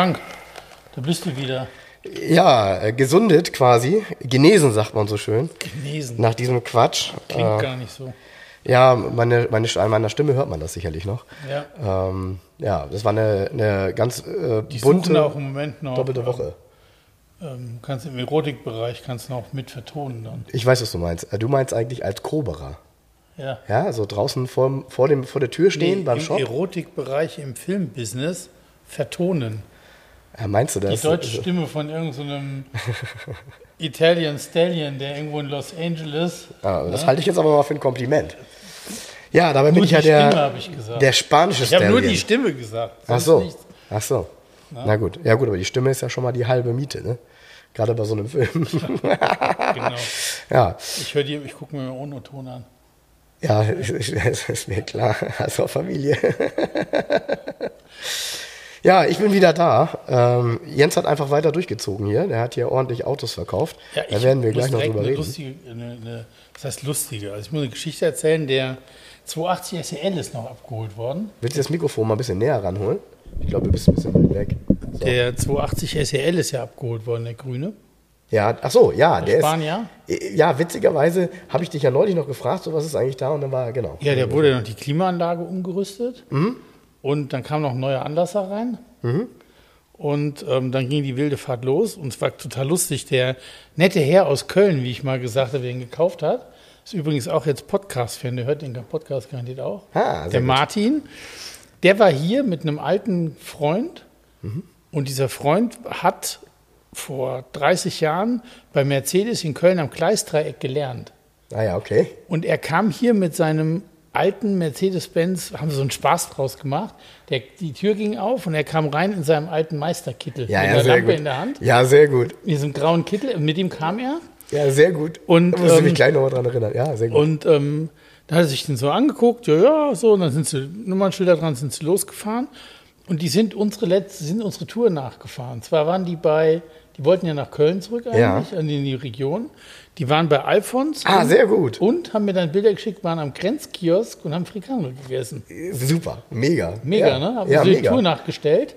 Frank, da bist du wieder. Ja, äh, gesundet quasi. Genesen, sagt man so schön. Genesen. Nach diesem Quatsch. Klingt Äh, gar nicht so. ja, meine, meine, an meiner Stimme hört man das sicherlich noch. Ja. Ähm, ja, das war eine, eine ganz äh, Die bunte, auch im Moment noch. doppelte Woche. Ähm, kannst im Erotikbereich kannst du noch mit vertonen dann. Ich weiß, was du meinst. Äh, Du meinst eigentlich als Koberer. Ja. Ja, so draußen vor, vor, dem, vor der Tür stehen Nee, beim Im Shop. Erotikbereich im Filmbusiness vertonen. Ja, meinst du Die das? deutsche Stimme von irgendeinem Italian Stallion, der irgendwo in Los Angeles. Ah, das halte ich jetzt aber mal für ein Kompliment. Ja, dabei bin Nur ich ja die Stimme der, habe ich der spanische ich habe nur Stallion. die Stimme gesagt. Ach so. nichts. Ach so. Na gut. Ja gut, aber die Stimme ist ja schon mal die halbe Miete, ne? Gerade bei so einem Film. Genau. ja, Ich höre ich gucke mir ohne Ton an. ja, es ist mir klar. Also Familie. Ja, ich bin wieder da. Ähm, Jens hat einfach weiter durchgezogen hier. Der hat hier ordentlich Autos verkauft. Ja, da werden wir gleich noch drüber reden. Lustige, eine, eine, was heißt lustige? Also ich muss eine Geschichte erzählen, der 280 SEL ist noch abgeholt worden. Willst du das Mikrofon mal ein bisschen näher ranholen? Ich glaube, du bist ein bisschen weit weg. So. Der 280 SEL ist ja abgeholt worden, der grüne. Ja, ach so, ja, der Spanier? ist. Ja, witzigerweise habe ich dich ja neulich noch gefragt, so was ist eigentlich da und dann war er genau. Ja, der wurde noch die Klimaanlage umgerüstet. Mhm. Und dann kam noch ein neuer Anlasser rein. Und ähm, dann ging die wilde Fahrt los. Und es war total lustig. Der nette Herr aus Köln, wie ich mal gesagt habe, der ihn gekauft hat, ist übrigens auch jetzt Podcast-Fan. Der hört den Podcast garantiert auch. Ah, der gut. Martin. Der war hier mit einem alten Freund. Mhm. Und dieser Freund hat vor 30 Jahren bei Mercedes in Köln am Gleisdreieck gelernt. Ah ja, okay. Und er kam hier mit seinem alten Mercedes-Benz, haben sie so einen Spaß draus gemacht. Der, die Tür ging auf und er kam rein in seinem alten Meisterkittel Ja, mit ja, der sehr Lampe gut. in der Hand, Ja, sehr gut. in diesem grauen Kittel. Mit ihm kam er. Ja, sehr gut. Und, da muss ich ähm, mich gleich nochmal dran erinnern. Ja, sehr gut. Und ähm, da hat er sich den so angeguckt, ja, ja, so, und dann sind sie, Nummernschilder dran, sind sie losgefahren. Und die sind unsere letzte, sind unsere Tour nachgefahren. Zwar waren die bei, die wollten ja nach Köln zurück eigentlich, in die Region. Die waren bei Alfons. Ah, sehr gut. Und haben mir dann Bilder geschickt, waren am Grenzkiosk und haben Frikandel gegessen. Super, mega. Mega, ja. ne? Haben ja, die mega. Tour nachgestellt.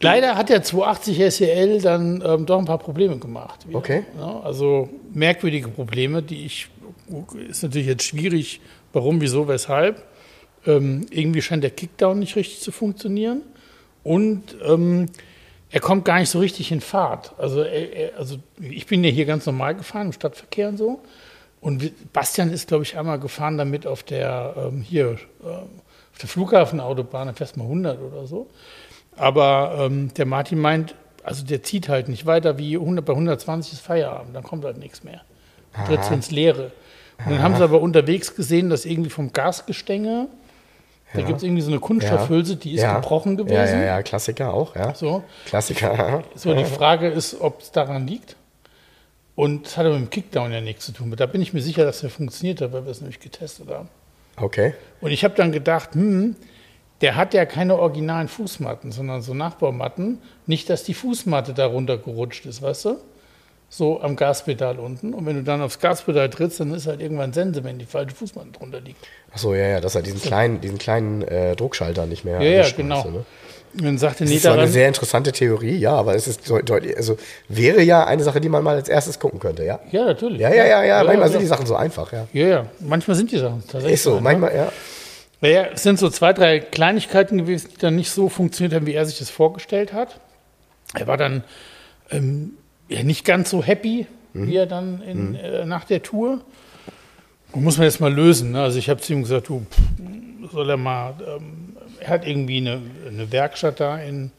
Leider hat der 280 SEL dann ähm, doch ein paar Probleme gemacht. wieder. Okay. Ja, also merkwürdige Probleme, die ich, ist natürlich jetzt schwierig, warum, wieso, weshalb. Ähm, irgendwie scheint der Kickdown nicht richtig zu funktionieren. Und ähm, er kommt gar nicht so richtig in Fahrt. Also, er, er, also ich bin ja hier ganz normal gefahren im Stadtverkehr und so. Und Bastian ist, glaube ich, einmal gefahren damit auf der ähm, hier ähm, auf der Flughafenautobahn, dann fährst du mal 100 oder so. Aber ähm, der Martin meint, also der zieht halt nicht weiter wie 100, bei 120 ist Feierabend, dann kommt halt nichts mehr. Dann tritt ins Leere. Und dann haben sie aber unterwegs gesehen, dass irgendwie vom Gasgestänge, da gibt es irgendwie so eine Kunststoffhülse, die ist ja. gebrochen gewesen. Ja, ja, ja, Klassiker auch, ja. So. Klassiker. So, die Frage ist, ob es daran liegt. Und es hat aber mit dem Kickdown ja nichts zu tun. Da bin ich mir sicher, dass der funktioniert hat, weil wir es nämlich getestet haben. Okay. Und ich habe dann gedacht, hm, der hat ja keine originalen Fußmatten, sondern so Nachbaumatten. Nicht, dass die Fußmatte da runtergerutscht ist, weißt du? So am Gaspedal unten. Und wenn du dann aufs Gaspedal trittst, dann ist halt irgendwann Sense, wenn die falsche Fußmatte drunter liegt. Achso, ja, ja, dass er diesen kleinen, diesen kleinen äh, Druckschalter nicht mehr Ja, ja, genau. ne? Dann sagte Das ist zwar eine daran, sehr interessante Theorie, ja, aber es ist deut- deutlich, also wäre ja eine Sache, die man mal als erstes gucken könnte, ja? ja, natürlich. Ja, ja, ja, ja, manchmal ja, sind die Sachen so einfach, ja. ja, ja, manchmal sind die Sachen tatsächlich Ist so, einfach. manchmal, ja. Naja, es sind so zwei, drei Kleinigkeiten gewesen, die dann nicht so funktioniert haben, wie er sich das vorgestellt hat. Er war dann ähm, ja, nicht ganz so happy, wie er dann in, äh, nach der Tour. Und muss man jetzt mal lösen. Ne? Also ich habe zu ihm gesagt, du, pff, soll er mal, ähm, er hat irgendwie eine, eine Werkstatt da in,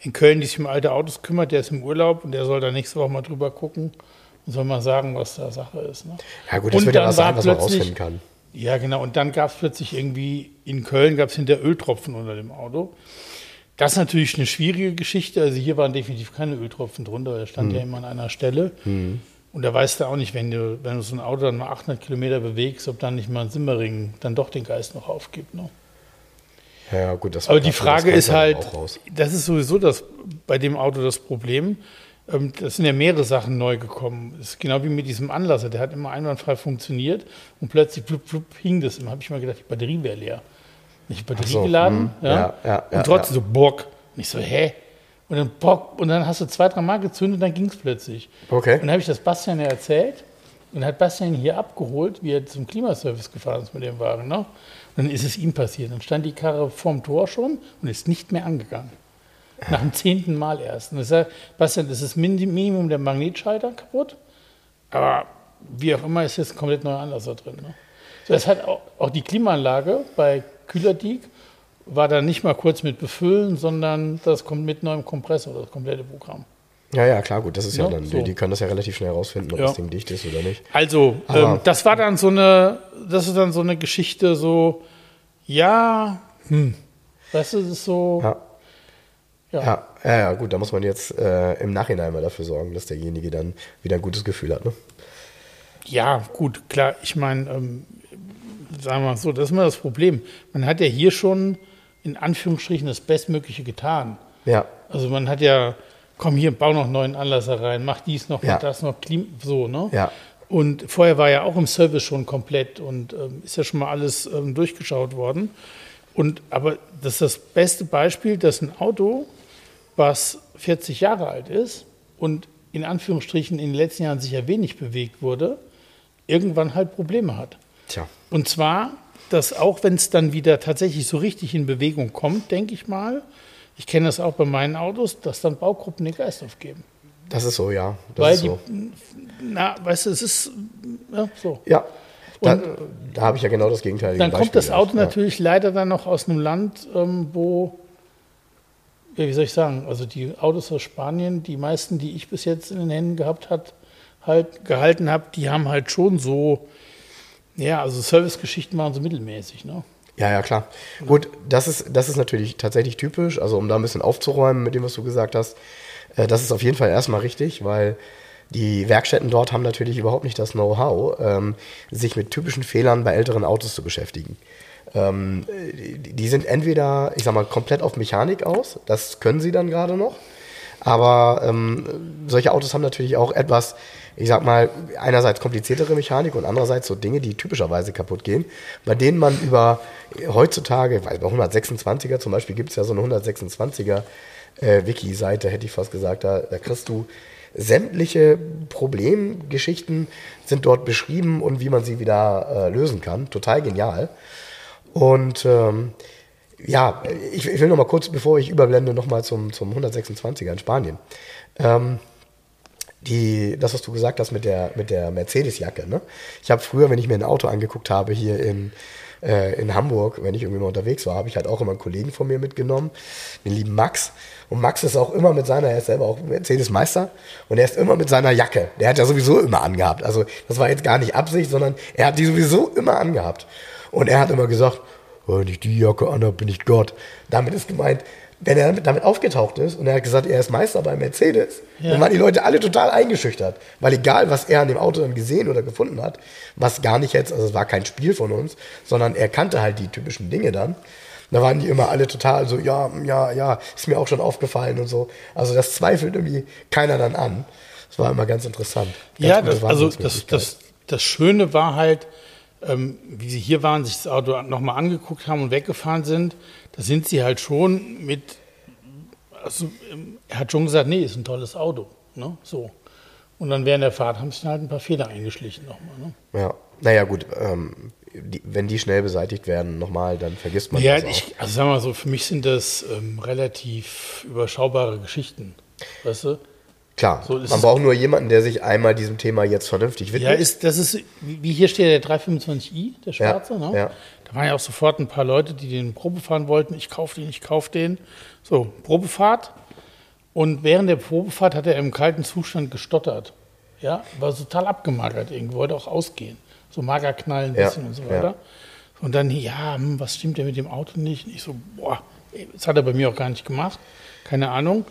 in Köln, die sich um alte Autos kümmert, der ist im Urlaub und der soll da nächste Woche mal drüber gucken und soll mal sagen, was da Sache ist. Ne? Ja gut, das Und wird ja dann was sein, was man rausfinden kann. Ja, genau. Und dann gab es plötzlich irgendwie in Köln gab es hinter Öltropfen unter dem Auto. Das ist natürlich eine schwierige Geschichte. Also hier waren definitiv keine Öltropfen drunter. Er stand Mhm. ja immer an einer Stelle. Und da weißt du auch nicht, wenn du, wenn du so ein Auto dann mal 800 Kilometer bewegst, ob dann nicht mal ein Simmering dann doch den Geist noch aufgibt. Ne? Ja, gut, das Aber die Frage ist halt, das ist sowieso das bei dem Auto das Problem. Ähm, Das sind ja mehrere Sachen neu gekommen. Das ist genau wie mit diesem Anlasser, der hat immer einwandfrei funktioniert und plötzlich blub, blub, hing das immer. Habe ich mal gedacht, die Batterie wäre leer. Nicht Batterie so, geladen, hm, ja, ja, ja, und trotzdem so Bock. Und ich so, hä? Und dann Bock und dann hast du zwei, drei Mal gezündet, dann ging es plötzlich. Okay. Und dann habe ich das Bastian ja erzählt und hat Bastian hier abgeholt, wie er zum Klimaservice gefahren ist mit dem Wagen. Ne? Und dann ist es ihm passiert. Dann stand die Karre vorm Tor schon und ist nicht mehr angegangen. Nach dem zehnten Mal erst. Und ich sage, Bastian, das ist Min- Minimum der Magnetschalter kaputt. Aber wie auch immer ist jetzt ein komplett neuer Anlasser drin. Ne? So, das hat auch, auch die Klimaanlage bei Kühlerdiek war da nicht mal kurz mit befüllen, sondern das kommt mit neuem Kompressor, das komplette Programm. Ja, ja, klar, gut, das ist ja, Ja, dann, so. die, können das ja relativ schnell rausfinden, ob Ja. das Ding dicht ist oder nicht. Also, ähm, das war dann so eine, das ist dann so eine Geschichte, so, ja, hm, das ist so, Ja. ja, Ja, ja, ja, gut, da muss man jetzt äh, im Nachhinein mal dafür sorgen, dass derjenige dann wieder ein gutes Gefühl hat. Ne? Ja, gut, klar. Ich meine, ähm, sagen wir mal so, das ist immer das Problem. Man hat ja hier schon in Anführungsstrichen das Bestmögliche getan. Ja, Also man hat ja, komm hier, bau noch einen neuen Anlasser rein, mach dies noch, Ja. mach das noch, so, ne? Ja. Und vorher war ja auch im Service schon komplett und ähm, ist ja schon mal alles ähm, durchgeschaut worden. Und aber das ist das beste Beispiel, dass ein Auto, was 40 Jahre alt ist und in Anführungsstrichen in den letzten Jahren sicher wenig bewegt wurde, irgendwann halt Probleme hat. tja. Und zwar, dass auch wenn es dann wieder tatsächlich so richtig in Bewegung kommt, denke ich mal, ich kenne das auch bei meinen Autos, dass dann Baugruppen den Geist aufgeben. Das ist so, ja. Das Weil ist die, so. na, weißt du, es ist ja, so. Ja, da, da habe ich ja genau das Gegenteil. Dann kommt das Auto natürlich leider dann noch aus einem Land, ähm, wo, ja, wie soll ich sagen, also die Autos aus Spanien, die meisten, die ich bis jetzt in den Händen gehabt hat, halt gehalten habe, die haben halt schon so, ja, also Servicegeschichten waren so mittelmäßig, ne? Ja, ja, klar. Gut, das ist, das ist natürlich tatsächlich typisch. Also, um da ein bisschen aufzuräumen mit dem, was du gesagt hast, äh, das ist auf jeden Fall erstmal richtig, weil die Werkstätten dort haben natürlich überhaupt nicht das Know-how, ähm, sich mit typischen Fehlern bei älteren Autos zu beschäftigen. Ähm, die sind entweder, ich sag mal, komplett auf Mechanik aus, das können sie dann gerade noch. Aber ähm, solche Autos haben natürlich auch etwas, ich sag mal, einerseits kompliziertere Mechanik und andererseits so Dinge, die typischerweise kaputt gehen, bei denen man über heutzutage, weil bei 126er zum Beispiel gibt es ja so eine 126er äh, Wiki-Seite, hätte ich fast gesagt, da, da kriegst du sämtliche Problemgeschichten sind dort beschrieben und wie man sie wieder äh, lösen kann. Total genial. Und ähm, ja, ich, ich will noch mal kurz, bevor ich überblende, noch mal zum, zum 126er in Spanien. Ähm, die, das, was du gesagt hast mit der, mit der Mercedes-Jacke. Ne? Ich habe früher, wenn ich mir ein Auto angeguckt habe hier in, äh, in Hamburg, wenn ich irgendwie mal unterwegs war, habe ich halt auch immer einen Kollegen von mir mitgenommen, den lieben Max. Und Max ist auch immer mit seiner, er ist selber auch Mercedes-Meister und er ist immer mit seiner Jacke. Der hat ja sowieso immer angehabt. Also das war jetzt gar nicht Absicht, sondern er hat die sowieso immer angehabt. Und er hat immer gesagt, wenn ich die Jacke anhabe, bin ich Gott. Damit ist gemeint, wenn er damit aufgetaucht ist und er hat gesagt, er ist Meister bei Mercedes, Ja. dann waren die Leute alle total eingeschüchtert. Weil egal, was er an dem Auto dann gesehen oder gefunden hat, was gar nicht jetzt, also es war kein Spiel von uns, sondern er kannte halt die typischen Dinge dann. Da waren die immer alle total so, ja, ja, ja, ist mir auch schon aufgefallen und so. Also das zweifelt irgendwie keiner dann an. Das war immer ganz interessant. Ganz Ja, das, also das, das, das Schöne war halt, ähm, wie sie hier waren, sich das Auto nochmal angeguckt haben und weggefahren sind, da sind sie halt schon mit, also ähm, er hat schon gesagt, nee, ist ein tolles Auto. Ne? So. Und dann während der Fahrt haben sich dann halt ein paar Fehler eingeschlichen nochmal. Ne? Ja, naja, gut, ähm, die, wenn die schnell beseitigt werden, nochmal, dann vergisst man Ja, das ich, also sagen wir mal so, für mich sind das ähm, relativ überschaubare Geschichten. Weißt du? Klar, so ist man braucht nur jemanden, der sich einmal diesem Thema jetzt vernünftig widmet. Ja, ist, das ist, wie hier steht der 325i, der schwarze, ne? ja. Da waren ja auch sofort ein paar Leute, die den Probe fahren wollten. Ich kaufe den, ich kaufe den. So, Probefahrt. Und während der Probefahrt hat er im kalten Zustand gestottert. Ja, war total abgemagert irgendwie, wollte auch ausgehen. so Magerknall ein Ja, bisschen und so weiter. Und dann, ja, hm, was stimmt denn mit dem Auto nicht? Und ich so, boah, das hat er bei mir auch gar nicht gemacht. Keine Ahnung.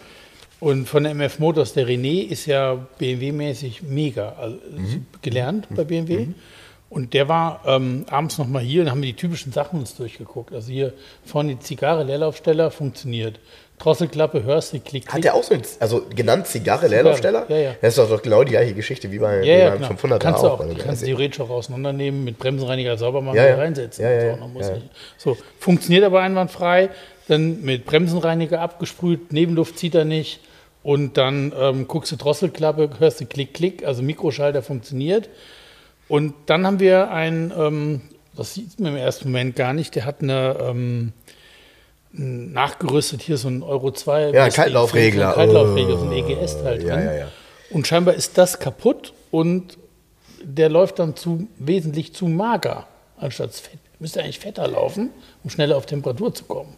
Und von der MF Motors, der René ist ja BMW-mäßig mega also, gelernt bei BMW. Und der war ähm, abends nochmal hier und haben wir die typischen Sachen uns durchgeguckt. Also hier vorne die Zigarre, Leerlaufsteller, funktioniert. Drosselklappe, hörst du, klick, klick. Hat der auch so, ein, also genannt Zigarre, Leerlaufsteller? Ja, ja. Das ist doch, genau die gleiche Geschichte wie, bei, Ja, wie ja, beim genau. 500er kannst du auch. dem kannst theoretisch auch auseinandernehmen, mit Bremsenreiniger sauber machen Ja, und ja. reinsetzen. Ja, und so. ja, Man muss ja. nicht. so, funktioniert aber einwandfrei. Dann mit Bremsenreiniger abgesprüht, Nebenluft zieht er nicht. Und dann ähm, guckst du Drosselklappe, hörst du Klick, Klick, also Mikroschalter funktioniert. Und dann haben wir einen, ähm, das sieht man im ersten Moment gar nicht, der hat eine ähm, nachgerüstet hier so ein Euro 2. Ja, Kaltlaufregler. So ein Kaltlaufregler, so ein EGS-Teil drin. Ja, ja, ja. Und scheinbar ist das kaputt und der läuft dann zu, wesentlich zu mager, anstatt fett. Müsste eigentlich fetter laufen, um schneller auf Temperatur zu kommen.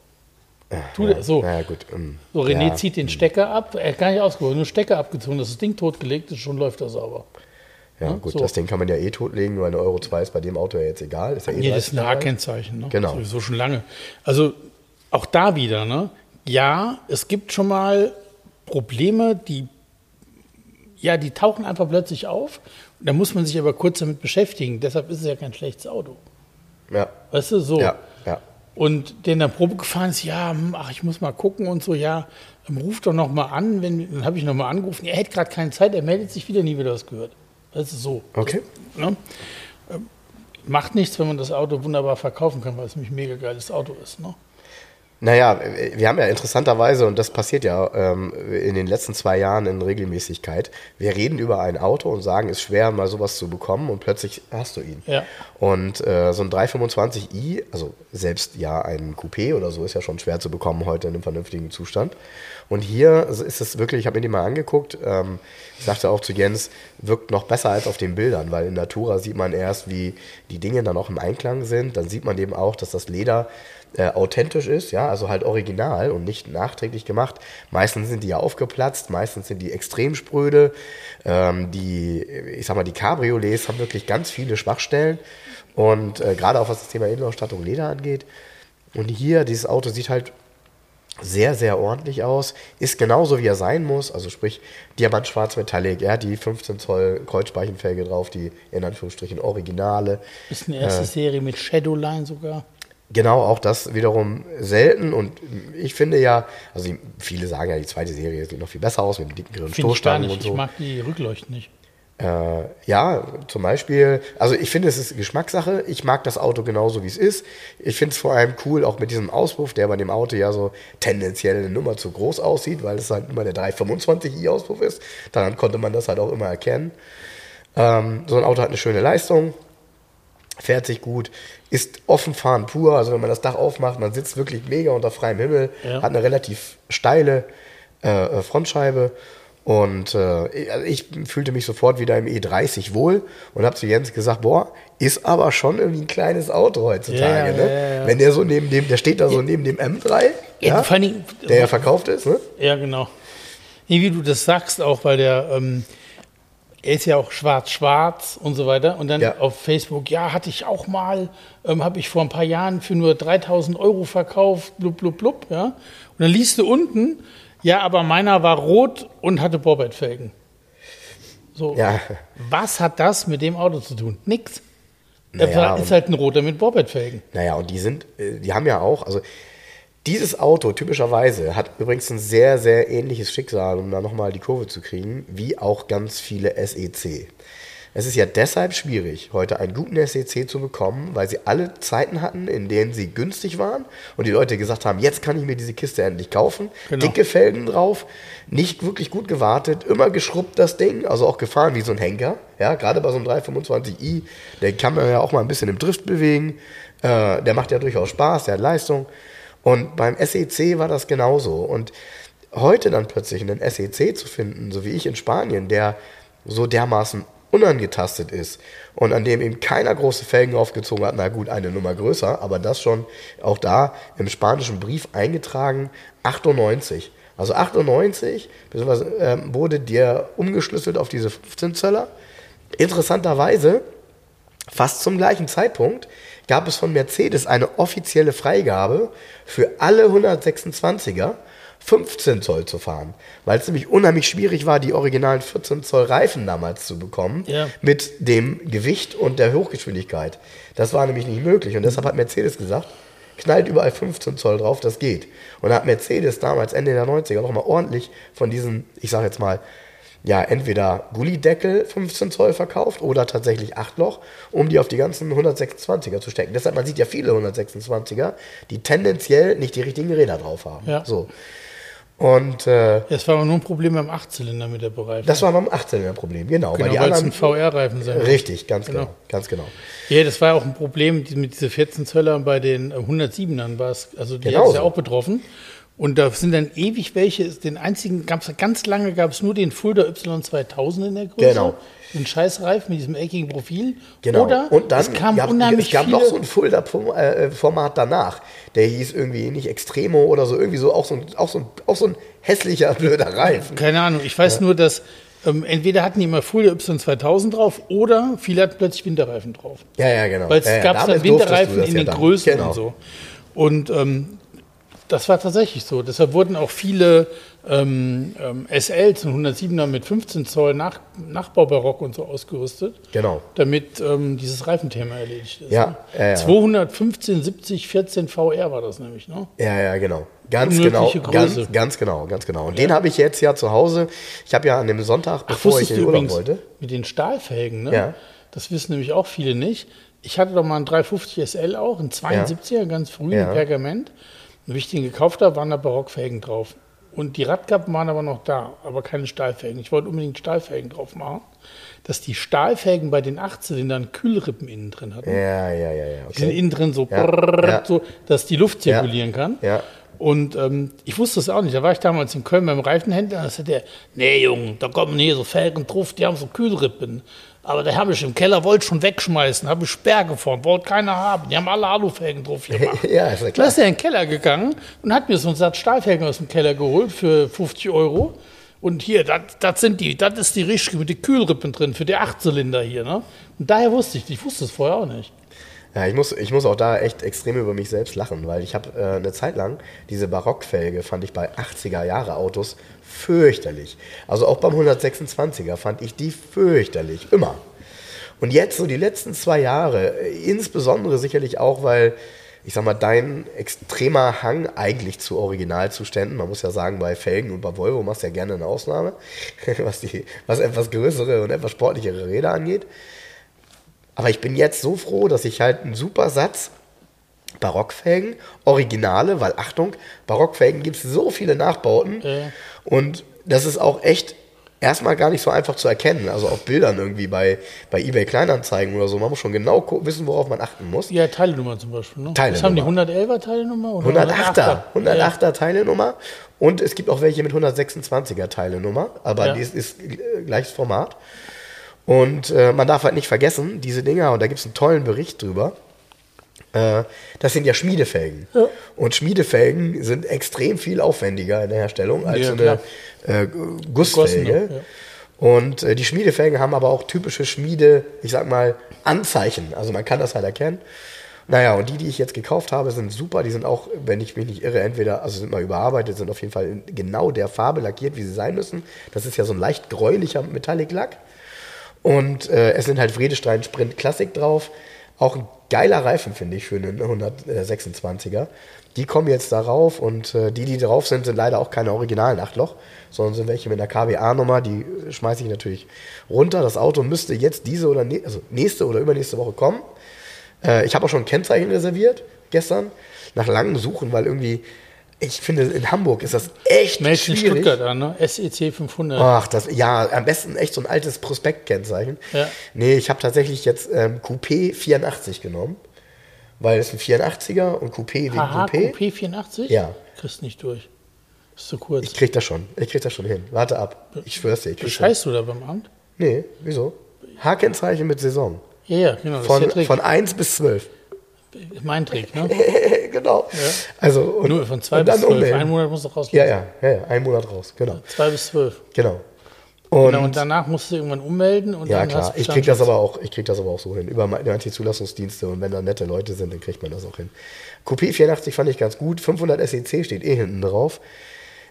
Tut er so. Ja, gut. ähm, So, René ja. zieht den Stecker ab, er hat gar nicht ausgeholt, nur Stecker abgezogen, dass das Ding totgelegt ist, schon läuft er sauber. Ja, Ja, gut, so. das Ding kann man ja eh totlegen, weil eine Euro 2 ist bei dem Auto ja jetzt egal. Ist ja eh Hier ist 30 ein. A-Kennzeichen, ne? Genau. Sowieso schon lange. Also auch da wieder, ne? Ja, es gibt schon mal Probleme, die ja, die tauchen einfach plötzlich auf. Da muss man sich aber kurz damit beschäftigen. Deshalb ist es ja kein schlechtes Auto. Ja, Weißt du, so. ja, ja. Und der in der Probe gefahren ist, ja, hm, ach, ich muss mal gucken und so, ja, ähm, ruf doch noch mal an. Wenn, dann habe ich noch mal angerufen, er hätte gerade keine Zeit, er meldet sich wieder, nie wieder was gehört. Das ist so. Okay. Ne? Ähm, Macht nichts, wenn man das Auto wunderbar verkaufen kann, weil es nämlich ein mega geiles Auto ist. Ne? Naja, wir haben ja interessanterweise, und das passiert ja ähm, in den letzten zwei Jahren in Regelmäßigkeit, wir reden über ein Auto und sagen, es ist schwer, mal sowas zu bekommen und plötzlich hast du ihn. Ja. Und äh, so ein 325i, also selbst ja ein Coupé oder so, ist ja schon schwer zu bekommen heute in einem vernünftigen Zustand. Und hier ist es wirklich, ich habe mir die mal angeguckt, ähm, ich sagte auch zu Jens, wirkt noch besser als auf den Bildern, weil in Natura sieht man erst, wie die Dinge dann auch im Einklang sind. Dann sieht man eben auch, dass das Leder äh, authentisch ist, ja, also halt original und nicht nachträglich gemacht. Meistens sind die ja aufgeplatzt, meistens sind die extrem spröde. Ähm, die, ich sag mal, die Cabriolets haben wirklich ganz viele Schwachstellen und äh, gerade auch was das Thema Innenausstattung Leder angeht. Und hier, dieses Auto sieht halt sehr, sehr ordentlich aus. Ist genauso, wie er sein muss. Also sprich, Diamantschwarz Metallic. Er hat die 15 Zoll Kreuzspeichenfelge drauf, die in Anführungsstrichen Originale. Ist eine erste Serie mit Shadowline sogar. Genau, auch das wiederum selten. Und ich finde ja, also viele sagen ja, die zweite Serie sieht noch viel besser aus mit den dicken ich gar Stoßstangen nicht. und Ich so. mag die Rückleuchten nicht. Äh, ja, zum Beispiel, also ich finde, es ist Geschmackssache. Ich mag das Auto genauso, wie es ist. Ich finde es vor allem cool, auch mit diesem Auspuff, der bei dem Auto ja so tendenziell eine Nummer zu groß aussieht, weil es halt immer der 325i Auspuff ist. Daran konnte man das halt auch immer erkennen. Ähm, so ein Auto hat eine schöne Leistung, fährt sich gut, ist offen fahren pur. Also wenn man das Dach aufmacht, man sitzt wirklich mega unter freiem Himmel, Ja. hat eine relativ steile äh, Frontscheibe. Und äh, ich- also ich fühlte mich sofort wieder im E30 wohl und habe zu Jens gesagt, boah, ist aber schon irgendwie ein kleines Auto heutzutage. Ja, ne? ja, ja. Wenn der so neben dem, der steht da so neben dem M3, Ja, Dingen- der ja verkauft ist, ne? Ja, genau. Nee, wie du das sagst, auch weil der, ähm, er ist ja auch schwarz-schwarz und so weiter. Und dann auf Facebook, ja, hatte ich auch mal, ähm, habe ich vor ein paar Jahren für nur 3000 Euro verkauft, blub, blub, blub, ja. Und dann liest du unten, ja, aber meiner war rot und hatte Bobbett-Felgen. So, Ja. was hat das mit dem Auto zu tun? Nix. Naja, er ist halt ein roter mit Bobbett-Felgen. Naja, und die sind, äh, die haben ja auch, also dieses Auto typischerweise hat übrigens ein sehr, sehr ähnliches Schicksal, um da nochmal die Kurve zu kriegen, wie auch ganz viele SEC. Es ist ja deshalb schwierig, heute einen guten SEC zu bekommen, weil sie alle Zeiten hatten, in denen sie günstig waren und die Leute gesagt haben, jetzt kann ich mir diese Kiste endlich kaufen. Genau. Dicke Felgen drauf, nicht wirklich gut gewartet, immer geschrubbt das Ding, also auch gefahren wie so ein Henker. Ja, gerade bei so einem 325i, der kann man ja auch mal ein bisschen im Drift bewegen. Äh, der macht ja durchaus Spaß, der hat Leistung. Und beim SEC war das genauso. Und heute dann plötzlich einen SEC zu finden, so wie ich in Spanien, der so dermaßen unangetastet ist und an dem ihm keiner große Felgen aufgezogen hat, na gut, eine Nummer größer, aber das schon auch da im spanischen Brief eingetragen, 98. Also 98 beziehungsweise, ähm, wurde dir umgeschlüsselt auf diese 15 Zöller. Interessanterweise Fast zum gleichen Zeitpunkt gab es von Mercedes eine offizielle Freigabe für alle 126er 15 Zoll zu fahren, weil es nämlich unheimlich schwierig war, die originalen 14 Zoll Reifen damals zu bekommen Ja. mit dem Gewicht und der Hochgeschwindigkeit. Das war nämlich nicht möglich und deshalb hat Mercedes gesagt, knallt überall 15 Zoll drauf, das geht. Und da hat Mercedes damals Ende der 90er nochmal ordentlich von diesen, ich sage jetzt mal, ja, entweder Gullideckel 15 Zoll verkauft oder tatsächlich 8 Loch, um die auf die ganzen 126er zu stecken. Deshalb, man sieht ja viele 126er, die tendenziell nicht die richtigen Räder drauf haben. Ja. So. Und äh, Das war aber nur ein Problem beim Achtzylinder mit der Bereifung. das war beim 18er Problem, genau. genau, weil die es ein anderen, VR-Reifen sein muss. richtig, ganz genau. Genau. ganz genau. Ja, das war ja auch ein Problem mit diesen 14 Zöllern bei den äh, 107ern war es, also die Genau es ja auch betroffen. Und da sind dann ewig welche, den einzigen, gab's, ganz lange gab es nur den Fulda Y2000 in der Größe. Genau. Den Scheißreif mit diesem eckigen Profil. Genau. Oder und dann es kam gab, unheimlich es gab viele, noch so ein Fulda-Format danach. Der hieß irgendwie nicht Extremo oder so, irgendwie so auch so ein, auch so ein, auch so ein hässlicher, blöder Reifen. keine Ahnung, ich weiß nur, dass ähm, entweder hatten die immer Fulda Y2000 drauf oder viele hatten plötzlich Winterreifen drauf. Ja, ja, genau. Weil es ja, ja, gab dann Winterreifen in ja den dann. Größen genau. und so. Und ähm, das war tatsächlich so. Deshalb wurden auch viele ähm, ähm, SLs und 107er mit 15 Zoll Nach Nachbaubarock und so ausgerüstet, Genau. damit ähm, dieses Reifenthema erledigt ist. Ja, ne? ja, ja. 215, 70, 14 VR war das nämlich. Ne? Ja, ja, genau. Ganz genau, ganz, ganz genau, ganz genau. Und den habe ich jetzt ja zu Hause. Ich habe ja an dem Sonntag, bevor ich wusstest in den Urlaub wollte. mit den Stahlfelgen, ne? Ja. das wissen nämlich auch viele nicht. Ich hatte doch mal einen 350 SL auch, einen 72er, ganz früh, Ja. Pergament. Und wie ich den gekauft habe, waren da Barockfelgen drauf. Und die Radkappen waren aber noch da, aber keine Stahlfelgen. Ich wollte unbedingt Stahlfelgen drauf machen. Dass die Stahlfelgen bei den Achtzylindern Kühlrippen innen drin hatten. Ja, ja, ja, ja. Die sind Okay. innen drin so, Ja, brrrr, ja. so, dass die Luft zirkulieren kann. Ja. Und ähm, ich wusste es auch nicht. Da war ich damals in Köln beim Reifenhändler. Da sagte der, nee, Junge, da kommen hier so Felgen drauf, die haben so Kühlrippen. Aber da habe ich im Keller, wollte schon wegschmeißen, habe ich Sperr gefahren, wollte keiner haben. Die haben alle Alufelgen drauf gemacht. ja, ist ja Da klar. ist er in den Keller gegangen und hat mir so einen Satz Stahlfelgen aus dem Keller geholt für 50 Euro. Und hier, das sind die, das ist die richtige mit den Kühlrippen drin für die Achtzylinder hier. Ne? Und daher wusste ich, ich wusste es vorher auch nicht. Ja, ich muss, ich muss auch da echt extrem über mich selbst lachen, weil ich habe äh, eine Zeit lang diese Barockfelge fand ich bei 80er Jahre Autos fürchterlich. Also auch beim 126er fand ich die fürchterlich, immer. Und jetzt so die letzten zwei Jahre, äh, insbesondere sicherlich auch, weil ich sag mal, dein extremer Hang eigentlich zu Originalzuständen, man muss ja sagen, bei Felgen und bei Volvo machst du ja gerne eine Ausnahme, was, die, was etwas größere und etwas sportlichere Räder angeht. Aber ich bin jetzt so froh, dass ich halt einen super Satz Barockfelgen, Originale, weil Achtung, Barockfelgen gibt es so viele Nachbauten Ja. Und das ist auch echt erstmal gar nicht so einfach zu erkennen. Also auf Bildern irgendwie bei, bei eBay Kleinanzeigen oder so. Man muss schon genau wissen, worauf man achten muss. Ja, Teilenummer zum Beispiel. Ne? Teilenummer. Das haben die 111er Teilenummer? oder 108er, 108er? 108er Teilenummer und es gibt auch welche mit 126er Teilenummer, aber Ja. dies ist äh, gleiches Format. Und äh, man darf halt nicht vergessen, diese Dinger, und da gibt es einen tollen Bericht drüber, das sind ja Schmiedefelgen. Ja. Und Schmiedefelgen sind extrem viel aufwendiger in der Herstellung als Ja, eine äh, Gussfelge. Ja. Und äh, die Schmiedefelgen haben aber auch typische Schmiede, ich sag mal, Anzeichen. Also man kann das halt erkennen. Naja, und die, die ich jetzt gekauft habe, sind super. Die sind auch, wenn ich mich nicht irre, entweder, also sind mal überarbeitet, sind auf jeden Fall in genau der Farbe lackiert, wie sie sein müssen. Das ist ja so ein leicht gräulicher Metallic-Lack. Und äh, es sind halt Vredestein Sprint Classic drauf. Auch ein geiler Reifen, finde ich, für einen 126er. Die kommen jetzt darauf und äh, die, die drauf sind, sind leider auch keine originalen Achtloch, sondern sind welche mit einer KBA-Nummer. Die schmeiße ich natürlich runter. Das Auto müsste jetzt diese oder ne also nächste oder übernächste Woche kommen. Äh, ich habe auch schon ein Kennzeichen reserviert gestern, nach langem Suchen, weil irgendwie, ich finde, in Hamburg ist das echt in schwierig. Stuttgart an, ne? SEC 500. Ach, das, ja, am besten echt so ein altes Prospektkennzeichen. Ja. Nee, ich habe tatsächlich jetzt ähm, Coupé 84 genommen, weil es ein 84er und Coupé wegen Aha, Coupé. Coupé 84? Ja. Kriegst nicht durch. Ist zu kurz. Ich krieg das schon, ich krieg das schon hin. Warte ab, ich schwör's dir. Ich. Bescheißt du da beim Amt? Nee, wieso? H-Kennzeichen mit Saison. Ja, ja, genau. Von, von 1 bis 12. mein Trick, ne? genau. Also, und, Nur von zwei bis zwölf. ummelden. Ein Monat muss doch raus. Ja, ja, ja, ja, ein Monat raus, genau. Zwei bis zwölf. Genau. Und, genau, und danach musst du irgendwann ummelden. Und ja, dann klar. ich krieg das aber auch, ich krieg das aber auch so hin. Über meine Anti-Zulassungsdienste und wenn da nette Leute sind, dann kriegt man das auch hin. Coupé 84 fand ich ganz gut. 500 SEC steht eh hinten drauf.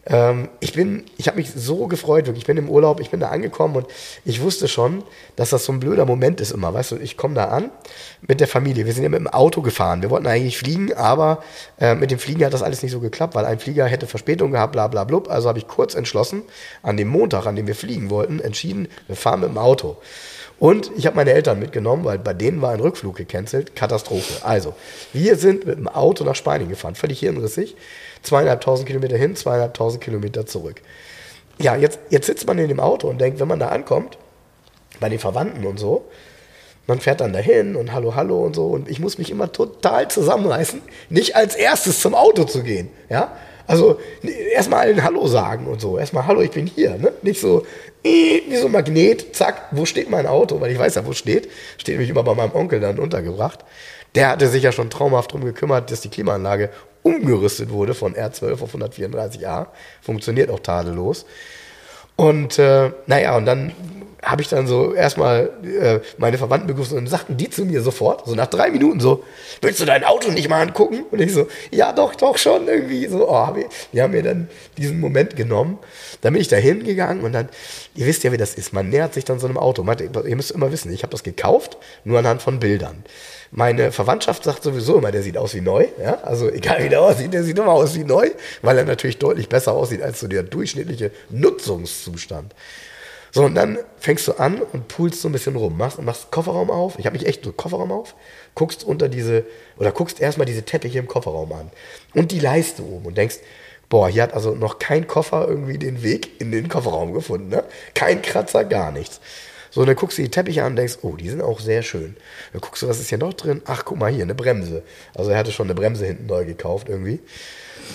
Ähm, ich bin, ich habe mich so gefreut, wirklich. Ich bin im Urlaub, ich bin da angekommen und ich wusste schon, dass das so ein blöder Moment ist immer. Weißt du, ich komme da an mit der Familie. Wir sind ja mit dem Auto gefahren. Wir wollten eigentlich fliegen, aber äh, mit dem Fliegen hat das alles nicht so geklappt, weil ein Flieger hätte Verspätung gehabt, bla bla blub. Also habe ich kurz entschlossen, an dem Montag, an dem wir fliegen wollten, entschieden, wir fahren mit dem Auto. Und ich habe meine Eltern mitgenommen, weil bei denen war ein Rückflug gecancelt. Katastrophe. Also, wir sind mit dem Auto nach Spanien gefahren, völlig hirnrissig zweieinhalbtausend Kilometer hin, zweieinhalbtausend Kilometer zurück. Ja, jetzt, jetzt sitzt man in dem Auto und denkt, wenn man da ankommt, bei den Verwandten und so, man fährt dann dahin und hallo, hallo und so. Und ich muss mich immer total zusammenreißen, nicht als erstes zum Auto zu gehen. Ja? Also erstmal allen Hallo sagen und so. Erstmal Hallo, ich bin hier. Ne? Nicht so wie so ein Magnet, zack, wo steht mein Auto? Weil ich weiß ja, wo steht. Steht nämlich immer bei meinem Onkel dann untergebracht. Der hatte sich ja schon traumhaft darum gekümmert, dass die Klimaanlage umgerüstet wurde von R12 auf 134a. Funktioniert auch tadellos. Und äh, naja, und dann habe ich dann so erstmal äh, meine Verwandten begrüßt und dann sagten die zu mir sofort, so nach drei Minuten so, willst du dein Auto nicht mal angucken? Und ich so, ja doch, doch schon irgendwie so. Oh, hab ich, die haben mir dann diesen Moment genommen. Dann bin ich da hingegangen und dann, ihr wisst ja, wie das ist, man nähert sich dann so einem Auto. Ihr müsst immer wissen, ich habe das gekauft, nur anhand von Bildern. Meine Verwandtschaft sagt sowieso immer, der sieht aus wie neu. Ja? Also egal wie der aussieht, der sieht immer aus wie neu, weil er natürlich deutlich besser aussieht als so der durchschnittliche Nutzungszustand. So, und dann fängst du an und pulst so ein bisschen rum, machst, machst Kofferraum auf. Ich habe mich echt so Kofferraum auf, guckst unter diese, oder guckst erstmal diese Teppiche im Kofferraum an und die Leiste oben und denkst, boah, hier hat also noch kein Koffer irgendwie den Weg in den Kofferraum gefunden. Ne? Kein Kratzer, gar nichts. So, dann guckst du die Teppiche an und denkst, oh, die sind auch sehr schön. Dann guckst du, was ist hier noch drin? Ach, guck mal hier, eine Bremse. Also er hatte schon eine Bremse hinten neu gekauft irgendwie.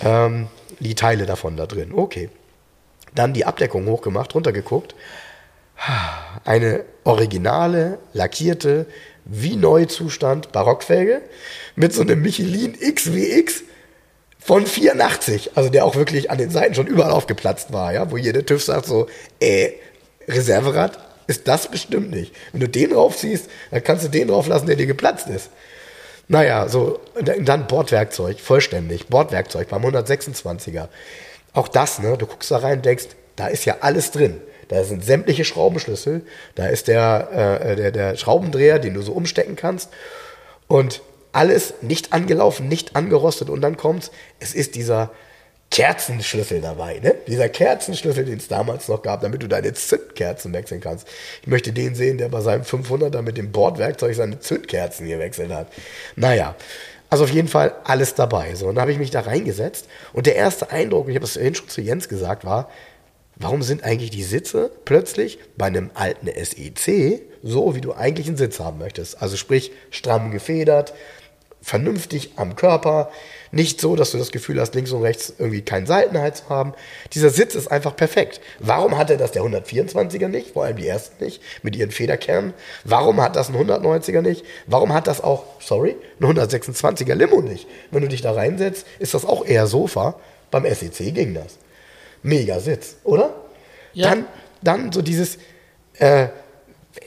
Ähm, die Teile davon da drin. Okay. Dann die Abdeckung hochgemacht, runtergeguckt. Eine originale, lackierte, wie Neuzustand Barockfelge mit so einem Michelin XWX von 84, also der auch wirklich an den Seiten schon überall aufgeplatzt war, ja, wo jeder TÜV sagt so, äh, Reserverad, ist das bestimmt nicht. Wenn du den draufziehst, dann kannst du den drauf lassen, der dir geplatzt ist. Naja, so, dann Bordwerkzeug, vollständig. Bordwerkzeug beim 126er. Auch das, ne, du guckst da rein denkst, da ist ja alles drin. Da sind sämtliche Schraubenschlüssel, da ist der, äh, der, der Schraubendreher, den du so umstecken kannst. Und alles nicht angelaufen, nicht angerostet. Und dann kommt's, es ist dieser Kerzenschlüssel dabei, ne? Dieser Kerzenschlüssel, den es damals noch gab, damit du deine Zündkerzen wechseln kannst. Ich möchte den sehen, der bei seinem 500er mit dem Bordwerkzeug seine Zündkerzen gewechselt hat. Naja, also auf jeden Fall alles dabei. So, und dann habe ich mich da reingesetzt und der erste Eindruck, ich habe es vorhin schon zu Jens gesagt, war, warum sind eigentlich die Sitze plötzlich bei einem alten SEC so, wie du eigentlich einen Sitz haben möchtest? Also sprich, stramm gefedert, vernünftig am Körper, nicht so, dass du das Gefühl hast, links und rechts irgendwie keinen Seitenhalt zu haben. Dieser Sitz ist einfach perfekt. Warum hat er das der 124er nicht? Vor allem die ersten nicht, mit ihren Federkernen. Warum hat das ein 190er nicht? Warum hat das auch, sorry, ein 126er Limo nicht? Wenn du dich da reinsetzt, ist das auch eher Sofa. Beim SEC ging das. Mega Sitz, oder? Ja. Dann, dann so dieses, äh,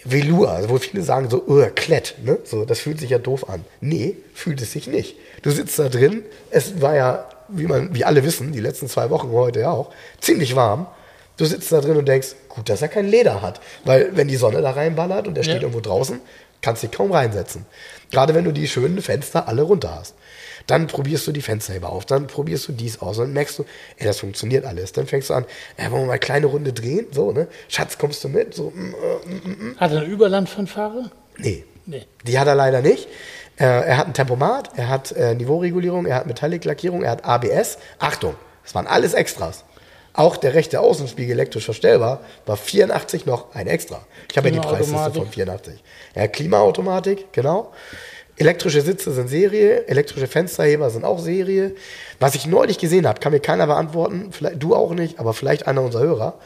Velour, also wo viele sagen so, oh, Klett, ne? So, das fühlt sich ja doof an. Nee, fühlt es sich nicht. Du sitzt da drin, es war ja, wie man, wie alle wissen, die letzten zwei Wochen heute ja auch, ziemlich warm. Du sitzt da drin und denkst, gut, dass er kein Leder hat. Weil wenn die Sonne da reinballert und er steht ja. irgendwo draußen, kannst du dich kaum reinsetzen. Gerade wenn du die schönen Fenster alle runter hast. Dann probierst du die Fensterheber auf, dann probierst du dies aus und merkst du, ey, das funktioniert alles. Dann fängst du an, ey, wollen wir mal eine kleine Runde drehen? So, ne? Schatz, kommst du mit? So, mm, mm, mm, mm. Hat er eine Überlandfanfare? Nee. nee. Die hat er leider nicht. Äh, er hat ein Tempomat, er hat äh, Niveauregulierung, er hat Metallic-Lackierung, er hat ABS. Achtung, das waren alles Extras. Auch der rechte Außenspiegel elektrisch verstellbar war 84 noch ein Extra. Ich habe ja die Preisliste von 84. Ja, Klimaautomatik, genau. Elektrische Sitze sind Serie, elektrische Fensterheber sind auch Serie. Was ich neulich gesehen habe, kann mir keiner beantworten, vielleicht, du auch nicht, aber vielleicht einer unserer Hörer.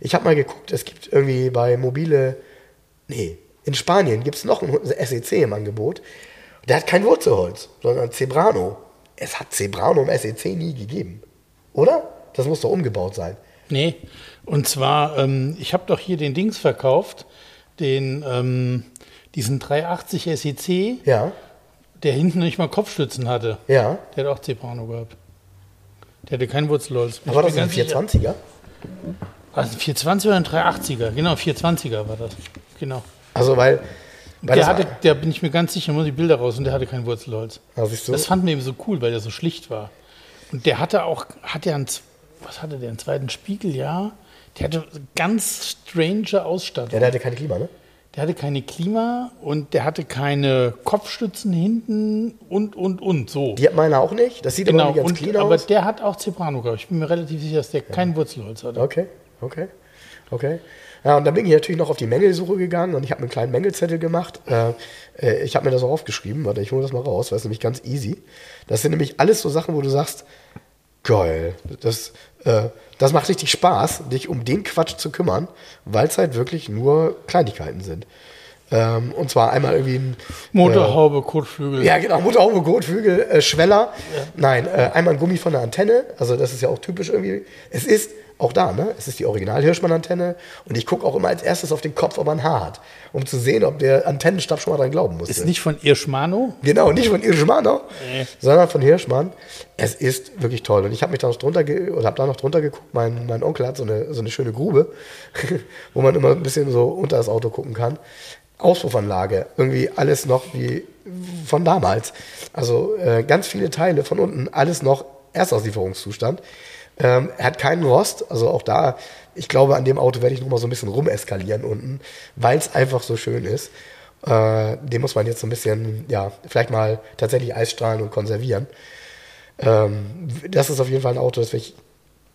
Ich habe mal geguckt, es gibt irgendwie bei mobile, nee, in Spanien gibt es noch ein SEC im Angebot. Der hat kein Wurzelholz, sondern Zebrano. Es hat Zebrano im SEC nie gegeben. Oder? Das muss doch umgebaut sein. Nee, und zwar, ähm, ich habe doch hier den Dings verkauft, den, ähm, diesen 380 SEC, Ja, der hinten nicht mal Kopfstützen hatte. ja. Der hat auch Zebrano gehabt. Der hatte keinen Wurzelholz. Aber war das ein ganz sicher. 420er? Also ein 420 oder ein 380er? Genau, 420er war das. Genau. Also, weil. weil Der das hatte, war- der bin ich mir ganz sicher, muss die Bilder raus und der hatte kein Wurzelholz. Siehst du? Das fanden wir eben so cool, weil der so schlicht war. Und der hatte auch, hat ja einen, was hatte der, einen zweiten Spiegel, ja. Der hatte ganz strange Ausstattung. ja, der hatte kein Klima, ne? Der hatte keine Klima und der hatte keine Kopfstützen hinten und, und, und, so. Die hat meiner auch nicht. Das sieht genau, aber nicht ganz und, clean aber aus. der hat auch Zebrano, glaube ich. Ich bin mir relativ sicher, dass der kein Wurzelholz hatte. Okay, okay, okay. Ja, und dann bin ich natürlich noch auf die Mängelsuche gegangen und ich habe einen kleinen Mängelzettel gemacht. Äh, äh, ich habe mir das auch aufgeschrieben, warte, ich hole das mal raus, weil es nämlich ganz easy. Das sind nämlich alles so Sachen, wo du sagst, geil, das, äh, das macht richtig Spaß, dich um den Quatsch zu kümmern, weil es halt wirklich nur Kleinigkeiten sind. Ähm, und zwar einmal irgendwie ein Motorhaube, Kotflügel. ja, genau, Motorhaube, Gurtflügel, äh, Schweller. Nein, äh, einmal ein Gummi von der Antenne. Also das ist ja auch typisch irgendwie. Es ist auch da, ne? Es ist die Original-Hirschmann-Antenne. Und ich gucke auch immer als erstes auf den Kopf, ob er ein Haar hat. Um zu sehen, ob der Antennenstab schon mal dran glauben musste. Ist nicht von Irschmano? Genau, nicht von Hirschmann, ne? Nee. sondern von Hirschmann. Es ist wirklich toll. Und ich habe mich da noch drunter oder habe da noch drunter geguckt. Mein, mein Onkel hat so eine, so eine schöne Grube, wo man immer ein bisschen so unter das Auto gucken kann. Auspuffanlage, irgendwie alles noch wie von damals. Also äh, ganz viele Teile von unten, alles noch Erstauslieferungszustand. Ähm, er hat keinen Rost, also auch da, ich glaube, an dem Auto werde ich noch mal so ein bisschen rumeskalieren unten, weil es einfach so schön ist. Äh, den muss man jetzt so ein bisschen, ja, vielleicht mal tatsächlich Eisstrahlen und konservieren. Ähm, das ist auf jeden Fall ein Auto, das ich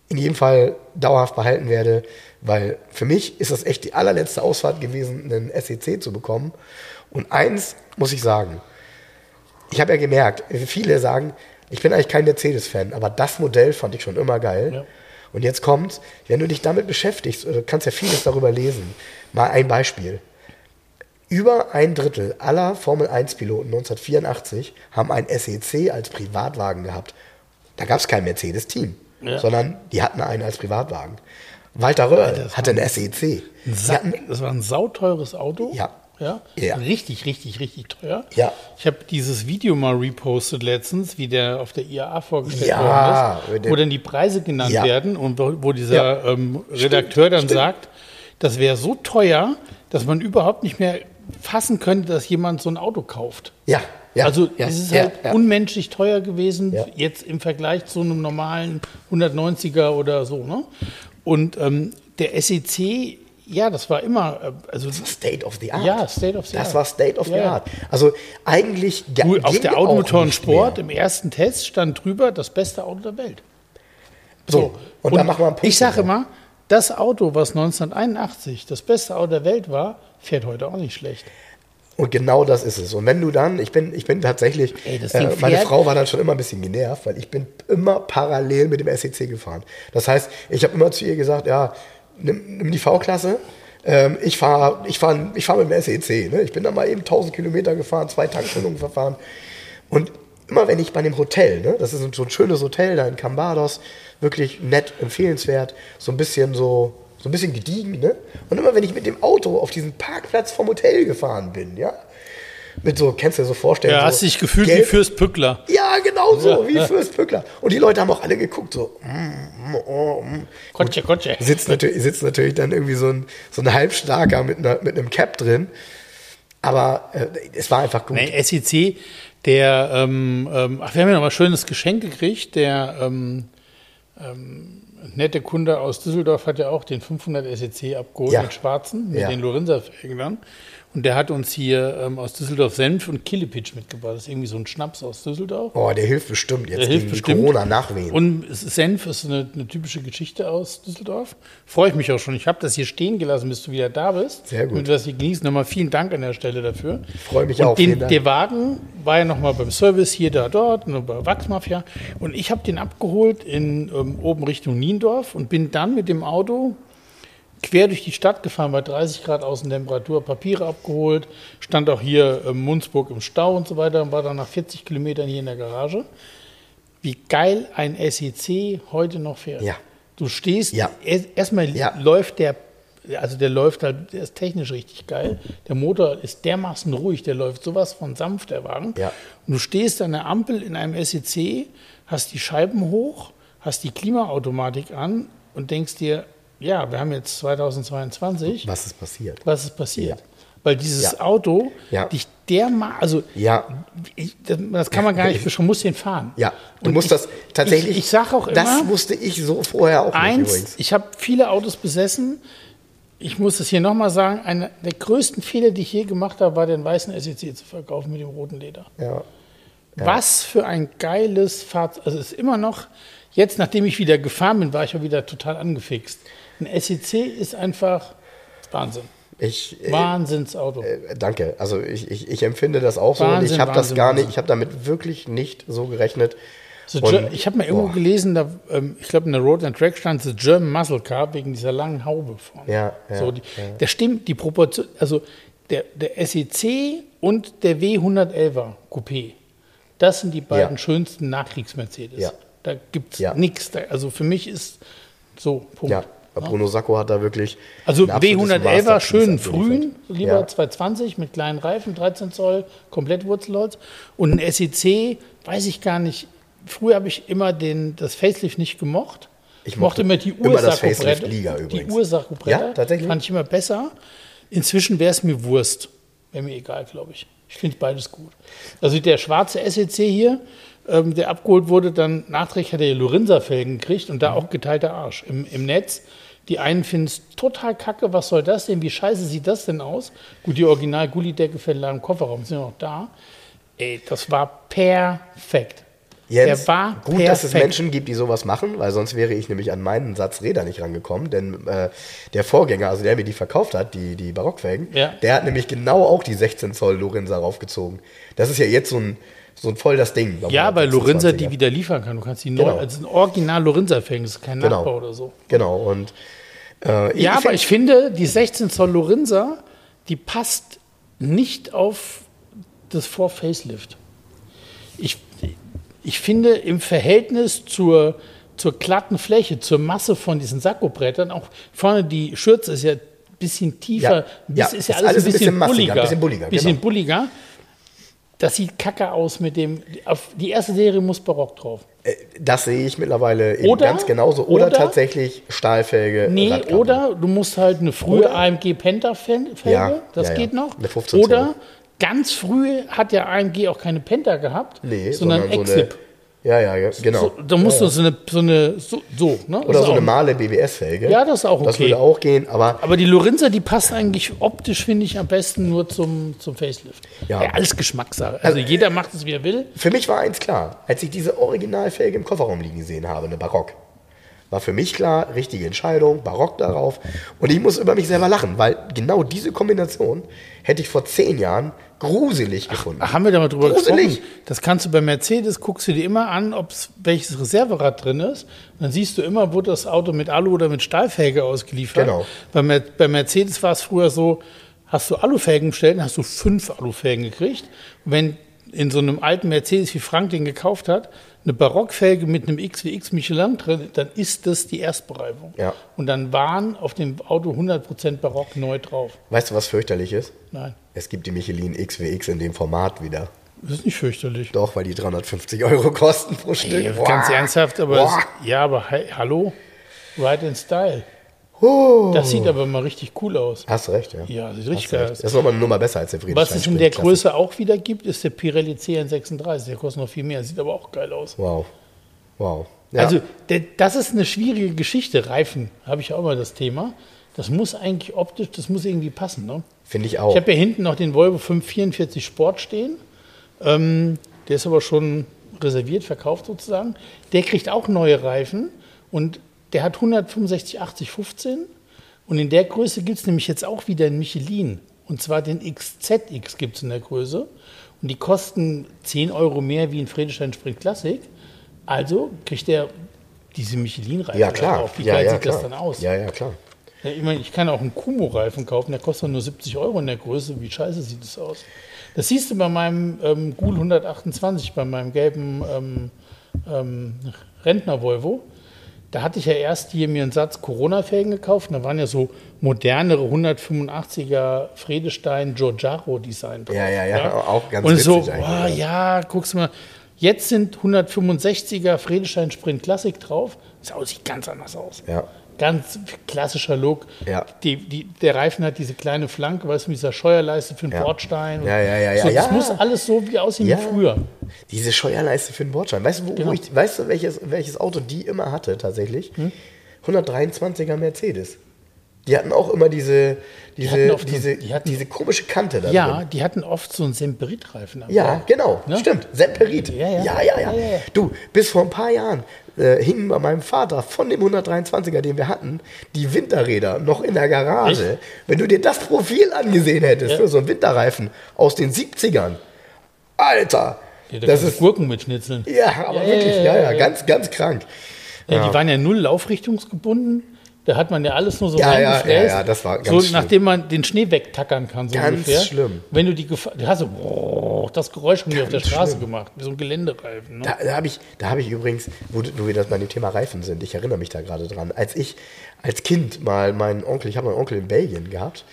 in jedem Fall dauerhaft behalten werde, weil für mich ist das echt die allerletzte Ausfahrt gewesen, einen SEC zu bekommen. Und eins muss ich sagen, ich habe ja gemerkt, viele sagen, ich bin eigentlich kein Mercedes-Fan, aber das Modell fand ich schon immer geil. Ja. Und jetzt kommt, wenn du dich damit beschäftigst, du kannst ja vieles darüber lesen. Mal ein Beispiel. Über ein Drittel aller Formel-1-Piloten 1984 haben ein SEC als Privatwagen gehabt. Da gab es kein Mercedes-Team, Ja. sondern die hatten einen als Privatwagen. Walter Röhrl hatte ein SEC. Ein Sa hatten, das war ein sauteures Auto. Ja. Ja? Ja. Richtig, richtig, richtig teuer. Ja. Ich habe dieses Video mal repostet letztens, wie der auf der IAA vorgestellt Ja, worden ist, wo dann die Preise genannt Ja. werden und wo, dieser ähm, Redakteur dann stimmt. sagt, das wäre so teuer, dass man überhaupt nicht mehr fassen könnte, dass jemand so ein Auto kauft. ja, ja. also ja, es ist ja, halt ja. unmenschlich teuer gewesen, jetzt im Vergleich zu einem normalen 190er oder so. Ne? Und ähm, der SEC, ja, das war immer, äh, also State of the Art. Ja, State of the das Art. war State of the Ja, ja. Art. Also eigentlich Cool, auf der Automotoren Sport im ersten Test stand drüber das beste Auto der Welt. So, und, dann machen wir einen Punkt. Ich sage immer, das Auto, was 1981 das beste Auto der Welt war, fährt heute auch nicht schlecht. Und genau das ist es. Und wenn du dann, ich bin, ich bin tatsächlich, Ey, das äh, meine Frau war dann schon immer ein bisschen genervt, weil ich bin immer parallel mit dem SEC gefahren. Das heißt, ich habe immer zu ihr gesagt, ja, nimm, nimm die V-Klasse. Ähm, ich fahre ich fahr, ich fahr mit dem SEC. Ne? Ich bin dann mal eben 1000 Kilometer gefahren, zwei Tankstellungen verfahren. Und immer wenn ich bei dem Hotel, ne, das ist so ein schönes Hotel da in Cambados, wirklich nett, empfehlenswert, so ein bisschen so, so ein bisschen gediegen, ne? Und immer wenn ich mit dem Auto auf diesen Parkplatz vom Hotel gefahren bin, ja, mit so, kennst du dir so vorstellen, Ja, so hast dich gefühlt wie gelb- Fürst Pückler. Ja, genau so, wie Fürst Pückler. Und die Leute haben auch alle geguckt, so, mm, mm, oh, mm. Kotsche, Kotsche. Sitzt natürlich, sitzt natürlich dann irgendwie so ein, so ein Halbstarker mit, einer, mit einem Cap drin. Aber äh, es war einfach gut. Nee, SEC, der, ähm, ähm, ach, wir haben ja noch mal ein schönes Geschenk gekriegt. Der ähm, ähm, nette Kunde aus Düsseldorf hat ja auch den 500 SEC abgeholt, Ja. den schwarzen, mit Ja. den Lorenzer-Felgern. Und der hat uns hier ähm, aus Düsseldorf Senf und Killepitch mitgebracht. Das ist irgendwie so ein Schnaps aus Düsseldorf. Oh, der hilft bestimmt jetzt Der hilft gegen bestimmt. die Corona-Nachwehen. Und Senf ist eine, eine typische Geschichte aus Düsseldorf. Freue ich mich auch schon. Ich habe das hier stehen gelassen, bis du wieder da bist. Sehr gut. Und das hier genießen. Nochmal vielen Dank an der Stelle dafür. Ich freue mich und auch. Den, der Wagen war ja nochmal beim Service hier, da, dort, und bei Wachsmafia. Und ich habe den abgeholt in ähm, oben Richtung Niendorf und bin dann mit dem Auto quer durch die Stadt gefahren bei 30 Grad Außentemperatur, Papiere abgeholt, stand auch hier ähm, Munzburg im Stau und so weiter und war dann nach 40 Kilometern hier in der Garage. Wie geil ein SEC heute noch fährt. Ja. Du stehst, Ja. erst- erstmal Ja. läuft der, also der läuft halt, der ist technisch richtig geil. Der Motor ist dermaßen ruhig, der läuft sowas von sanft, der Wagen. Ja. Und du stehst an der Ampel in einem SEC, hast die Scheiben hoch, hast die Klimaautomatik an und denkst dir, ja, wir haben jetzt 2022, Was ist passiert? was ist passiert? Ja. Weil dieses Ja. Auto Ja. dich dermaßen, also Ja, ich, das, das kann man gar nicht beschreiben, muss den fahren. ja. Du Und musst ich- das tatsächlich. Ich, ich sage auch immer, Das wusste ich so vorher auch nicht eins, übrigens. ich habe viele Autos besessen. Ich muss es hier nochmal sagen, einer der größten Fehler, die ich je gemacht habe, war den weißen SEC zu verkaufen mit dem roten Leder. Ja. Was für ein geiles Fahrzeug. Also es ist immer noch, jetzt nachdem ich wieder gefahren bin, war ich auch wieder total angefixt. Ein SEC ist einfach Wahnsinn. Ich, äh, Wahnsinnsauto. äh, danke. Also ich, ich, ich empfinde das auch so und Wahnsinn, ich habe das gar nicht, ich habe damit wirklich nicht so gerechnet. The Und- ich habe mal irgendwo boah. gelesen, da, ähm, ich glaube in der Road and Track stand The German Muscle Car wegen dieser langen Haube vorne. Ja, ja, so, die, ja. Der stimmt, die Proportion, also der, der SEC und der W111er Coupé, das sind die beiden Ja. schönsten Nachkriegs-Mercedes. Ja. Da gibt es nichts. Also für mich ist so, Punkt. Ja, Bruno Sacco hat da wirklich. Also ein absolutes W111er Masterpiece schön frühen, lieber Ja. 220 mit kleinen Reifen, 13 Zoll, komplett Wurzelholz. Und ein SEC, weiß ich gar nicht. Früher habe ich immer den, das Facelift nicht gemocht. Ich mochte mochte immer die. Facelift-Liga Die übrigens. Ursachenbretter Ja, tatsächlich? fand ich immer besser. Inzwischen wäre es mir Wurst. Wäre mir egal, glaube ich. Ich finde beides gut. Also der schwarze SEC hier, ähm, der abgeholt wurde, dann nachträglich hat er Lorenza-Felgen gekriegt und da Mhm. auch geteilter Arsch im, im Netz. Die einen finden es total kacke, was soll das denn? Wie scheiße sieht das denn aus? Gut, die original Gullidecke lagen im Kofferraum sind noch da. Ey, das war perfekt. Jens, der war gut, perfekt. dass es Menschen gibt, die sowas machen, weil sonst wäre ich nämlich an meinen Satz Räder nicht rangekommen. Denn äh, der Vorgänger, also der mir die verkauft hat, die, die Barockfelgen, Ja. der hat nämlich genau auch die 16 Zoll Lorenza raufgezogen. Das ist ja jetzt so ein, so ein voll das Ding. Ja, weil Lorenza 126er. die wieder liefern kann. Du kannst die neu, Genau. also ein Original ist kein Genau. Nachbau oder so. Genau, und äh, Ja, aber find- ich finde, die 16 Zoll Lorenza, die passt nicht auf das Vor-Facelift. Ich, ich finde im Verhältnis zur, zur glatten Fläche, zur Masse von diesen Sakkobrettern, auch vorne die Schürze ist ja ein bisschen tiefer, Ja, bis- ja, ist ja ist alles, ein bisschen, massiger, bulliger. ein bisschen bulliger, Bisschen genau. bulliger. Das sieht kacke aus mit dem. Auf die erste Serie muss Barock drauf. äh, das sehe ich mittlerweile eben Oder- ganz genauso. Oder, oder- tatsächlich Stahlfelge. Nee, Radkappen. oder du musst halt eine frühe Oder- AMG Penta-Felge, Ja, das ja, ja. geht noch. Eine 15 Zoll. oder ganz früh hat ja AMG auch keine Penta gehabt, Nee, sondern, sondern so Exip. eine- Ja, ja, ja, genau. So, da musst du so eine, so eine, so, so ne? Oder so eine Male BBS-Felge. Ja, das ist auch Das okay. würde auch gehen, aber Aber die Lorenza, die passt eigentlich optisch, finde ich, am besten nur zum, zum Facelift. Ja. alles Geschmackssache. Also jeder macht es, wie er will. für mich war eins klar. Als ich diese Originalfelge im Kofferraum liegen gesehen habe, eine Barock, war für mich klar, richtige Entscheidung, Barock darauf. Und ich muss über mich selber lachen, weil genau diese Kombination hätte ich vor zehn Jahren gruselig gefunden. Haben wir da mal drüber Gruselig. gesprochen? Das kannst du bei Mercedes, guckst du dir immer an, ob welches Reserverad drin ist. Und dann siehst du immer, wurde das Auto mit Alu oder mit Stahlfelge ausgeliefert. Genau. Bei, Mer bei Mercedes war es früher so, hast du Alufelgen bestellt, dann hast du fünf Alufelgen gekriegt. Und wenn in so einem alten Mercedes, wie Frank den gekauft hat, eine Barockfelge mit einem XWX Michelin drin, dann ist das die Erstbereifung. Ja. Und dann waren auf dem Auto 100% Barock neu drauf. Weißt du, was fürchterlich ist? Nein, Es gibt die Michelin XWX in dem Format wieder. das ist nicht fürchterlich. Doch, weil die 350 Euro kosten pro Stück. Ey, ganz ernsthaft, aber es, ja, aber hey, hallo, Ride in Style. Huh. Das sieht aber mal richtig cool aus. Hast recht, ja. Ja, das sieht richtig geil aus. Das ist nochmal eine Nummer besser als der Friedrichshain. Was es in der Größe auch wieder gibt, ist der Pirelli CN36. Der kostet noch viel mehr, sieht aber auch geil aus. Wow. Wow. Ja. Also, das ist eine schwierige Geschichte. Reifen, habe ich auch mal das Thema. Das muss eigentlich optisch, das muss irgendwie passen. Ne? Finde ich auch. Ich habe hier hinten noch den Volvo 544 Sport stehen. Ähm, der ist aber schon reserviert, verkauft sozusagen. Der kriegt auch neue Reifen und der hat 165, 80, 15. Und in der Größe gibt es nämlich jetzt auch wieder einen Michelin. Und zwar den XZX gibt es in der Größe. Und die kosten 10 Euro mehr wie ein Friedrichstein Sprint Classic. Also kriegt der diese Michelin-Reifen ja, klar. drauf. Wie ja, geil ja, sieht klar. das dann aus? Ja, ja, klar. Ja, ich meine, ich kann auch einen Kumo-Reifen kaufen, der kostet nur 70 Euro in der Größe. Wie scheiße sieht das aus? Das siehst du bei meinem ähm, Ghoul 128, bei meinem gelben ähm, ähm, Rentner-Volvo. da hatte ich ja erst hier mir einen Satz Corona-Felgen gekauft. Und da waren ja so modernere 185er Friedestein Giorgiaro Design drauf. Ja, ja, ja, auch ganz Und so, boah, ja. ja, guckst du mal. Jetzt sind 165er Friedestein Sprint Classic drauf. Das sieht ganz anders aus. Ja. Ganz klassischer Look. Ja. Die, die, der Reifen hat diese kleine Flanke, weißt du, mit dieser Scheuerleiste für den Ja. Bordstein. Ja, ja, ja, ja, So, das ja. muss alles so wie aussehen Ja. wie früher. Diese Scheuerleiste für den Bordstein. Weißt du, wo, Genau. wo ich, weißt du welches, welches Auto die immer hatte tatsächlich? Hm? 123er Mercedes. Die hatten auch immer diese, diese, so- diese, die hatten- diese komische Kante da Ja, drin. die hatten oft so einen Semperit-Reifen. Ja, Bord. genau, Ne? stimmt. Semperit. Ja, ja, ja. Ja, ja, ja. Du, bis vor ein paar Jahren äh, hingen bei meinem Vater von dem 123er, den wir hatten, die Winterräder noch in der Garage. Wenn du dir das Profil angesehen hättest Ja. für so einen Winterreifen aus den 70ern, Alter, Ja, da das ist Gurken mitschnitzeln. Ja, aber Ja, wirklich, ja, ja, ganz, ganz krank. Die waren ja null laufrichtungsgebunden. Da hat man ja alles nur so Ja, ja, ja, ja, das war ganz So, schlimm. nachdem man den Schnee wegtackern kann, so Ganz ungefähr. schlimm. Wenn du die Gefahr, du hast so, boah, das Geräusch haben die auf der Straße schlimm. gemacht, wie so ein Geländereifen. Ne? Da, da habe ich, da hab ich übrigens, wo, du- wo wir das bei dem Thema Reifen sind, ich erinnere mich da gerade dran, als ich als Kind mal meinen Onkel, ich habe meinen Onkel in Belgien gehabt,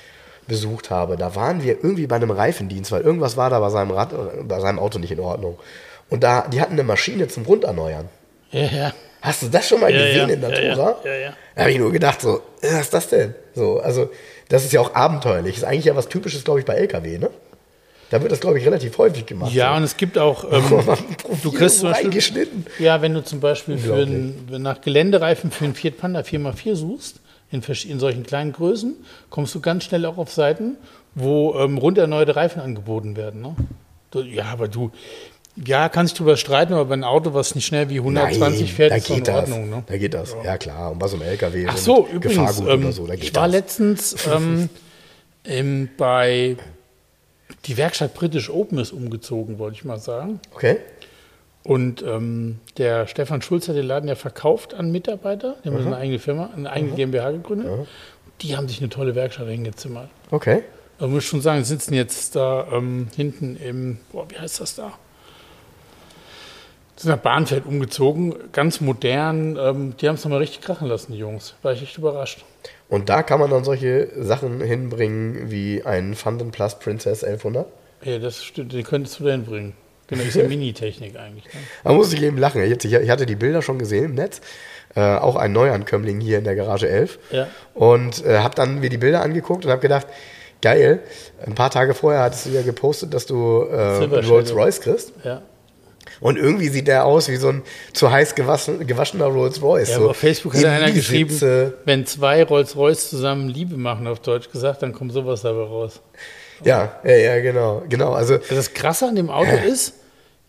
besucht habe, da waren wir irgendwie bei einem Reifendienst, weil irgendwas war da bei seinem, Rad, bei seinem Auto nicht in Ordnung. Und da, die hatten eine Maschine zum Runderneuern. Ja, ja. Hast du das schon mal Ja, gesehen ja, in Natura? ja, ja, ja. Da habe ich nur gedacht, so, äh, was ist das denn? So, also, das ist ja auch abenteuerlich. Ist eigentlich ja was Typisches, glaube ich, bei LKW, ne? Da wird das, glaube ich, relativ häufig gemacht. Ja, so. und es gibt auch, ähm, du kriegst zum Beispiel, ja, wenn du zum Beispiel für einen, nach Geländereifen für einen Fiat Panda 4x4 suchst, in, in solchen kleinen Größen, kommst du ganz schnell auch auf Seiten, wo ähm, runderneuerte Reifen angeboten werden. Ne? Ja, aber du, ja, kannst du drüber streiten, aber bei einem Auto, was nicht schnell wie 120 fährt, da ist geht in das. Ordnung. Ne? Da geht das, ja klar. Und so einem LKW, Ach so übrigens, Gefahrgut ähm, oder so, da geht ich war das. letztens ähm, ähm, bei die Werkstatt British Open ist umgezogen, wollte ich mal sagen. Okay, Und ähm, der Stefan Schulz hat den Laden ja verkauft an Mitarbeiter. Die haben Mhm. eine eigene Firma, eine eigene GmbH gegründet. Die haben sich eine tolle Werkstatt hingezimmert. okay. Da muss ich schon sagen, sitzen jetzt da ähm, hinten im, boah, wie heißt das da? Sind nach Bahnfeld umgezogen, ganz modern. Ähm, die haben es nochmal richtig krachen lassen, die Jungs. War ich echt überrascht. Und da kann man dann solche Sachen hinbringen wie einen Fanden Plus Princess 1100. Ja, das stimmt, den könntest du da hinbringen. Genau, ist ja Mini-Technik eigentlich. Ne? Da muss ich eben lachen. Ich, hatte die Bilder schon gesehen im Netz. Äh, auch ein Neuankömmling hier in der Garage 11. Ja. Und äh, habe dann mir die Bilder angeguckt und habe gedacht, geil. Ein paar Tage vorher hattest du ja gepostet, dass du äh, einen Silver Rolls Shadow. Royce kriegst. Ja. Und irgendwie sieht der aus wie so ein zu heiß gewaschen, gewaschener Rolls Royce. Ja, so auf Facebook hat in einer geschrieben, Sitze. wenn zwei Rolls-Royce zusammen Liebe machen, auf Deutsch gesagt, dann kommt sowas dabei raus. Ja, ja, ja, genau. genau. Also, das Krasse an dem Auto ist,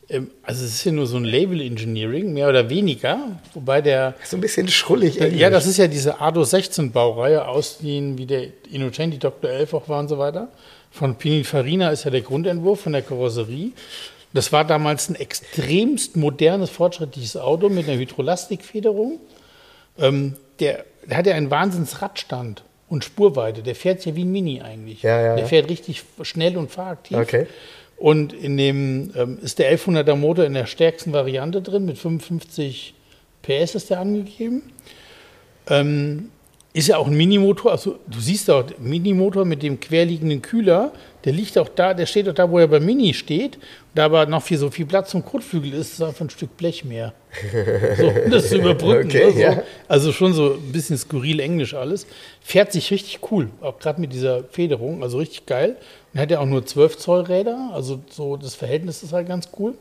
ähm, also es ist ja nur so ein Label-Engineering, mehr oder weniger, wobei der, so ein bisschen schrullig. Englisch. ja, das ist ja diese Ado 16 Baureihe, ausgehend wie der Innocenti Dr. 11 auch war und so weiter. Von Pininfarina ist ja der Grundentwurf von der Karosserie. Das war damals ein extremst modernes, fortschrittliches Auto mit einer Hydrolastikfederung. Ähm, der, der hat ja einen Wahnsinns Radstand und Spurweite. Der fährt ja wie ein Mini eigentlich. Ja, ja, der fährt richtig schnell und fahraktiv. Okay. Und in dem ähm, ist der 1100er Motor in der stärksten Variante drin, mit 55 PS ist der angegeben. Ähm, ist ja auch ein Minimotor, also du siehst auch, Minimotor mit dem querliegenden Kühler, der liegt auch da, der steht auch da, wo er beim Mini steht. Da aber noch viel so viel Platz zum Kotflügel ist, ist einfach ein Stück Blech mehr. So, um das zu überbrücken. Okay, ne, so. ja. Also schon so ein bisschen skurril Englisch alles. Fährt sich richtig cool, auch gerade mit dieser Federung, also richtig geil. Und hat ja auch nur 12 Zoll Räder, also so das Verhältnis ist halt ganz cool.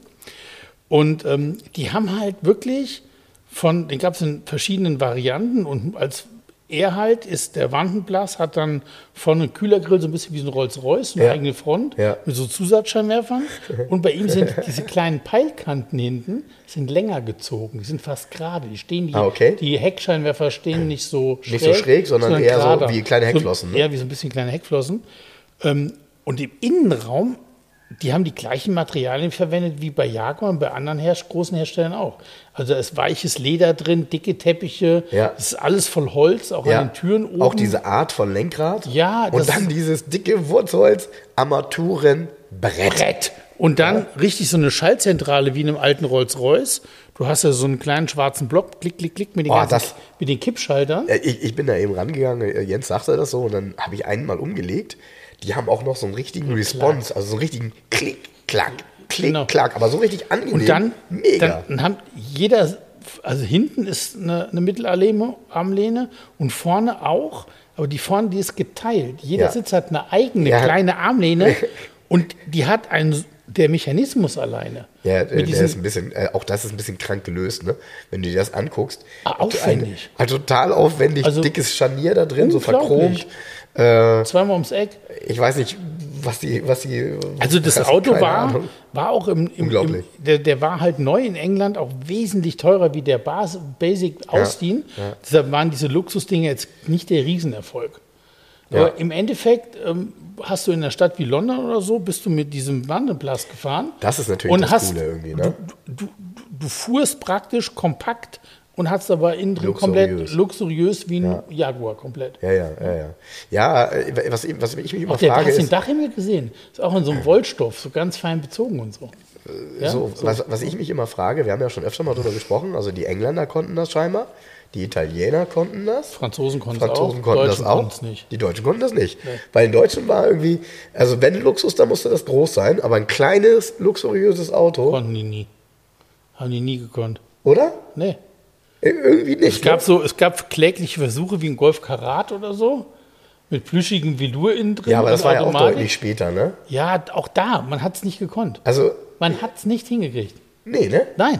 Und ähm, die haben halt wirklich von, den gab es in verschiedenen Varianten und als er halt ist, der Wandenblas hat dann vorne einen Kühlergrill, so ein bisschen wie so ein Rolls-Royce, eine Ja. eigene Front Ja. mit so Zusatzscheinwerfern. Und bei ihm sind diese kleinen Peilkanten hinten sind länger gezogen, die sind fast gerade. Die stehen die, Ah, okay. die Heckscheinwerfer stehen nicht so schräg, Nicht so schräg, sondern eher so gerader. wie kleine Heckflossen, So, ne? eher wie so ein bisschen kleine Heckflossen. Ähm, und im Innenraum, die haben die gleichen Materialien verwendet wie bei Jaguar und bei anderen Her großen Herstellern auch. Also da ist weiches Leder drin, dicke Teppiche, Ja. das ist alles voll Holz, auch ja. an den Türen oben. Auch diese Art von Lenkrad. Ja, Und dann dieses dicke Wurzholz Armaturenbrett. Brett. Und dann richtig so eine Schaltzentrale wie in einem alten Rolls-Royce. Du hast ja so einen kleinen schwarzen Block, klick, klick, klick, mit den, Oh, ganzen, das- mit den Kippschaltern. Ich, ich bin da eben rangegangen, Jens sagte das so, und dann habe ich einen mal umgelegt. Die haben auch noch so einen richtigen Response, also so einen richtigen Klick, Klack, Klick, Genau. Klack, aber so richtig angenehm. Und dann, mega. dann haben jeder, also hinten ist eine, eine Mittelarmlehne Armlehne und vorne auch, aber die vorne, die ist geteilt. Jeder Ja. Sitz hat eine eigene Ja. kleine Armlehne und die hat einen, der Mechanismus alleine. ja, der ist ein bisschen, äh, auch das ist ein bisschen krank gelöst, ne? Wenn du dir das anguckst. Ah, aufwendig. Ein, ein total aufwendig, Also, dickes Scharnier da drin, so verchromt. Äh, zweimal ums Eck. ich weiß nicht, was die, was die. Also das was- Auto war, Ahnung. war auch im, im, im Unglaublich. der, der war halt neu in England, auch wesentlich teurer wie der Bas Basic Austin. Deshalb waren diese Luxusdinge jetzt nicht der Riesenerfolg. Ja. Aber im Endeffekt ähm, hast du in einer Stadt wie London oder so, bist du mit diesem Wandelplatz gefahren. Das ist natürlich und das hast, Coole irgendwie, ne? Du, du, du fuhrst praktisch kompakt und hast aber innen drin Luxuriös. komplett luxuriös wie ein Jaguar komplett. Ja, ja, ja, ja. Ja, äh, was, ich- was ich mich immer Auch der, frage hast du den ist, Dachhimmel gesehen? Ist auch in so einem Wollstoff, so ganz fein bezogen und so. Ja, so, Was, was ich mich immer frage, wir haben ja schon öfter mal drüber gesprochen, also die Engländer konnten das scheinbar, die Italiener konnten das, Franzosen konnten es Franzosen auch, konnten Deutschen das auch, konnten es nicht. die Deutschen konnten das nicht. Weil in Deutschland war irgendwie, also wenn Luxus, dann musste das groß sein, aber ein kleines, luxuriöses Auto, Konnten die nie. Haben die nie gekonnt. oder? Nee. Ir- Irgendwie nicht. Es gab ne? so, es gab klägliche Versuche wie ein Golf Karat oder so. Mit plüschigem Velour innen drin. ja, aber das war ja auch Automatik. deutlich später, ne? Ja, auch da, man hat es nicht gekonnt. Also, Man hat es nicht hingekriegt. nee, ne? Nein.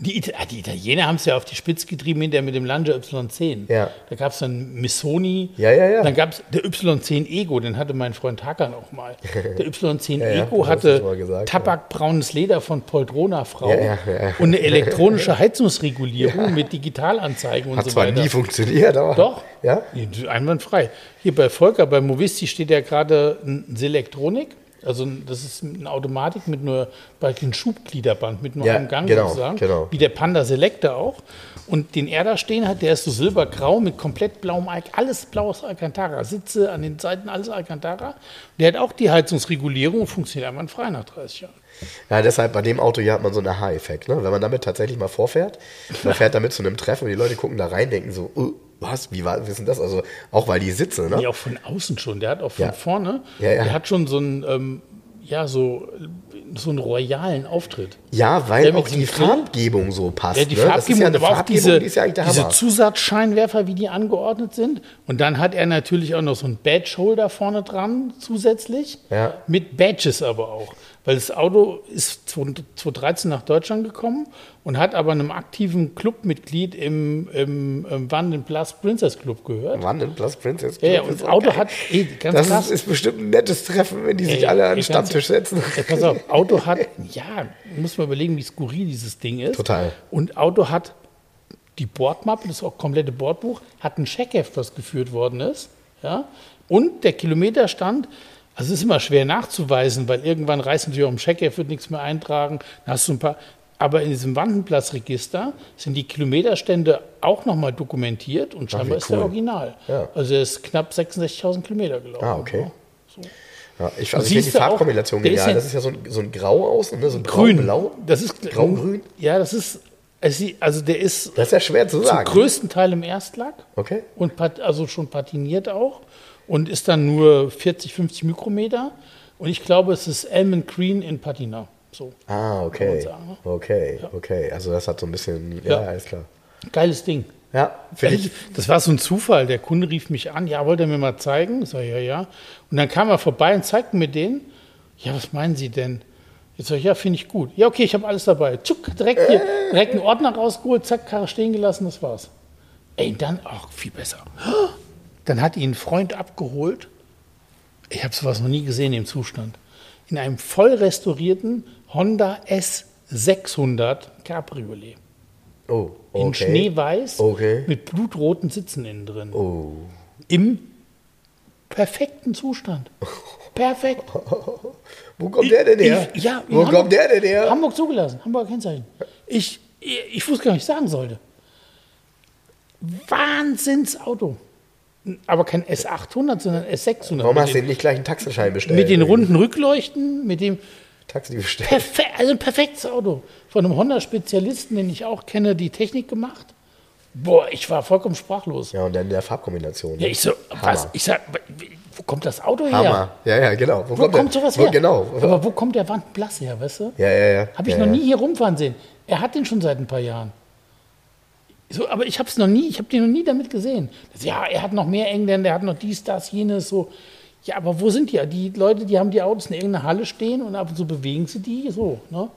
Die, Ita- ah, die Italiener haben es ja auf die Spitze getrieben hinterher mit dem Lancia Y10. Ja. Da gab es dann Missoni. Ja, ja, ja. Dann gab es der Y10 Ego, den hatte mein Freund Hakan auch mal. Der Y10 Ja, ja, Ego du hatte gesagt, tabakbraunes Leder von Poltrona Frau Ja, ja, ja. und eine elektronische Heizungsregulierung mit Digitalanzeigen und Hat so zwar weiter. nie funktioniert, aber. Doch. Ja? Ja, Einwandfrei. Hier bei Volker, bei Movisti steht ja gerade ein Selektronik. Also das ist eine Automatik mit nur bei ein Schubgliederband, mit nur Ja, einem Gang genau, sozusagen. genau. Wie der Panda Selector auch. Und den er da stehen hat, der ist so silbergrau mit komplett blauem Alc alles blaues Alcantara. Sitze an den Seiten, alles Alcantara. Der hat auch die Heizungsregulierung und funktioniert einwandfrei nach 30 Jahren. Ja, deshalb bei dem Auto hier hat man so einen Aha-Effekt. Ne? Wenn man damit tatsächlich mal vorfährt, man fährt damit zu einem Treffen und die Leute gucken da rein, denken so, uh, was, wie war, denn das? Also auch weil die Sitze, ne? Nee, auch von außen schon. Der hat auch von Ja. vorne, Ja, ja. der hat schon so einen, ähm, ja, so, so einen royalen Auftritt. Ja, weil auch die. Farbgebung so passt. Ja, die ne? Farbgebung, ja aber auch diese, die ist ja diese. Zusatzscheinwerfer, wie die angeordnet sind. Und dann hat er natürlich auch noch so ein Badge-Holder vorne dran zusätzlich. Ja. Mit Badges aber auch. Weil das Auto ist 2013 nach Deutschland gekommen und hat aber einem aktiven Clubmitglied im, im, im Van Plus Princess Club gehört. Mann, in Plus Princess. Ja, ja, Club und das Auto geil. hat, ey, ganz Das krass. ist, ist bestimmt ein nettes Treffen, wenn die sich Ey, alle an den Stammtisch setzen. Ey, pass auf, Auto hat, ja, muss man überlegen, wie skurril dieses Ding ist. Total. Und Auto hat die Bordmappe, das komplette Bordbuch, hat ein Checkheft, was geführt worden ist. Ja? Und der Kilometerstand, also es ist immer schwer nachzuweisen, weil irgendwann reißen sie auch im Checkheft, wird nichts mehr eintragen. Dann hast du ein paar. Aber in diesem Wandenplatzregister sind die Kilometerstände auch nochmal dokumentiert und scheinbar wie ist der cool. Original. Ja. Also er ist knapp 66.000 Kilometer gelaufen. Ah, okay. Ja. Ja, ich also ich finde die auch, Farbkombination der ist genial. ja- das ist ja so ein, so ein Grau außen, ne? so ein Grün. Grau-Blau. Das ist Grau-Grün? Ja, das ist. Also der ist Das ist ja schwer zu zum sagen. größten Teil im Erstlack Okay. und also schon patiniert auch und ist dann nur 40, 50 Mikrometer. Und ich glaube, es ist Almond Green in Patina. So. Ah, okay. ne? Okay, okay. Also das hat so ein bisschen, ja, Ja. alles klar. Geiles Ding. Ja, finde ich. Das war so ein Zufall. Der Kunde rief mich an, ja, wollte er mir mal zeigen? Ich sage, ja, ja. Und dann kam er vorbei und zeigte mir den. Ja, was meinen Sie denn? Jetzt sage ich, ja, finde ich gut. Ja, okay, ich habe alles dabei. Zuck, direkt hier, direkt einen Ordner rausgeholt, zack, Karre stehen gelassen, das war's. Ey, dann, ach, viel besser. Dann hat ihn ein Freund abgeholt. Ich habe sowas noch nie gesehen im Zustand. In einem voll restaurierten Honda S600 Cabriolet. Oh, okay. In Schneeweiß Okay. mit blutroten Sitzen innen drin. Oh. Im perfekten Zustand. Perfekt. Wo kommt der denn her? Ich, ja, Wo Hamburg- kommt der denn her? Hamburg zugelassen, Hamburger Kennzeichen. Ich, ich, ich wusste gar nicht, was ich sagen sollte. Wahnsinnsauto. Aber kein S800, sondern S600. Warum hast du denn nicht gleich einen Taxenschein bestellt? mit den runden Rückleuchten, mit dem. Taxi bestellt. Perfekt, also ein perfektes Auto. Von einem Honda-Spezialisten, den ich auch kenne, die Technik gemacht. Boah, ich war vollkommen sprachlos. Ja, und dann der Farbkombination. Ja, ich so, was? Hammer. Ich sag, wo kommt das Auto her? Hammer. Ja, ja, genau. Wo kommt, der- sowas wo, her? Genau. Aber wo kommt der Wandblass her, weißt du? Ja, ja, ja. Habe ich ja, noch ja. nie hier rumfahren sehen. Er hat den schon seit ein paar Jahren. So, aber ich habe es noch nie, ich habe den noch nie damit gesehen. Das, ja, er hat noch mehr Engländer, er hat noch dies, das, jenes, so. Ja, aber wo sind die? Die Leute, die haben die Autos in irgendeiner Halle stehen und ab und zu bewegen sie die so. Ne?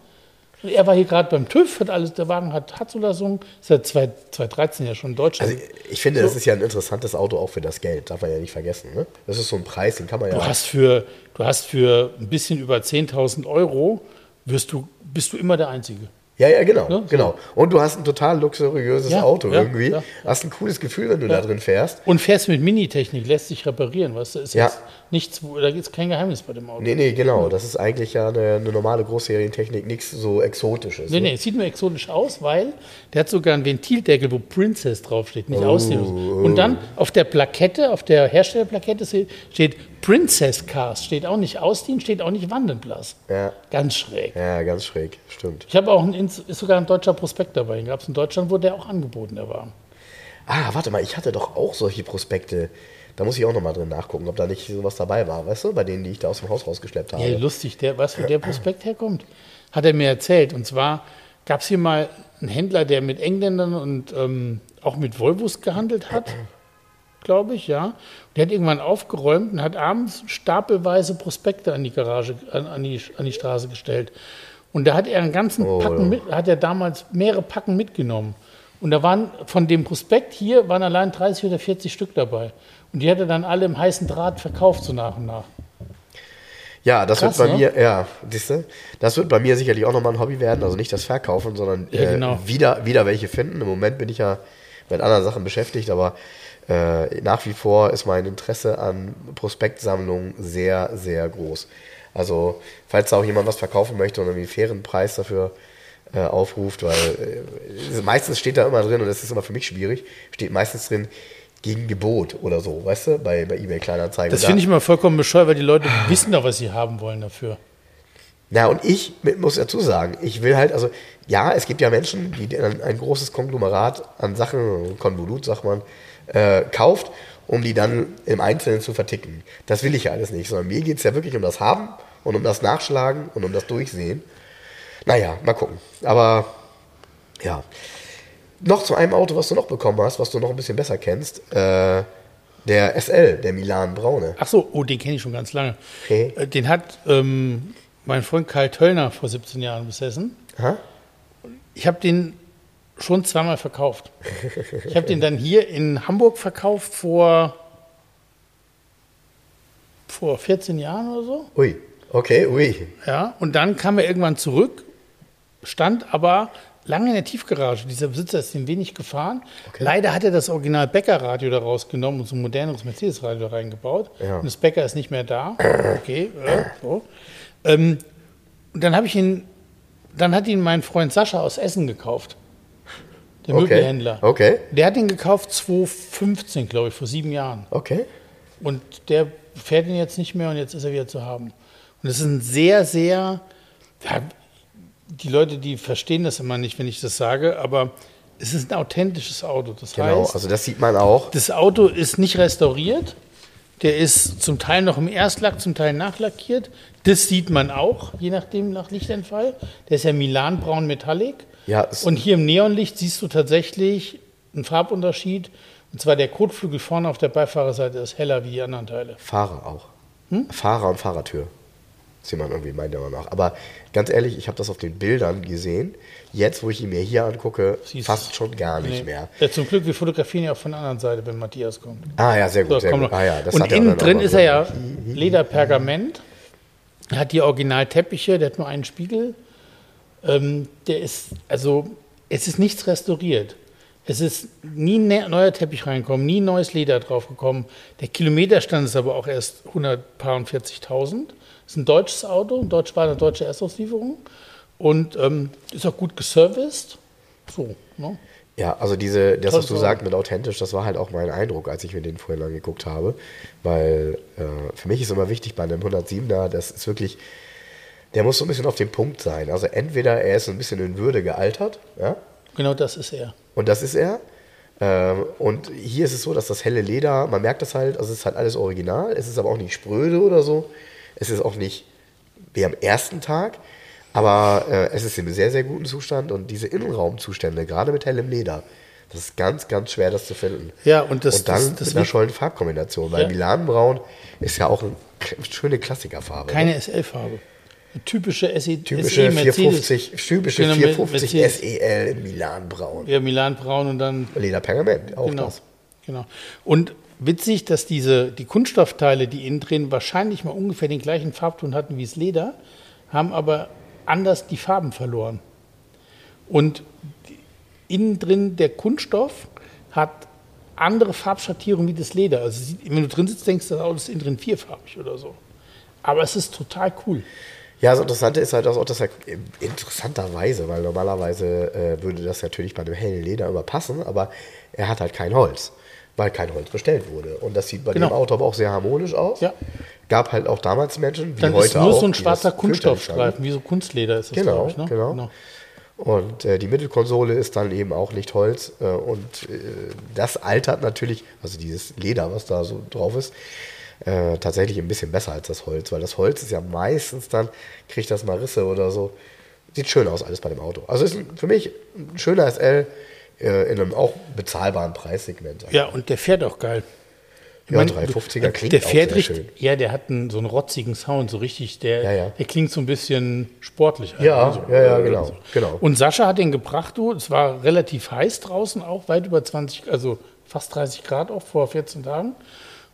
Und er war hier gerade beim TÜV, hat alles, der Wagen hat, hat Zulassung, ist seit 2 2013 ja schon in Deutschland. Also ich finde, das ist ja ein interessantes Auto auch für das Geld, darf man ja nicht vergessen. Ne? Das ist so ein Preis, den kann man ja. Du hast für, du hast für ein bisschen über 10.000 Euro, wirst du, bist du immer der Einzige. Ja, ja, genau, Ne? genau. Und du hast ein total luxuriöses Ja, Auto ja, irgendwie. ja, Hast ein cooles Gefühl, wenn du da drin fährst. Und fährst mit Minitechnik, lässt sich reparieren, weißt du? Ist Ja. nichts, da gibt es kein Geheimnis bei dem Auto. Nee, nee, genau. Das ist eigentlich ja eine, eine normale Großserientechnik, nichts so Exotisches. Nee, ne? nee, es sieht nur exotisch aus, weil der hat sogar einen Ventildeckel, wo Princess draufsteht, nicht Oh, aussehen. Und dann auf der Plakette, auf der Herstellerplakette steht Princess Cars, steht auch nicht Austin, steht auch nicht Wandenblass. Ja. Ganz schräg. Ja, ganz schräg, stimmt. Ich habe auch einen, Ins- ist sogar ein deutscher Prospekt dabei. Gab es in Deutschland, wurde der auch angeboten, der war. Ah, warte mal, ich hatte doch auch solche Prospekte. Da muss ich auch nochmal drin nachgucken, ob da nicht sowas dabei war, weißt du, bei denen, die ich da aus dem Haus rausgeschleppt habe. Ja, lustig, der, weißt du, wo der Prospekt herkommt? Hat er mir erzählt. Und zwar gab es hier mal einen Händler, der mit Engländern und ähm, auch mit Volvos gehandelt hat, glaube ich, ja. Der hat irgendwann aufgeräumt und hat abends stapelweise Prospekte an die Garage, an, an, die, an die Straße gestellt. Und da hat er einen ganzen Oh, Packen ja. mit, hat er damals mehrere Packen mitgenommen. Und da waren von dem Prospekt hier waren allein 30 oder 40 Stück dabei. Und die hat er dann alle im heißen Draht verkauft, so nach und nach. Ja, das Krass, wird bei ne? mir, ja, siehst du, das wird bei mir sicherlich auch nochmal ein Hobby werden. Also nicht das Verkaufen, sondern Ja, äh, genau. wieder, wieder welche finden. Im Moment bin ich ja mit anderen Sachen beschäftigt, aber äh, nach wie vor ist mein Interesse an Prospektsammlungen sehr, sehr groß. Also, falls da auch jemand was verkaufen möchte und irgendwie einen fairen Preis dafür äh, aufruft, weil äh, meistens steht da immer drin, und das ist immer für mich schwierig, steht meistens drin, gegen Gebot oder so, weißt du, bei, bei eBay Kleinanzeigen. Das Da- finde ich immer vollkommen bescheuert, weil die Leute wissen doch, was sie haben wollen dafür. Na, und ich muss dazu sagen, ich will halt, also, ja, es gibt ja Menschen, die dann ein großes Konglomerat an Sachen, Konvolut, sagt man, äh, kauft, um die dann im Einzelnen zu verticken. Das will ich ja alles nicht, sondern mir geht es ja wirklich um das Haben und um das Nachschlagen und um das Durchsehen. Naja, mal gucken. Aber, ja. Noch zu einem Auto, was du noch bekommen hast, was du noch ein bisschen besser kennst. Äh, der SL, der Milan Braune. Ach so, oh, den kenne ich schon ganz lange. Okay. Äh, Den hat ähm, mein Freund Karl Töllner vor 17 Jahren besessen. Ha? Ich habe den schon zweimal verkauft. Ich habe den dann hier in Hamburg verkauft vor, vor 14 Jahren oder so. Ui, okay, ui. Ja, und dann kam er irgendwann zurück, stand aber lange in der Tiefgarage. Dieser Besitzer ist ihm wenig gefahren. Leider hat er das Original Becker-Radio da rausgenommen und so ein moderneres Mercedes-Radio da reingebaut. Ja. Und das Becker ist nicht mehr da. Okay, äh, so. Ähm, und dann habe ich ihn, dann hat ihn mein Freund Sascha aus Essen gekauft. Der Okay. Möbelhändler. Okay, Der hat ihn gekauft 2015, glaube ich, vor sieben Jahren. okay. Und der fährt ihn jetzt nicht mehr und jetzt ist er wieder zu haben. Und es ist ein sehr, sehr, die Leute, die verstehen das immer nicht, wenn ich das sage, aber es ist ein authentisches Auto. Das Genau, heißt, also das sieht man auch. das Auto ist nicht restauriert. Der ist zum Teil noch im Erstlack, zum Teil nachlackiert. Das sieht man auch, je nachdem nach Lichtentfall. Der ist ja Milan-Braun Metallic. Ja, Und hier im Neonlicht siehst du tatsächlich einen Farbunterschied. Und zwar der Kotflügel vorne auf der Beifahrerseite ist heller wie die anderen Teile. Fahrer auch. Hm? Fahrer und Fahrertür. Sieht man irgendwie meiner Meinung nach. Aber ganz ehrlich, ich habe das auf den Bildern gesehen. Jetzt, wo ich ihn mir hier angucke, Siehst fast schon gar nicht Nee. mehr. Ja, zum Glück, wir fotografieren ja auch von der anderen Seite, wenn Matthias kommt. Ah ja, sehr gut, So, sehr gut. Ah, ja, das und innen drin ist er ja Lederpergament. Er hat die Originalteppiche, der hat nur einen Spiegel. Ähm, der ist, also, es ist nichts restauriert. Es ist nie ein ne- neuer Teppich reingekommen, nie neues Leder draufgekommen. Der Kilometerstand ist aber auch erst 140.000. Ist ein deutsches Auto, ein deutsch, war eine deutsche Erstauslieferung. Und ähm, ist auch gut geserviced. So, ne? Ja, also diese, das, was du sagst mit authentisch, das war halt auch mein Eindruck, als ich mir den vorhin angeguckt habe. Weil äh, für mich ist immer wichtig bei einem 107er, das ist wirklich der muss so ein bisschen auf dem Punkt sein. Also entweder er ist ein bisschen in Würde gealtert, ja, Genau das ist er. und das ist er. Ähm, und hier ist es so, dass das helle Leder, man merkt das halt, also es ist halt alles original, es ist aber auch nicht spröde oder so. Es ist auch nicht wie am ersten Tag, aber äh, es ist in einem sehr, sehr guten Zustand und diese Innenraumzustände, gerade mit hellem Leder, das ist ganz, ganz schwer, das zu finden. Ja, und das- und dann das- das mit einer schönen Farbkombination, weil Ja. Milanbraun ist ja auch eine schöne Klassikerfarbe. Keine ne? SL-Farbe. Typische SE, typische SE Mercedes. 450, typische Genau, 450 Mercedes. SEL in Milanbraun. Ja, Milan Braun und dann Lederpergament, auch genau, das. genau. Und witzig, dass diese die Kunststoffteile, die innen drin wahrscheinlich mal ungefähr den gleichen Farbton hatten wie das Leder, haben aber anders die Farben verloren. Und innen drin der Kunststoff hat andere Farbschattierung wie das Leder. Also wenn du drin sitzt, denkst du, das Auto ist innen drin vierfarbig oder so. Aber es ist total cool. Ja, das Interessante ist halt auch, dass er interessanterweise, weil normalerweise äh, würde das natürlich bei einem hellen Leder immer passen, aber er hat halt kein Holz, weil kein Holz bestellt wurde. Und das sieht bei Genau. dem Auto aber auch sehr harmonisch aus. Ja. Gab halt auch damals Menschen, wie Dann heute ist nur auch. so ein schwarzer. Kunststoffstreifen, wie so Kunstleder ist das, Genau, glaube ich. Ne? genau. Und äh, die Mittelkonsole ist dann eben auch nicht Holz. Äh, und äh, das altert natürlich, also dieses Leder, was da so drauf ist, äh, tatsächlich ein bisschen besser als das Holz. Weil das Holz ist ja meistens dann, kriegt das mal Risse oder so. Sieht schön aus alles bei dem Auto. Also ist für mich ein schöner SL äh, in einem auch bezahlbaren Preissegment. Ja, und der fährt auch geil. Ich Ja, meine, 350er du- klingt der auch fährt sehr richtig, schön. Ja, der hat einen, so einen rotzigen Sound, so richtig, der, Ja, ja. der klingt so ein bisschen sportlich. Ja, so. ja, ja, genau, genau. Und Sascha hat den gebracht, du, es war relativ heiß draußen, auch weit über 20, also fast 30 Grad auch vor 14 Tagen.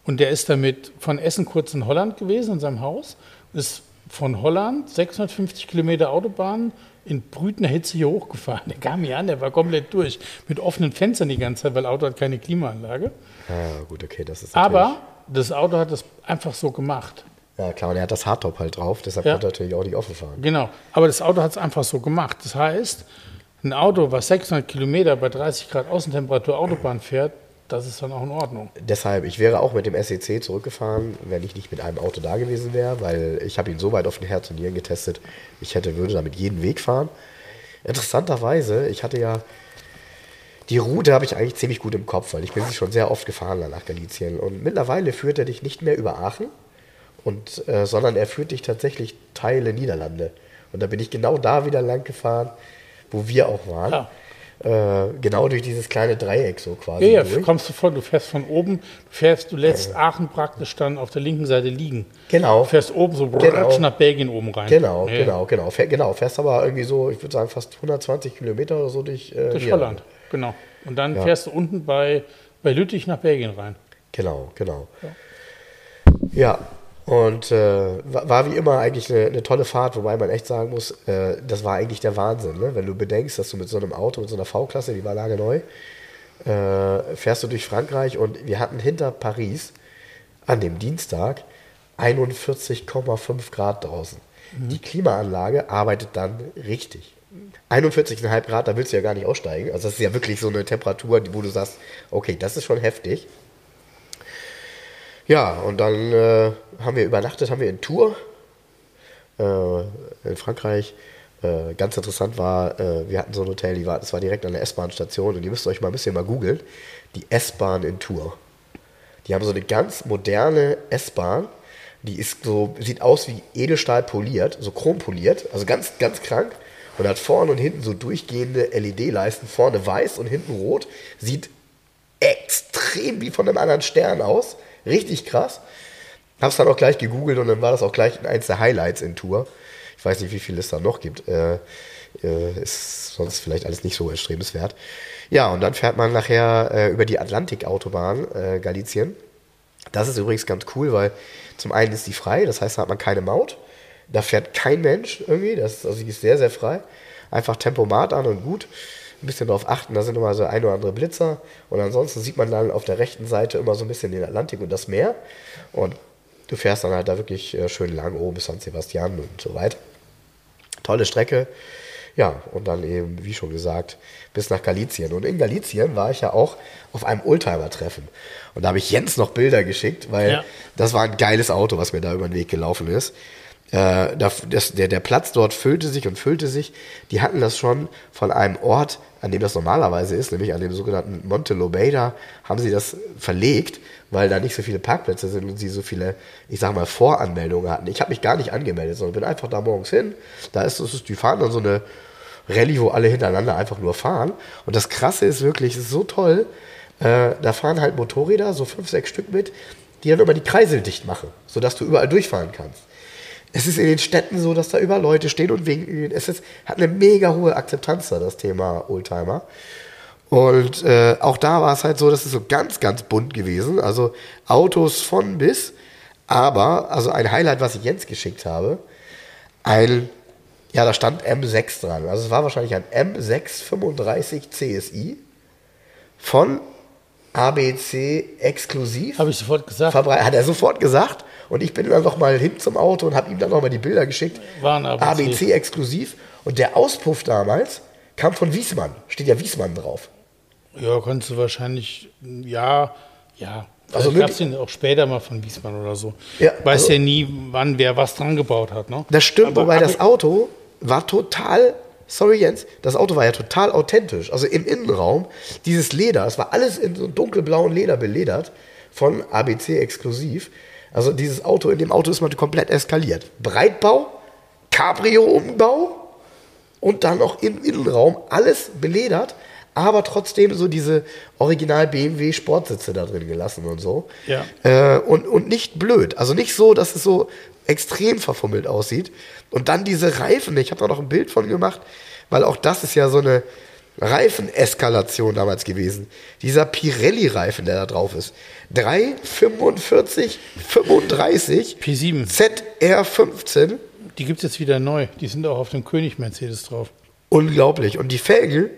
Und der ist damit von Essen kurz in Holland gewesen, in seinem Haus, ist von Holland 650 Kilometer Autobahn in brütender Hitze hier hochgefahren. Der kam hier an, der war komplett durch, mit offenen Fenstern die ganze Zeit, weil Auto hat keine Klimaanlage. Ja, gut, okay, das ist Aber das Auto hat das einfach so gemacht. Ja, klar, und er hat das Hardtop halt drauf, deshalb Ja. konnte er natürlich auch nicht offen fahren. Genau. Aber das Auto hat es einfach so gemacht. Das heißt, ein Auto, was 600 Kilometer bei 30 Grad Außentemperatur Autobahn fährt, das ist dann auch in Ordnung. Deshalb, ich wäre auch mit dem SEC zurückgefahren, wenn ich nicht mit einem Auto da gewesen wäre, weil ich habe ihn so weit auf den Herz und Nieren getestet, ich hätte, würde damit jeden Weg fahren. Interessanterweise, ich hatte ja, die Route habe ich eigentlich ziemlich gut im Kopf, weil ich bin sie schon sehr oft gefahren nach Galizien. Und mittlerweile führt er dich nicht mehr über Aachen, und, äh, sondern er führt dich tatsächlich Teile Niederlande. Und da bin ich genau da wieder lang gefahren, wo wir auch waren. Ja. Äh, genau durch dieses kleine Dreieck so quasi. Ja, ja, durch. kommst du voll, du fährst von oben, du fährst, du lässt Aachen praktisch dann auf der linken Seite liegen. Genau. Du fährst oben so Genau. nach Belgien oben rein. Genau, Ja, genau, genau. Fähr, genau. Fährst aber irgendwie so, ich würde sagen, fast 120 Kilometer oder so durch, äh, Durch. Holland, genau. Und dann Ja. fährst du unten bei, bei Lüttich nach Belgien rein. Genau, genau. Ja, und äh, war, wie immer eigentlich eine, eine tolle Fahrt, wobei man echt sagen muss, äh, das war eigentlich der Wahnsinn. Ne? Wenn du bedenkst, dass du mit so einem Auto, mit so einer V-Klasse, die war lange neu, äh, fährst du durch Frankreich und wir hatten hinter Paris an dem Dienstag 41,5 Grad draußen. Die Klimaanlage arbeitet dann richtig. 41,5 Grad, da willst du ja gar nicht aussteigen. Also das ist ja wirklich so eine Temperatur, wo du sagst, okay, das ist schon heftig. Ja, und dann äh, haben wir übernachtet, haben wir in Tours äh, in Frankreich. Äh, ganz interessant war, äh, wir hatten so ein Hotel, die war, das war direkt an der S-Bahn-Station und ihr müsst euch mal ein bisschen mal googeln. Die S-Bahn in Tours. Die haben so eine ganz moderne S-Bahn. Die ist so, sieht aus wie Edelstahl poliert, so chrom poliert, also ganz, ganz krank. Und hat vorne und hinten so durchgehende LED-Leisten, vorne weiß und hinten rot. Sieht extrem wie von einem anderen Stern aus. Richtig krass. Hab's dann auch gleich gegoogelt und dann war das auch gleich eins der Highlights in Tour. Ich weiß nicht, wie viel es da noch gibt. Äh, äh, ist sonst vielleicht alles nicht so erstrebenswert. Ja, und dann fährt man nachher äh, über die Atlantik-Autobahn äh, Galizien. Das ist übrigens ganz cool, weil zum einen ist die frei, das heißt, da hat man keine Maut. Da fährt kein Mensch irgendwie, das also die ist sehr, sehr frei. Einfach Tempomat an und gut. Ein bisschen darauf achten, da sind immer so ein oder andere Blitzer. Und ansonsten sieht man dann auf der rechten Seite immer so ein bisschen den Atlantik und das Meer. Und du fährst dann halt da wirklich äh, schön lang oben bis San Sebastian und so weiter. Tolle Strecke. Ja, und dann eben, wie schon gesagt, bis nach Galizien. Und in Galizien war ich ja auch auf einem Oldtimer-Treffen. Und da habe ich Jens noch Bilder geschickt, weil Ja. das war ein geiles Auto, was mir da über den Weg gelaufen ist. Äh, das, der, der Platz dort füllte sich und füllte sich. Die hatten das schon von einem Ort, an dem das normalerweise ist, nämlich an dem sogenannten Monte Lobeda, haben sie das verlegt, weil da nicht so viele Parkplätze sind und sie so viele, ich sag mal, Voranmeldungen hatten. Ich habe mich gar nicht angemeldet, sondern bin einfach da morgens hin. Da ist es, die fahren dann so eine Rallye, wo alle hintereinander einfach nur fahren. Und das Krasse ist wirklich, ist so toll. Äh, da fahren halt Motorräder, so fünf, sechs Stück mit, die dann immer die Kreisel dicht machen, sodass du überall durchfahren kannst. Es ist in den Städten so, dass da überall Leute stehen und winken. Es ist, hat eine mega hohe Akzeptanz da, das Thema Oldtimer. Und äh, auch da war es halt so, dass es so ganz, ganz bunt gewesen. Also Autos von bis. Aber, also ein Highlight, was ich Jens geschickt habe, ein, ja, da stand M6 dran. Also es war wahrscheinlich ein M635 CSI von ABC exklusiv. Habe ich sofort gesagt. Hat er sofort gesagt. Und ich bin dann noch mal hin zum Auto und habe ihm dann noch mal die Bilder geschickt. Waren ABC. ABC exklusiv. Und der Auspuff damals kam von Wiesmann. Steht ja Wiesmann drauf. Ja, konntest du wahrscheinlich, ja, ja. Also gab es den auch später mal von Wiesmann oder so. Ja, Weiß also- ja nie, wann wer was dran gebaut hat. Ne? Das stimmt, Aber- wobei das Auto war total, sorry Jens, das Auto war ja total authentisch. Also im Innenraum, dieses Leder, es war alles in so dunkelblauen Leder beledert, von ABC exklusiv. Also dieses Auto, in dem Auto ist man komplett eskaliert. Breitbau, Cabrio-Umbau und dann noch im Innenraum alles beledert, aber trotzdem so diese Original BMW Sportsitze da drin gelassen und so. Ja. Äh, und, und nicht blöd. Also nicht so, dass es so extrem verfummelt aussieht. Und dann diese Reifen, ich habe da noch ein Bild von gemacht, weil auch das ist ja so eine Reifeneskalation damals gewesen. Dieser Pirelli-Reifen, der da drauf ist. 345 35 P7. ZR15 Die gibt es jetzt wieder neu. Die sind auch auf dem König Mercedes drauf. Unglaublich. Und die Felgen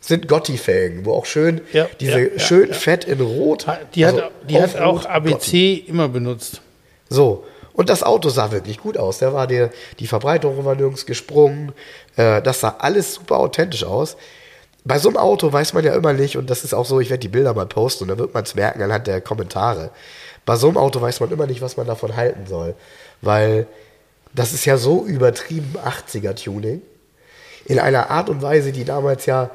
sind Gotti-Felgen, wo auch schön Ja, diese ja, ja, schön fett in Rot. Die also hat, die hat auch ABC Gotti. immer benutzt. So. Und das Auto sah wirklich gut aus. Der war der, die Verbreitung war nirgends gesprungen. Äh, das sah alles super authentisch aus. Bei so einem Auto weiß man ja immer nicht, und das ist auch so, ich werde die Bilder mal posten und dann wird man es merken anhand der Kommentare. Bei so einem Auto weiß man immer nicht, was man davon halten soll. Weil das ist ja so übertrieben 80er-Tuning. In einer Art und Weise, die damals ja,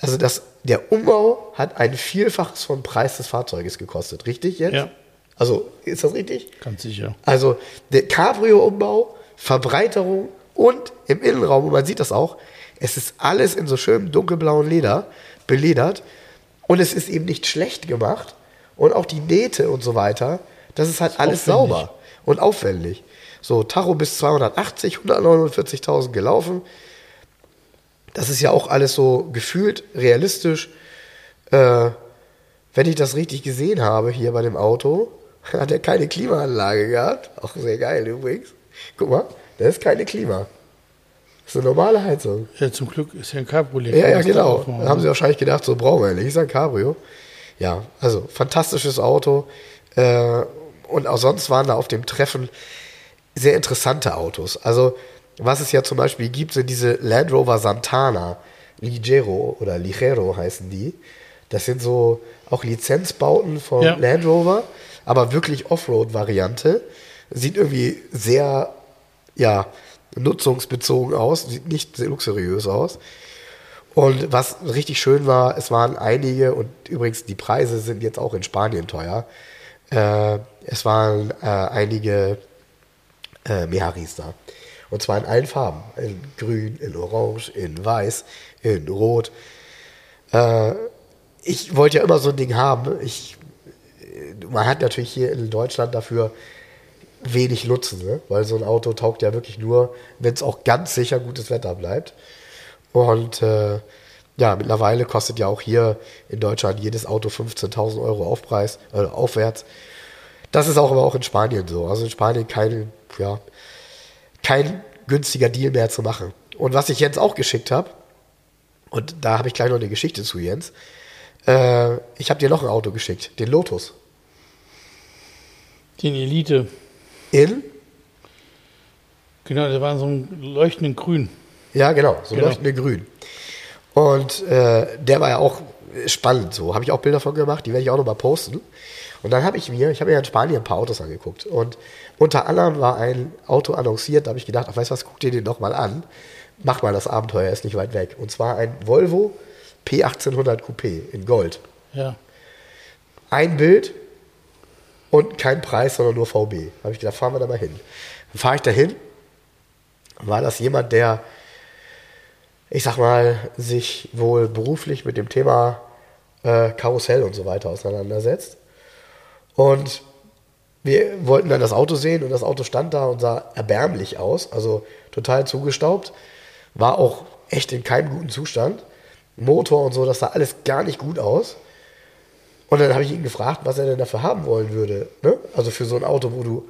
also das, der Umbau hat ein Vielfaches vom Preis des Fahrzeuges gekostet, richtig jetzt? Ja. Also, ist das richtig? Ganz sicher. Also der Cabrio-Umbau, Verbreiterung und im Innenraum, und man sieht das auch, es ist alles in so schönem dunkelblauen Leder beledert und es ist eben nicht schlecht gemacht und auch die Nähte und so weiter, das ist halt alles aufwendig. sauber und aufwendig. So, Tacho bis 280, 149.000 gelaufen. Das ist ja auch alles so gefühlt realistisch. Äh, wenn ich das richtig gesehen habe hier bei dem Auto, hat er keine Klimaanlage gehabt. Auch sehr geil übrigens. Guck mal, da ist keine Klima. Das ist eine normale Heizung. Ja, zum Glück ist ja ein Cabriolet. Ja, ja, genau. Da haben sie wahrscheinlich gedacht, so brauchen wir nicht. Ist ein Cabrio. Ja, also fantastisches Auto. Äh, und auch sonst waren da auf dem Treffen sehr interessante Autos. Also, was es ja zum Beispiel gibt, sind diese Land Rover Santana, Ligero oder Ligero heißen die. Das sind so auch Lizenzbauten von Ja. Land Rover, aber wirklich Offroad-Variante. Sieht irgendwie sehr, ja, nutzungsbezogen aus, sieht nicht sehr luxuriös aus. Und was richtig schön war, es waren einige, und übrigens die Preise sind jetzt auch in Spanien teuer, äh, es waren äh, einige äh, Meharis da. Und zwar in allen Farben. In grün, in orange, in weiß, in rot. Äh, ich wollte ja immer so ein Ding haben. Ich, man hat natürlich hier in Deutschland dafür wenig Nutzen, ne? weil so ein Auto taugt ja wirklich nur, wenn es auch ganz sicher gutes Wetter bleibt. Und äh, ja, mittlerweile kostet ja auch hier in Deutschland jedes Auto 15.000 Euro Aufpreis, äh, aufwärts. Das ist auch aber auch in Spanien so. Also in Spanien kein, ja, kein günstiger Deal mehr zu machen. Und was ich Jens auch geschickt habe, und da habe ich gleich noch eine Geschichte zu Jens, äh, ich habe dir noch ein Auto geschickt, den Lotus. Den Elite. In? Genau, der war so ein leuchtenden Grün. Ja, genau, so Genau. leuchtende Grün. Und äh, der war ja auch spannend so. Habe ich auch Bilder von gemacht, die werde ich auch noch mal posten. Und dann habe ich mir, ich habe mir in Spanien ein paar Autos angeguckt. Und unter anderem war ein Auto annonciert, da habe ich gedacht, ach, weißt du was, guck dir den doch mal an. Mach mal das Abenteuer, ist nicht weit weg. Und zwar ein Volvo P1800 Coupé in Gold. Ja. Ein Bild und kein Preis, sondern nur VB. Habe ich gedacht, fahren wir da mal hin. Dann fahre ich da hin. War das jemand, der, ich sag mal, sich wohl beruflich mit dem Thema äh, Karussell und so weiter auseinandersetzt. Und wir wollten dann das Auto sehen und das Auto stand da und sah erbärmlich aus, also total zugestaubt. War auch echt in keinem guten Zustand. Motor und so, das sah alles gar nicht gut aus. Und dann habe ich ihn gefragt, was er denn dafür haben wollen würde. Ne? Also für so ein Auto, wo du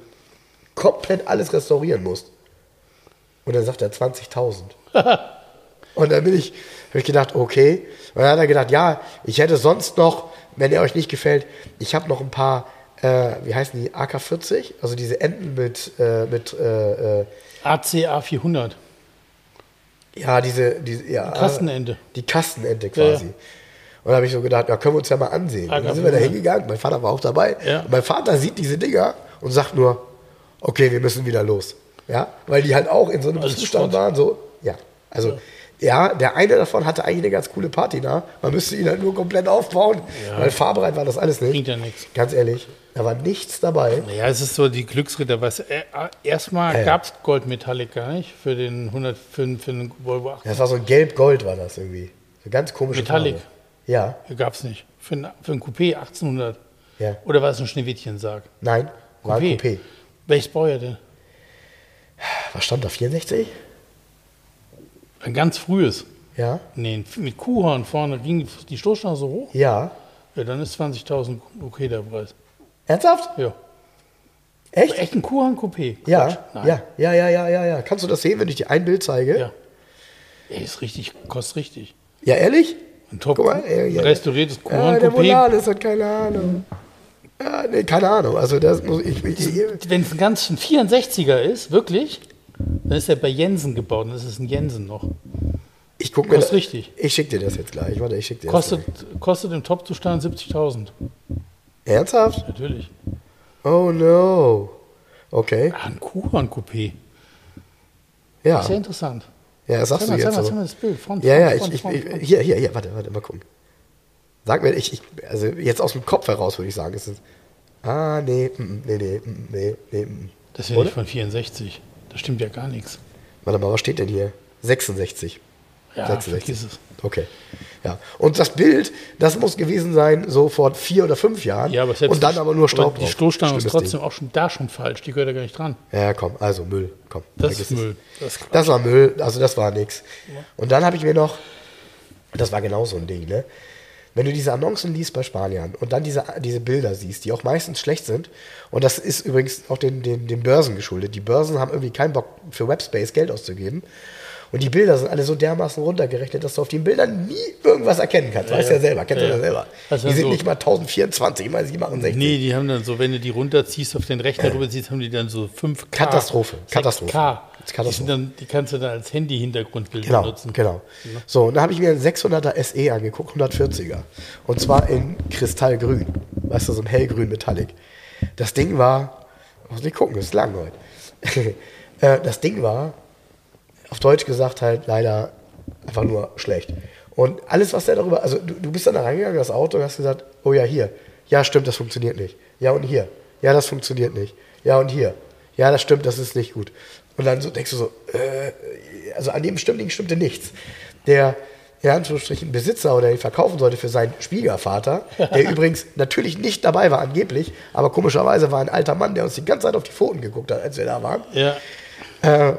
komplett alles restaurieren musst. Und dann sagt er 20.000. und dann bin ich, habe ich gedacht, okay. Und dann hat er gedacht, ja, ich hätte sonst noch, wenn er euch nicht gefällt, ich habe noch ein paar, äh, wie heißen die, AK-40? Also diese Enten mit, äh, mit äh, äh ACA 400. Ja, diese, diese ja, Kastenente. Die Kastenente quasi. Ja, ja. Und da habe ich so gedacht, ja, können wir uns ja mal ansehen. Und dann sind wir da hingegangen, mein Vater war auch dabei. Ja. Mein Vater sieht diese Dinger und sagt nur, okay, wir müssen wieder los. Ja, weil die halt auch in so einem Alles Zustand Sport. waren, so, ja. Also, ja. ja. der eine davon hatte eigentlich eine ganz coole Party da. Man müsste ihn halt nur komplett aufbauen, ja. weil fahrbereit war das alles nicht. Bringt ja nichts. Ganz ehrlich, da war nichts dabei. Ja, es ist so die Glücksritter. Was, äh, erstmal ja. gab es Goldmetallic gar nicht für den 105, für den Volvo 8. Das war so Gelb-Gold war das irgendwie. So ganz komische Metallic. Farbe. Ja. Gab es nicht. Für ein, für ein Coupé 1800. Ja. Oder war es ein Schneewittchen-Sarg? Nein, war Coupé. ein Coupé. Welches Baujahr denn? Was stand da? 64? Ein ganz frühes. Ja. Nee, mit Kuhhorn vorne ging die Stoßstange so hoch. Ja. Ja, dann ist 20.000 okay der Preis. Ernsthaft? Ja. Echt? Echt ein Kuhhorn-Coupé? Ja, ja, ja, ja, ja, ja, ja. Kannst du das sehen, wenn ich dir ein Bild zeige? Ja. Ey, ist richtig, kostet richtig. Ja, ehrlich? Ein top mal, ey, ja, restauriertes Kuran ja, der Morales hat keine Ahnung. Ja, nee, keine Ahnung. Also das muss ich, ich Wenn es ein ganz ein 64er ist, wirklich, dann ist er bei Jensen gebaut. Dann ist es ein Jensen noch. Ich gucke mir das richtig. Ich schicke dir das jetzt gleich. Warte, ich schicke dir kostet, das. Kostet im Top-Zustand 70.000. Ernsthaft? Natürlich. Oh no. Okay. Ah, ein Kuran-Coupé. Ja. Sehr interessant. Ja, das sagst zeig du mal, jetzt zeig so. Mal, das Bild. Front, ja, ja, Front, ich, Front, ich, Front. hier, hier, hier, warte, warte, mal gucken. Sag mir, ich, ich, also jetzt aus dem Kopf heraus würde ich sagen, ist es, ah, nee, mm, mm, nee, nee, mm, nee, nee. Das ist ja nicht von 64. Das stimmt ja gar nichts. Warte mal, was steht denn hier? 66. Ja, 66. vergiss es. Okay. Ja. Und das Bild, das muss gewesen sein, so vor vier oder fünf Jahren. Ja, aber selbst und dann aber nur Staub aber Die Stoßstange ist trotzdem auch schon da schon falsch. Die gehört ja gar nicht dran. Ja, komm, also Müll, komm. Das ist Müll. Das, das, war Müll, also das war nix. Und dann habe ich mir noch, das war genau so ein Ding, ne? Wenn du diese Annoncen liest bei Spaniern und dann diese, diese Bilder siehst, die auch meistens schlecht sind, und das ist übrigens auch den, den, den Börsen geschuldet. Die Börsen haben irgendwie keinen Bock für Webspace Geld auszugeben und die Bilder sind alle so dermaßen runtergerechnet, dass du auf den Bildern nie irgendwas erkennen kannst. Ja, weißt ja, ja selber, kennst ja, du ja selber. Also die sind so nicht mal 1024 mal 67. Nee, die haben dann so, wenn du die runterziehst, auf den Rechner drüber ziehst, haben die dann so 5K. Katastrophe. Katastrophe. K. Katastrophe. Die, dann, die, kannst du dann als Handy-Hintergrundbild genau, benutzen. Genau. So, und da habe ich mir einen 600er SE angeguckt, 140er. Und zwar in Kristallgrün. Weißt du, so ein hellgrün Metallic. Das Ding war, muss nicht gucken, ist lang heute. Äh, das Ding war auf Deutsch gesagt halt leider einfach nur schlecht. Und alles, was der darüber, also du, du bist dann da reingegangen, das Auto, und hast gesagt, oh ja, hier. Ja, stimmt, das funktioniert nicht. Ja, und hier. Ja, das funktioniert nicht. Ja, und hier. Ja, das stimmt, das ist nicht gut. Und dann so denkst du so, äh, also an dem bestimmten Ding stimmte nichts. Der, in Anführungsstrichen, Besitzer oder den verkaufen sollte für seinen Schwiegervater, der übrigens natürlich nicht dabei war, angeblich, aber komischerweise war ein alter Mann, der uns die ganze Zeit auf die Pfoten geguckt hat, als wir da waren. Ja. Äh,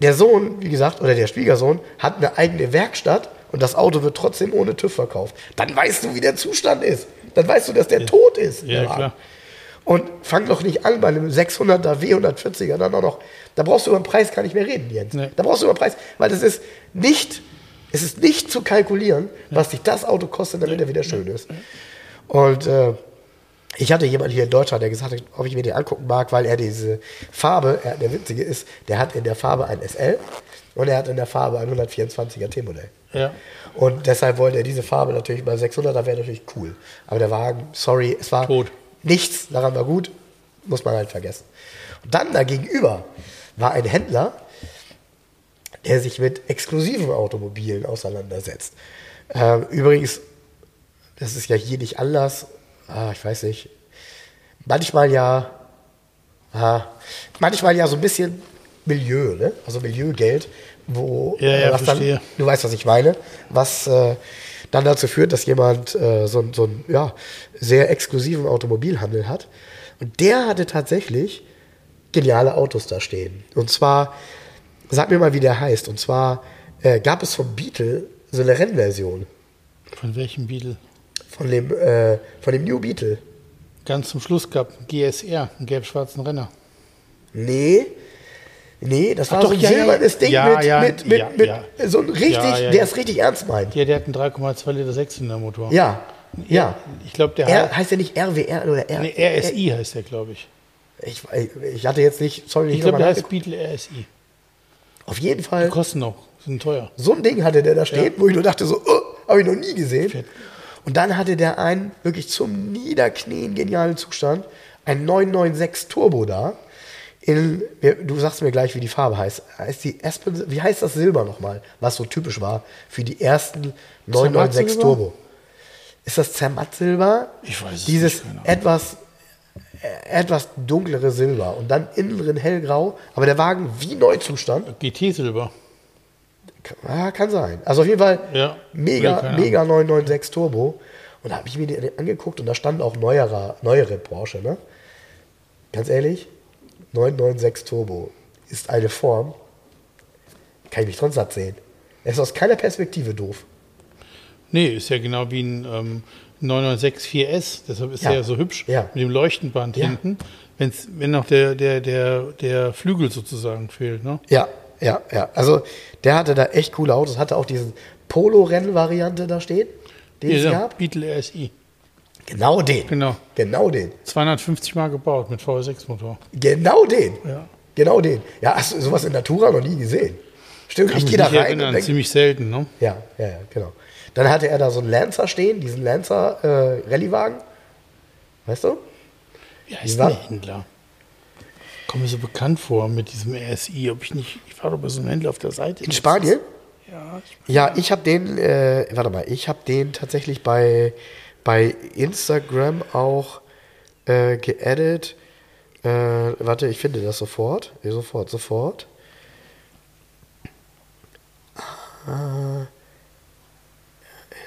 der Sohn, wie gesagt, oder der Schwiegersohn, hat eine eigene Werkstatt und das Auto wird trotzdem ohne TÜV verkauft. Dann weißt du, wie der Zustand ist. Dann weißt du, dass der ja. tot ist. Ja, klar. Und fang doch nicht an bei einem 600er W140er dann auch noch. Da brauchst du über den Preis gar nicht mehr reden, Jens. Nee. Da brauchst du über den Preis, weil das ist nicht, es ist nicht zu kalkulieren, was sich das Auto kostet, damit er wieder schön ist. Und äh, ich hatte jemanden hier in Deutschland, der gesagt hat, ob ich mir den angucken mag, weil er diese Farbe, er, der witzige ist, der hat in der Farbe ein SL Und er hat in der Farbe ein 124er T-Modell. Ja. Und deshalb wollte er diese Farbe natürlich bei 600er wäre natürlich cool. Aber der Wagen, sorry, es war Tot. nichts daran war gut, muss man halt vergessen. Und dann dagegenüber war ein Händler, der sich mit exklusiven Automobilen auseinandersetzt. Ähm, übrigens, das ist ja hier nicht anders. Ah, ich weiß nicht. Manchmal ja, ah, manchmal ja so ein bisschen Milieu, ne? Also Milieugeld, wo Ja, ja, was dann, verstehe. du weißt, was ich meine, was äh, dann dazu führt, dass jemand äh, so, so einen ja, sehr exklusiven Automobilhandel hat. Und der hatte tatsächlich geniale Autos da stehen. Und zwar, sag mir mal, wie der heißt. Und zwar äh, gab es vom Beetle so eine Rennversion Von welchem Beetle? Von dem, äh, von dem New Beetle. Ganz zum Schluss gab GSR, einen gelb-schwarzen Renner. Nee. Nee, das war doch, so ein ja, silbernes Ding ja, mit, ja, mit, mit, mit ja. so ein richtig, der es richtig ernst meint. Ja, der hat einen 3,2 Liter Sechszylindermotor. Ja, ja. Ich glaube, der R, hat. heißt der nicht RWR oder R? Nee, RSI heißt der, glaube ich. Ich, ich hatte jetzt nicht, sorry, Ich nicht glaube, der heißt Beetle RSI. Auf jeden Die Fall, kosten noch, sind teuer. so ein Ding hatte der da stehen, Ja. wo ich nur dachte so, oh, habe ich noch nie gesehen. Fett. Und dann hatte der einen wirklich zum Niederknien genialen Zustand, ein 996 Turbo da. In, du sagst mir gleich, wie die Farbe heißt. heißt die Aspen, wie heißt das Silber nochmal, was so typisch war für die ersten 996 Zermatt-Silber? Turbo? Ist das Zermatt-Silber? Ich weiß es Dieses nicht, Ahnung. etwas, äh, etwas dunklere Silber und dann innen drin hellgrau, aber der Wagen wie Neuzustand. GT-Silber. Ja, kann sein. Also auf jeden Fall Ja. Mega, mega 996 Turbo. Und da habe ich mir den angeguckt und da stand auch neuerer, neuere Porsche, ne? Ganz ehrlich, 996 Turbo ist eine Form, kann ich mich dran satt sehen. Er ist aus keiner Perspektive doof. Nee, ist ja genau wie ein ähm, 996 4S. Deshalb ist Ja. er ja so hübsch Ja. mit dem Leuchtenband Ja. hinten. Wenn's, wenn noch der, der, der, der Flügel sozusagen fehlt. Ne? Ja, ja, ja. Also der hatte da echt coole Autos, hatte auch diesen Polo-Rennen-Variante da stehen, den es Hier, gab. Beetle RSI. Genau den. Genau. Genau den. 250 Mal gebaut mit V6-Motor. Genau den. Ja. Genau den. Ja, hast du sowas in Natura noch nie gesehen? Stimmt, Kann ich gehe da rein erinnern, denk, ziemlich selten. Ne? ja, ja, ja, genau. Dann hatte er da so einen Lancer stehen, diesen Lancer äh, Rallyewagen. Weißt du? Wie heißt der Händler? Kommt mir so bekannt vor mit diesem RSI. Ob ich nicht, ich war doch bei so einem Händler auf der Seite. In Spanien? Ja, ich, Ja, ich habe den, äh, warte mal, ich habe den tatsächlich bei, bei Instagram auch äh, geaddet. Äh, warte, ich finde das sofort. Sofort, sofort. Ah,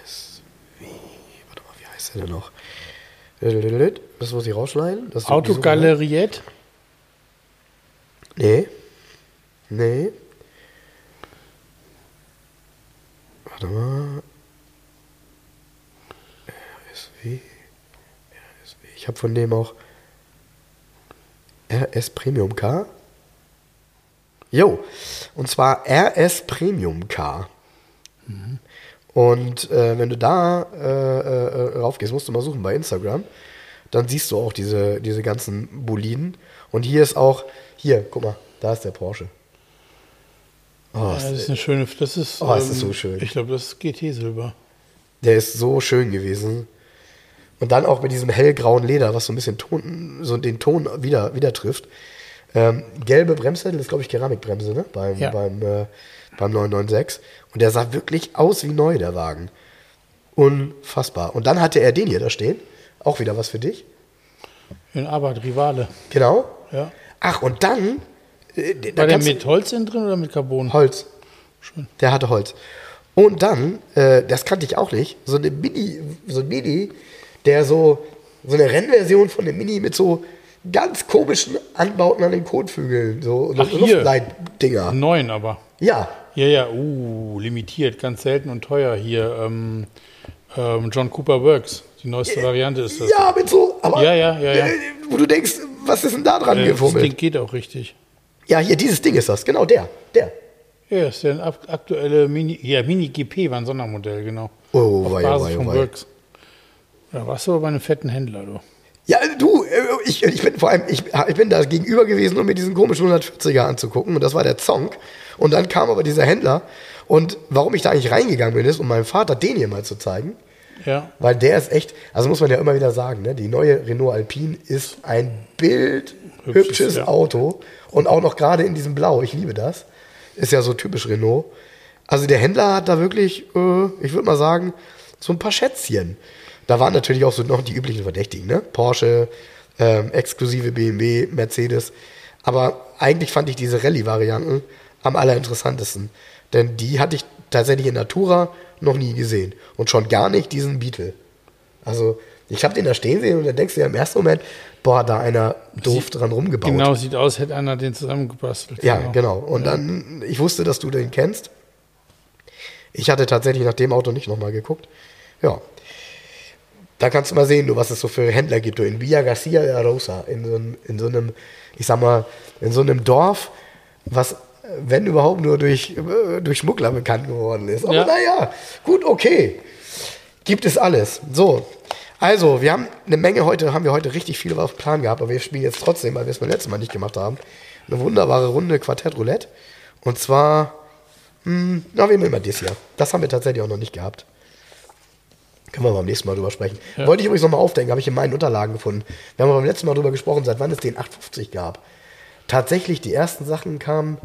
RSW. Warte mal, wie heißt der denn noch? Das muss ich rausschneiden. Autogaleriet. Nee. Nee. Warte mal. RSW. RSW. Ich habe von dem auch RS Premium Car. Jo. Und zwar RS Premium Car. Und äh, wenn du da äh, äh, raufgehst, musst du mal suchen bei Instagram. Dann siehst du auch diese, diese ganzen Boliden. Und hier ist auch, hier, guck mal, da ist der Porsche. Oh, Ja, das ist eine schöne. Das ist. ähm, Oh, es ist so schön. Ich glaube, das ist GT-Silber. Der ist so schön gewesen. Und dann auch mit diesem hellgrauen Leder, was so ein bisschen Ton, so den Ton wieder, wieder trifft. Ähm, gelbe Bremssättel ist, glaube ich, Keramikbremse, ne? Beim, Ja. beim, äh, beim 996. Und der sah wirklich aus wie neu, der Wagen. Unfassbar. Und dann hatte er den hier da stehen. Auch wieder was für dich. In Arbeit, Rivale. Genau. Ja. Ach, und dann. Äh, da War der mit Holz innen drin oder mit Carbon? Holz. Schön. Der hatte Holz. Und dann, äh, das kannte ich auch nicht, so eine Mini, so ein Mini, der so, so eine Rennversion von dem Mini mit so ganz komischen Anbauten an den Kotflügeln, so Ach. Luftleitdinger. Neun aber. Ja, Ja, ja, uh, limitiert, ganz selten und teuer hier. Ähm, ähm, John Cooper Works, die neueste Variante ist das. ja, mit so, aber Ja, ja, ja, ja. Äh, wo du denkst, was ist denn da dran Äh, das gefummelt? Ding geht auch richtig. Ja, hier, dieses Ding ist das, genau der, der. Ja, ist ak- aktuelle Mini, ja, Mini GP war ein Sondermodell, genau. Oh, Auf wei, Basis wei, von wei. Works. Da warst du aber bei einem fetten Händler, du. Ja, du, äh, ich, ich bin vor allem, ich, ich bin da gegenüber gewesen, um mir diesen komischen 140er anzugucken. Und das war der Zonk. Und dann kam aber dieser Händler. Und warum ich da eigentlich reingegangen bin, ist, um meinem Vater den hier mal zu zeigen. Ja. Weil der ist echt, also muss man ja immer wieder sagen, ne, die neue Renault Alpine ist ein bildhübsches Hübsches, ja. Auto. Und auch noch gerade in diesem Blau. Ich liebe das. Ist ja so typisch Renault. Also der Händler hat da wirklich, äh, ich würde mal sagen, so ein paar Schätzchen. Da waren natürlich auch so noch die üblichen Verdächtigen, ne? Porsche, ähm, exklusive BMW, Mercedes. Aber eigentlich fand ich diese Rallye-Varianten am allerinteressantesten. Denn die hatte ich tatsächlich in Natura noch nie gesehen. Und schon gar nicht diesen Beetle. Also, ich habe den da stehen sehen und dann denkst du ja im ersten Moment, boah, da einer doof dran rumgebaut. Genau, sieht aus, hätte einer den zusammengebastelt. Ja, genau. Und dann, ich wusste, dass du den kennst. Ich hatte tatsächlich nach dem Auto nicht nochmal geguckt. Ja. Da kannst du mal sehen, du, was es so für Händler gibt. Du, in Villa Garcia de Rosa, in so, einem, in so einem, ich sag mal, in so einem Dorf, was, wenn überhaupt, nur durch, äh, durch Schmuggler bekannt geworden ist. Aber Ja. naja, gut, okay. Gibt es alles. So. Also, wir haben eine Menge heute, haben wir heute richtig viel auf dem Plan gehabt, aber wir spielen jetzt trotzdem, weil wir es beim letzten Mal nicht gemacht haben, eine wunderbare Runde Quartett Roulette. Und zwar, hm, na, wir mal das hier. Das haben wir tatsächlich auch noch nicht gehabt. Können wir beim nächsten Mal drüber sprechen. Wollte ich übrigens nochmal aufdenken, habe ich in meinen Unterlagen gefunden. Wir haben beim letzten Mal drüber gesprochen, seit wann es den 850 gab. Tatsächlich, die ersten Sachen kamen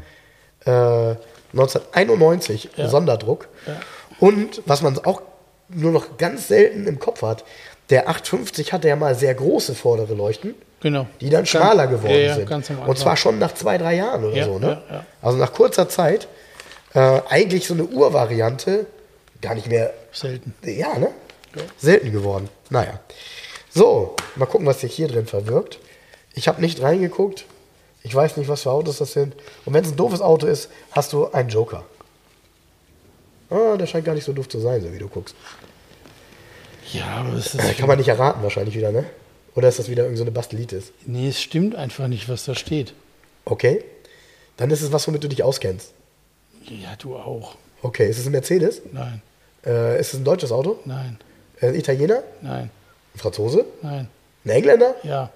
äh, 1991, Ja. Sonderdruck. Und was man auch nur noch ganz selten im Kopf hat, der 850 hatte ja mal sehr große vordere Leuchten, Genau. die dann schmaler Ganz- geworden ja, ja, sind. Und zwar schon nach zwei, drei Jahren oder Ja, so. Ne? ja, ja. Also nach kurzer Zeit äh, eigentlich so eine Urvariante, gar nicht mehr selten. ja, ne? Selten geworden. Naja. So, mal gucken, was sich hier drin verwirkt. Ich habe nicht reingeguckt. Ich weiß nicht, was für Autos das sind. Und wenn es ein doofes Auto ist, hast du einen Joker. Ah, der scheint gar nicht so doof zu sein, so wie du guckst. Ja, aber es Äh, ist. Kann man nicht erraten wahrscheinlich wieder, ne? Oder ist das wieder irgendeine so eine Bastelitis? Nee, es stimmt einfach nicht, was da steht. Okay. Dann ist es was, womit du dich auskennst. Ja, du auch. Okay, ist es ein Mercedes? Nein, Äh, ist es ein deutsches Auto? nein, Äh, ein Italiener? nein, Ein Franzose? nein. Ein Engländer? Ja,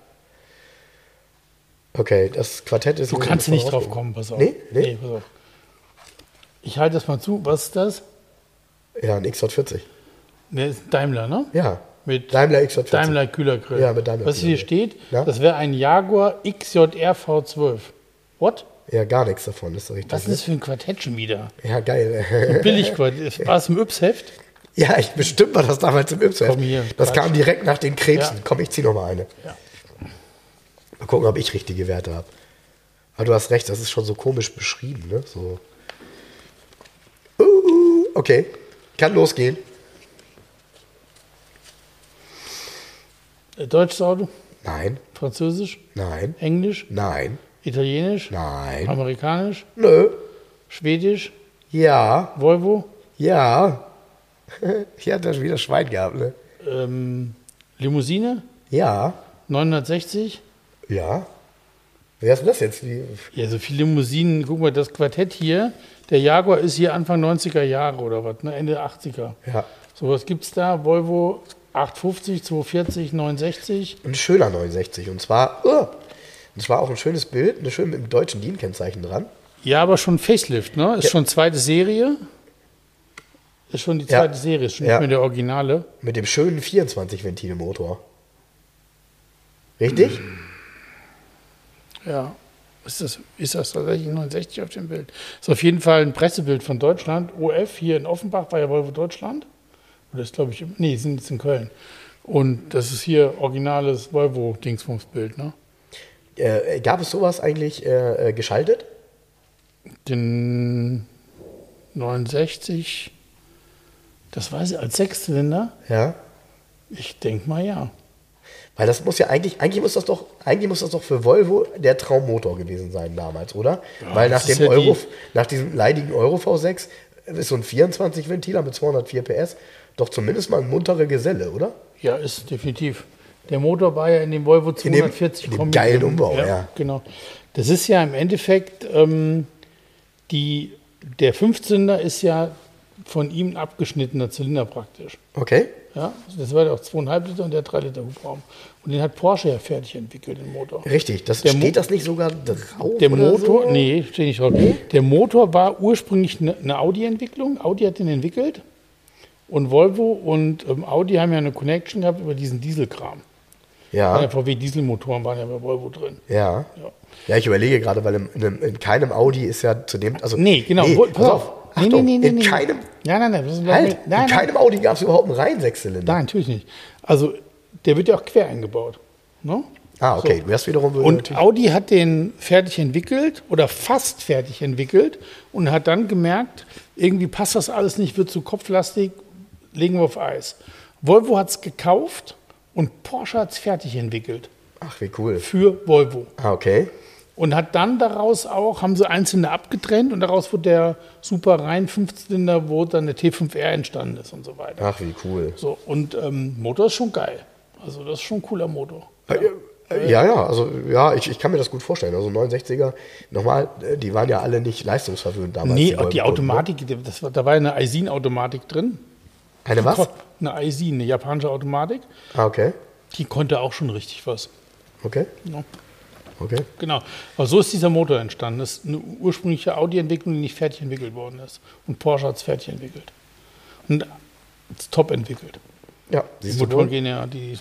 Okay, das Quartett ist. du kannst nicht drauf kommen, pass auf. Nee? Nee? pass auf. Ich halte das mal zu. Was ist das? Ja, ein XJ40. Der ist Daimler, ne? Ja. Mit Daimler XJ40. Daimler Kühlergrill. Ja, mit Daimler Was hier steht, Ja. das wäre ein Jaguar XJR V12. What? Ja, gar nichts davon, ist richtig. Was ist das für ein Quartett schon wieder? Ja, geil. Billigquartett. War es im Yps-Heft? ja, ich bestimmt war das damals im Yps. Komm hier, Das Quatsch. kam direkt nach den Krebsen. Ja. Komm, ich zieh noch mal eine. Ja. Mal gucken, ob ich richtige Werte habe. Aber du hast recht, das ist schon so komisch beschrieben, ne? So. Uh, okay, kann losgehen. Äh, Deutsches Auto? Nein, Französisch? nein, Englisch? nein, Italienisch? nein. Amerikanisch? Nö. Schwedisch? Ja, Volvo? ja. Hier hat er schon wieder Schwein gehabt, ne? Ähm, Limousine? Ja, 960? Ja. Wer ist denn das jetzt? Wie, Ja, so viele Limousinen. Guck mal, das Quartett hier, der Jaguar ist hier Anfang 90er Jahre oder was, ne? Ende 80er. ja. So, was gibt's da? Volvo 850, 240, 960. Ein schöner 69. Und zwar, uh, und zwar auch ein schönes Bild, eine schön mit dem deutschen DIN-Kennzeichen dran. Ja, aber schon Facelift, ne? Ist Ja. schon zweite Serie. Ist schon die Ja. zweite Serie, ist schon Ja. nicht mehr der Originale. Mit dem schönen 24-Ventile-Motor. Richtig? Ja. Ist das, ist das tatsächlich 69 auf dem Bild? Ist auf jeden Fall ein Pressebild von Deutschland. OF hier in Offenbach war ja Volvo Deutschland. Oder ist, glaube ich, nee, sind jetzt in Köln. Und das ist hier originales Volvo-Dingsbums-Bild, ne? Äh, gab es sowas eigentlich äh, äh, geschaltet? Den 69, das weiß ich, als Sechszylinder? Ja. Ich denke mal ja. Weil das muss ja eigentlich, eigentlich muss das doch, eigentlich muss das doch für Volvo der Traummotor gewesen sein damals, oder? Weil nach dem ja die- Euro, nach diesem leidigen Euro V6 ist so ein 24-Ventiler mit 204 PS doch zumindest mal ein muntere Geselle, oder? Ja, ist definitiv. Der Motor war ja in dem Volvo In dem- 240 in dem geilen. Umbau, ja. Genau. Das ist ja im Endeffekt, ähm, die, der Fünfzylinder ist ja von ihm ein abgeschnittener Zylinder praktisch. Okay. Ja, das war ja auch 2,5 Liter und der hat 3 Liter Hubraum. Und den hat Porsche ja fertig entwickelt, den Motor. Richtig, das, Der Mo- steht das nicht sogar drauf? Der Motor, so? nee, steht nicht drauf. Der Motor war ursprünglich eine, eine Audi-Entwicklung. Audi hat den entwickelt. Und Volvo und ähm, Audi haben ja eine Connection gehabt über diesen Dieselkram. Ja. Ja, VW-Dieselmotoren waren ja bei Volvo drin. ja. Ja, ich überlege gerade, weil in, in, in keinem Audi ist ja zu dem. Also, Nee, genau. Nee, pass auf. Achtung, nee, nee, in nee. keinem. Nein, nein, nein. Halt, nein, in nein, keinem Audi gab es überhaupt einen Reihensechszylinder. nein, natürlich nicht. Also, der wird ja auch quer eingebaut. Ne? Ah, okay. Du hast wiederum Und Audi hat den fertig entwickelt oder fast fertig entwickelt und hat dann gemerkt, irgendwie passt das alles nicht, wird zu kopflastig, legen wir auf Eis. Volvo hat es gekauft und Porsche hat es fertig entwickelt Ach, wie cool. für Volvo. Ah, okay. Und hat dann daraus auch, haben sie einzelne abgetrennt und daraus wurde der super rein Fünfzylinder, wo dann der T5R entstanden ist und so weiter. Ach, wie cool. So, und ähm, Motor ist schon geil. Also das ist schon ein cooler Motor. Äh, Ja, ja, also ja, ich, ich kann mir das gut vorstellen. Also 69er, nochmal, äh, die waren ja alle nicht leistungsverwöhnt damals. Nee, die Volvo-Kunden, Automatik, die- das war, da war eine Isin-Automatik drin. Ne? Eine was? Eine Isin, eine japanische Automatik. Ah, okay. Die konnte auch schon richtig was. Okay. Ja, Okay. genau. Aber so ist dieser Motor entstanden. Das ist eine ursprüngliche Audi-Entwicklung, die nicht fertig entwickelt worden ist. Und Porsche hat es fertig entwickelt. Und es ist top entwickelt. Ja, Die Motoren gehen ja, die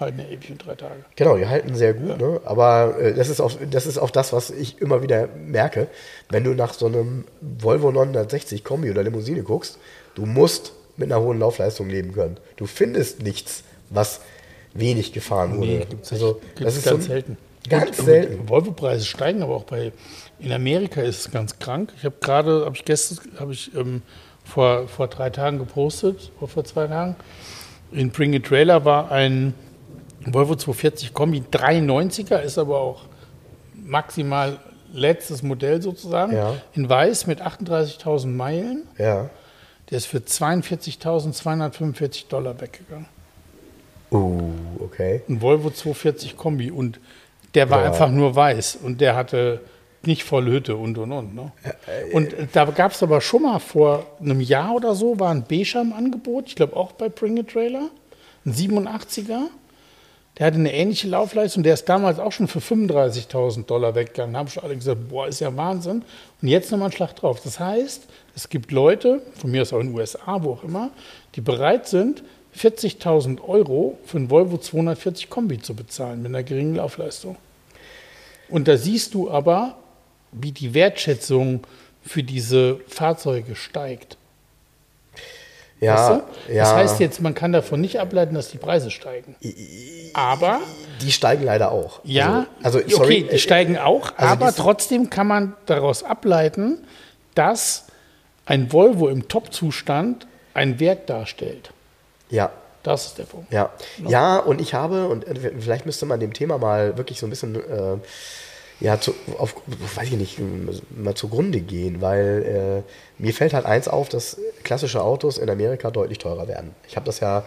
halten ja ewig in drei Tage. Genau, die halten sehr gut, ne? aber äh, das, ist auch, das ist auch das, was ich immer wieder merke. Wenn du nach so einem Volvo 960 Kombi oder Limousine guckst, du musst mit einer hohen Laufleistung leben können. Du findest nichts, was wenig gefahren wurde. Nee, gibt's also, Gibt's das ist ganz so, selten. Ganz Und, selten. Volvo-Preise steigen aber auch bei. In Amerika ist es ganz krank. Ich habe gerade, habe ich gestern, habe ich ähm, vor, vor drei Tagen gepostet, oder vor zwei Tagen. In Bring a Trailer war ein Volvo 240 Kombi 390er, ist aber auch maximal letztes Modell sozusagen. Ja. In weiß mit 38.000 Meilen. Ja. Der ist für 42.245 Dollar weggegangen. Uh, okay. ein Volvo 240 Kombi und der war Ja. einfach nur weiß und der hatte nicht volle Hütte und und und. Ne? Und äh, da gab es aber schon mal vor einem Jahr oder so, war ein Becher im Angebot, ich glaube auch bei Bring a Trailer, ein 87er. Der hatte eine ähnliche Laufleistung, der ist damals auch schon für 35.000 Dollar weggegangen. Da haben schon alle gesagt, boah, ist ja Wahnsinn. Und jetzt nochmal ein Schlag drauf. Das heißt, es gibt Leute, von mir aus auch in den USA, wo auch immer, die bereit sind, 40.000 Euro für einen Volvo 240 Kombi zu bezahlen mit einer geringen Laufleistung. Und da siehst du aber, wie die Wertschätzung für diese Fahrzeuge steigt. Ja, Weißt du? ja. Das heißt jetzt, man kann davon nicht ableiten, dass die Preise steigen. Aber die steigen leider auch. ja, also, also sorry, okay, die steigen auch, also aber trotzdem kann man daraus ableiten, dass ein Volvo im Top-Zustand einen Wert darstellt. Ja, Das ist der Punkt. Ja, ja, und ich habe, und äh, vielleicht müsste man dem Thema mal wirklich so ein bisschen, äh, ja, zu, auf, weiß ich nicht, mal zugrunde gehen, weil äh, mir fällt halt eins auf, dass klassische Autos in Amerika deutlich teurer werden. Ich habe das ja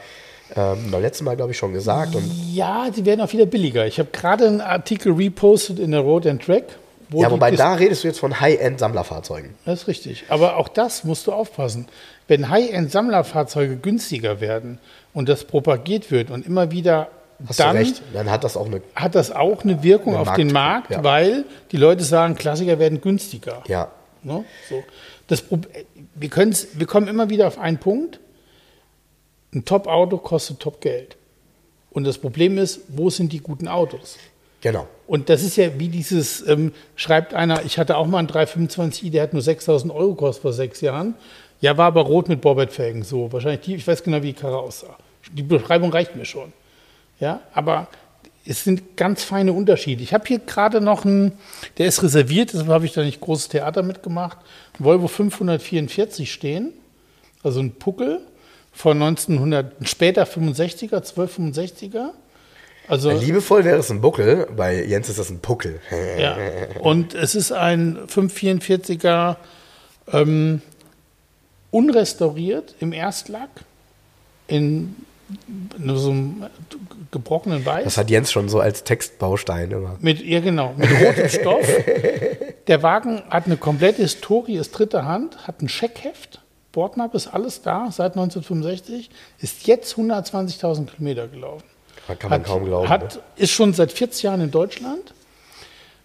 ähm, beim letzten Mal, glaube ich, schon gesagt. Und, Ja, die werden auch wieder billiger. Ich habe gerade einen Artikel repostet in der Road and Track. Wo ja, wobei da redest du jetzt von High-End-Sammlerfahrzeugen. Das ist richtig. Aber auch das musst du aufpassen. Wenn High-End-Sammlerfahrzeuge günstiger werden und das propagiert wird und immer wieder, Hast dann du recht, dann hat das auch eine, hat das auch eine Wirkung Eine auf den Markt- Markt, ja. weil die Leute sagen, Klassiker werden günstiger. ja, Ne? So. Das wir, wir kommen immer wieder auf einen Punkt. Ein Top-Auto kostet Top-Geld. Und das Problem ist, wo sind die guten Autos? genau. Und das ist ja wie dieses, ähm, schreibt einer, ich hatte auch mal einen 325i, der hat nur 6000 Euro gekostet vor sechs Jahren. Ja, war aber rot mit Bobbett-Felgen, so wahrscheinlich die, ich weiß genau, wie die Karre aussah. Die Beschreibung reicht mir schon. Ja, aber es sind ganz feine Unterschiede. Ich habe hier gerade noch einen, der ist reserviert, deshalb habe ich da nicht großes Theater mitgemacht, Volvo 544 stehen, also ein Puckel von 1900, ein später 65er, 1265er. Also, Liebevoll wäre es ein Buckel, bei Jens ist das ein Puckel. ja. Und es ist ein 544er ähm, unrestauriert im Erstlack in so einem gebrochenen Weiß. Das hat Jens schon so als Textbaustein immer. Mit, ja, genau, mit rotem Stoff. Der Wagen hat eine komplette Historie, ist dritte Hand, hat ein Scheckheft. Bordmappe ist alles da seit 1965, ist jetzt 120.000 Kilometer gelaufen. Kann man hat, kaum glauben. Hat, ne? Ist schon seit 40 Jahren in Deutschland.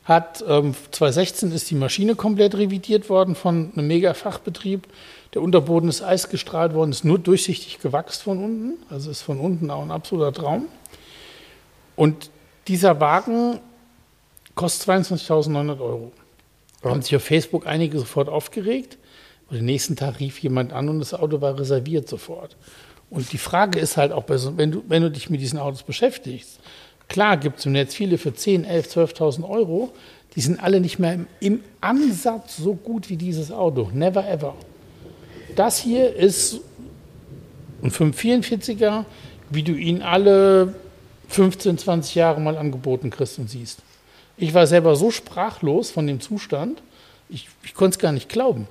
Hat ähm, 2016 ist die Maschine komplett revidiert worden von einem Mega-Fachbetrieb. Der Unterboden ist eisgestrahlt worden, ist nur durchsichtig gewachst von unten. Also ist von unten auch ein absoluter Traum. Und dieser Wagen kostet 22.900 Euro. Da haben sich auf Facebook einige sofort aufgeregt. Und den nächsten Tag rief jemand an und das Auto war reserviert sofort. Und die Frage ist halt auch, wenn, du, wenn du dich mit diesen Autos beschäftigst, klar gibt es im Netz viele für 10, 11, 12.000 Euro, die sind alle nicht mehr im, im Ansatz so gut wie dieses Auto. Never ever. Das hier ist ein 544er, wie du ihn alle 15, 20 Jahre mal angeboten kriegst und siehst. Ich war selber so sprachlos von dem Zustand, ich, ich konnte es gar nicht glauben.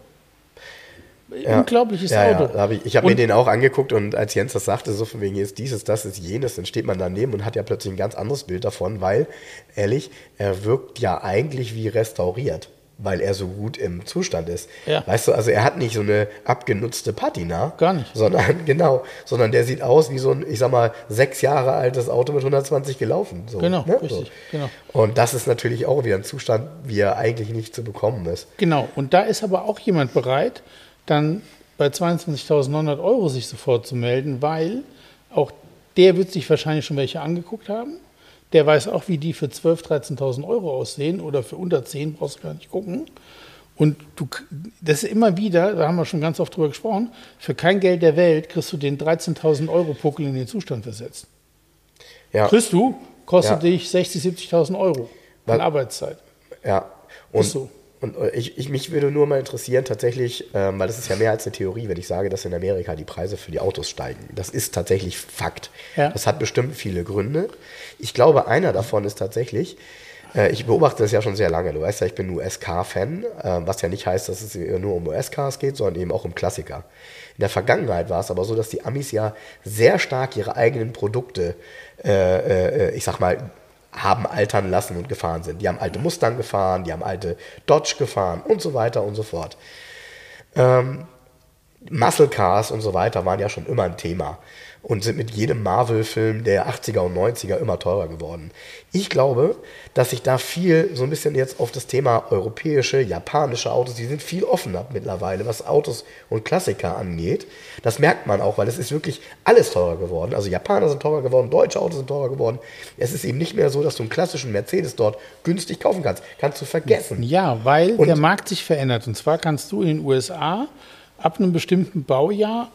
Ja. Unglaubliches Ja, ja, Auto. hab ich ich habe mir den auch angeguckt und als Jens das sagte, so von wegen ist dieses, das ist jenes, dann steht man daneben und hat ja plötzlich ein ganz anderes Bild davon, weil, ehrlich, er wirkt ja eigentlich wie restauriert, weil er so gut im Zustand ist. Ja. Weißt du, also er hat nicht so eine abgenutzte Patina. Gar nicht. Sondern, genau, sondern der sieht aus wie so ein, ich sag mal, sechs Jahre altes Auto mit 120 gelaufen. So, Genau, ne? richtig, so. genau. Und das ist natürlich auch wieder ein Zustand, wie er eigentlich nicht zu bekommen ist. Genau, und da ist aber auch jemand bereit, dann bei 22.900 Euro sich sofort zu melden, weil auch der wird sich wahrscheinlich schon welche angeguckt haben. Der weiß auch, wie die für 12.000, 13.000 Euro aussehen oder für unter 10 brauchst du gar nicht gucken. Und du, das ist immer wieder, da haben wir schon ganz oft drüber gesprochen, für kein Geld der Welt kriegst du den 13.000 Euro Puckel in den Zustand versetzt. Ja. Kriegst du, kostet Ja. dich 60.000, 70.000 Euro an Arbeitszeit. Ja. Und, Ist so. Und äh, ich, ich, mich würde nur mal interessieren, tatsächlich, ähm, weil das ist ja mehr als eine Theorie, wenn ich sage, dass in Amerika die Preise für die Autos steigen. Das ist tatsächlich Fakt. Ja. Das hat bestimmt viele Gründe. Ich glaube, einer davon ist tatsächlich, äh, ich beobachte das ja schon sehr lange. Du weißt ja, ich bin USK-Fan, äh, was ja nicht heißt, dass es nur um US-Cars geht, sondern eben auch um Klassiker. In der Vergangenheit war es aber so, dass die Amis ja sehr stark ihre eigenen Produkte, äh, äh, ich sag mal, haben altern lassen und gefahren sind. Die haben alte Mustang gefahren, die haben alte Dodge gefahren und so weiter und so fort. Ähm, Muscle Cars und so weiter waren ja schon immer ein Thema und sind mit jedem Marvel-Film der 80er und 90er immer teurer geworden. Ich glaube, dass sich da viel so ein bisschen jetzt auf das Thema europäische, japanische Autos, die sind viel offener mittlerweile, was Autos und Klassiker angeht. Das merkt man auch, weil es ist wirklich alles teurer geworden. Also Japaner sind teurer geworden, deutsche Autos sind teurer geworden. Es ist eben nicht mehr so, dass du einen klassischen Mercedes dort günstig kaufen kannst. Kannst du vergessen. Ja, weil Und- der Markt sich verändert. Und zwar kannst du in den USA ab einem bestimmten Baujahr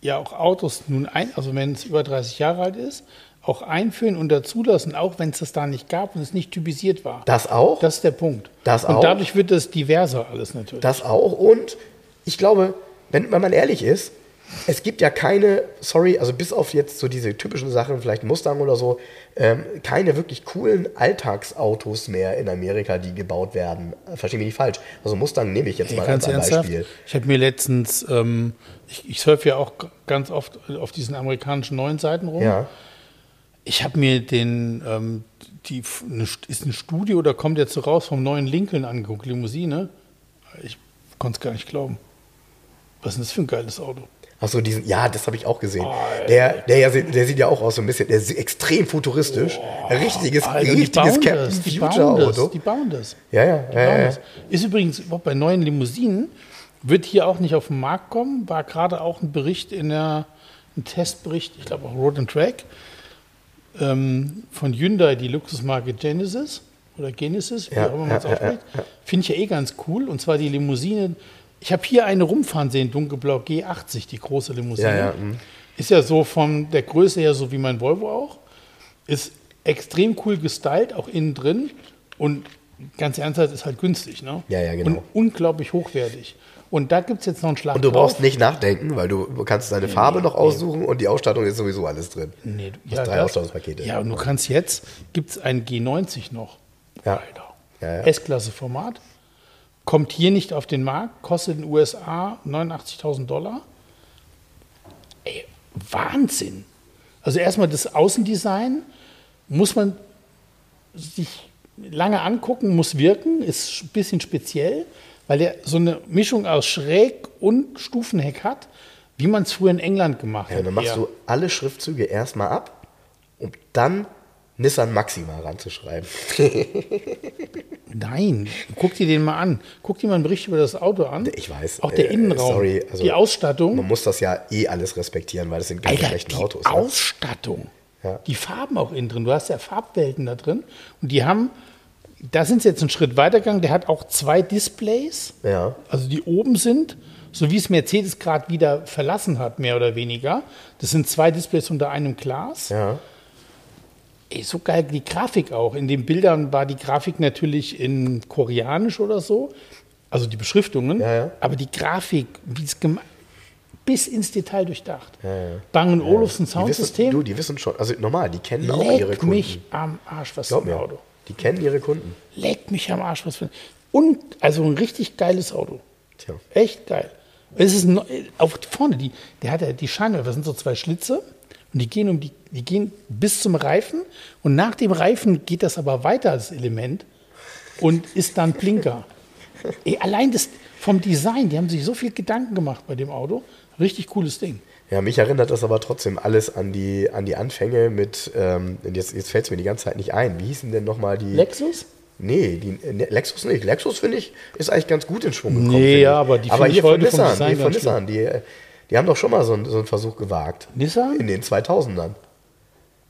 ja auch Autos nun ein, also wenn es über 30 Jahre alt ist, auch einführen und dazulassen, auch wenn es das da nicht gab und es nicht typisiert war. Das auch? Das ist der Punkt. Das und auch? dadurch wird das diverser alles natürlich. Das auch. Und ich glaube, wenn, wenn man ehrlich ist, es gibt ja keine, sorry, also bis auf jetzt so diese typischen Sachen, vielleicht Mustang oder so, ähm, keine wirklich coolen Alltagsautos mehr in Amerika, die gebaut werden. Äh, Versteh mich nicht falsch. Also Mustang nehme ich jetzt Ey, mal ganz als Beispiel. ich habe mir letztens, ähm, ich, ich surfe ja auch ganz oft auf diesen amerikanischen neuen Seiten rum. Ja. Ich habe mir den, ähm, die, St- ist ein Studio, da kommt jetzt so raus vom neuen Lincoln angeguckt, Limousine. Ich konnte es gar nicht glauben. Was ist denn das für ein geiles Auto? Achso, diesen, ja, das habe ich auch gesehen. Oh, der, der, ja, der sieht ja auch aus so ein bisschen, der ist extrem futuristisch. Ein richtiges, Alter, die richtiges bauen Captain das, die Future bauen das, Auto. die bauen das. Ja, ja, ja, ja. Ist übrigens überhaupt bei neuen Limousinen, wird hier auch nicht auf den Markt kommen, war gerade auch ein Bericht in der, ein Testbericht, ich glaube auch Road and Track, ähm, von Hyundai, die Luxusmarke Genesis oder Genesis, wie Ja, auch immer man es ja, ja, ausspricht. Finde ich ja eh ganz cool. Und zwar die Limousine. Ich habe hier eine rumfahren sehen, dunkelblau G80, die große Limousine. Ja, ja, mhm. Ist ja so von der Größe her so wie mein Volvo auch. Ist extrem cool gestylt, auch innen drin. Und ganz ernsthaft, ist halt günstig. Ne? Ja, ja, genau. Und unglaublich hochwertig. Und da gibt es jetzt noch einen Schlag Und du drauf. brauchst nicht nachdenken, weil du kannst deine Farbe noch aussuchen und die Ausstattung ist sowieso alles drin. Nee, du, hast drei Ausstattungspakete. Ja, und du kannst jetzt, gibt es ein G90 noch. Ja. Alter. Ja, ja. S-Klasse-Format. Kommt hier nicht auf den Markt, kostet in den USA 89.000 Dollar. Ey, Wahnsinn. Also erstmal das Außendesign muss man sich lange angucken, muss wirken, ist ein bisschen speziell. weil der so eine Mischung aus Schräg und Stufenheck hat, wie man es früher in England gemacht Ja, hat. dann machst eher. du alle Schriftzüge erstmal ab, um dann Nissan Maxima ranzuschreiben. Nein, guck dir den mal an. Guck dir mal einen Bericht über das Auto an. Ich weiß. Auch der äh, Innenraum, sorry, also die Ausstattung. Man muss das ja eh alles respektieren, weil das sind keine Alter, schlechten die Autos. Ausstattung. Ja. Die Farben auch innen drin. Du hast ja Farbwelten da drin. Und die haben, da sind sie jetzt einen Schritt weitergegangen. Der hat auch zwei Displays. Ja. Also die oben sind, so wie es Mercedes gerade wieder verlassen hat, mehr oder weniger. Das sind zwei Displays unter einem Glas. Ja. Ey, so geil die Grafik auch. In den Bildern war die Grafik natürlich in Koreanisch oder so. Also die Beschriftungen. Ja, ja. Aber die Grafik, wie es gemacht bis ins Detail durchdacht. Bang Olufsen Die wissen, Soundsystem. du, die wissen schon, also normal, die kennen auch ihre Leck Kunden. mich am Arsch, was für ein Auto. die kennen ihre Kunden. Leck mich am Arsch, was für ein Und also ein richtig geiles Auto. Tja. Echt geil. Es ist auch vorne, die, der hat ja die Scheinwerfer, das sind so zwei Schlitze und die gehen um die, die gehen bis zum Reifen und nach dem Reifen geht das aber weiter als Element und ist dann Blinker. Ey, allein das vom Design, die haben sich so viel Gedanken gemacht bei dem Auto. Richtig cooles Ding. Ja, mich erinnert das aber trotzdem alles an die, an die Anfänge mit, ähm, jetzt, jetzt fällt es mir die ganze Zeit nicht ein. Wie hießen denn nochmal die. Lexus? Nee, die, ne, Lexus nicht. Lexus, finde ich, ist eigentlich ganz gut in Schwung gekommen. Nee, ja, aber die Aber ich von heute Nissan, Design die von Nissan, die, die haben doch schon mal so, einen- so einen Versuch gewagt. Nissan? In den 2000ern.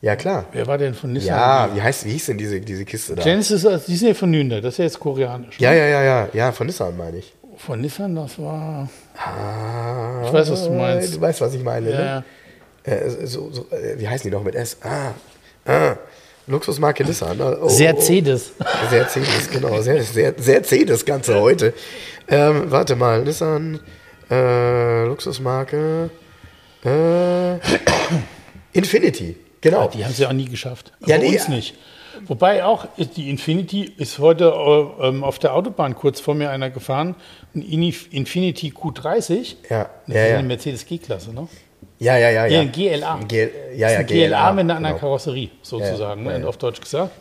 Ja, klar. Wer war denn von Nissan? Ja, wie heißt, wie hieß denn diese, diese Kiste da? Genesis, also die sind ja von Hyundai, das ist ja jetzt koreanisch. Ja, ja, ja, ja, ja, von Nissan meine ich. Von Nissan, das war. Ah, Ich weiß, was du meinst. Du weißt, was ich meine, Ja. ne? Äh, so, so, äh, wie heißen die noch mit S? Ah, ah, Luxusmarke Nissan. ne? Oh, Sehr oh, Cedes. oh. Sehr Cedes, genau. Sehr, sehr, sehr Cedes Ganze heute. Ähm, warte mal, Nissan, äh, Luxusmarke, äh, Infinity, genau. Die haben sie auch nie geschafft. Ja, Bei nee, uns ja. nicht. Wobei auch, die Infinity ist heute äh, ähm, auf der Autobahn kurz vor mir einer gefahren. Ein Infinity Q30. Ja, Das ja, ist ja. eine Mercedes G-Klasse, ne? Ja, ja, ja. Ja, ja. ein GLA. Ein G ja, ja, ein GLA, mit einer anderen genau. Karosserie, sozusagen, Ja, ja, ne, ja. auf Deutsch gesagt.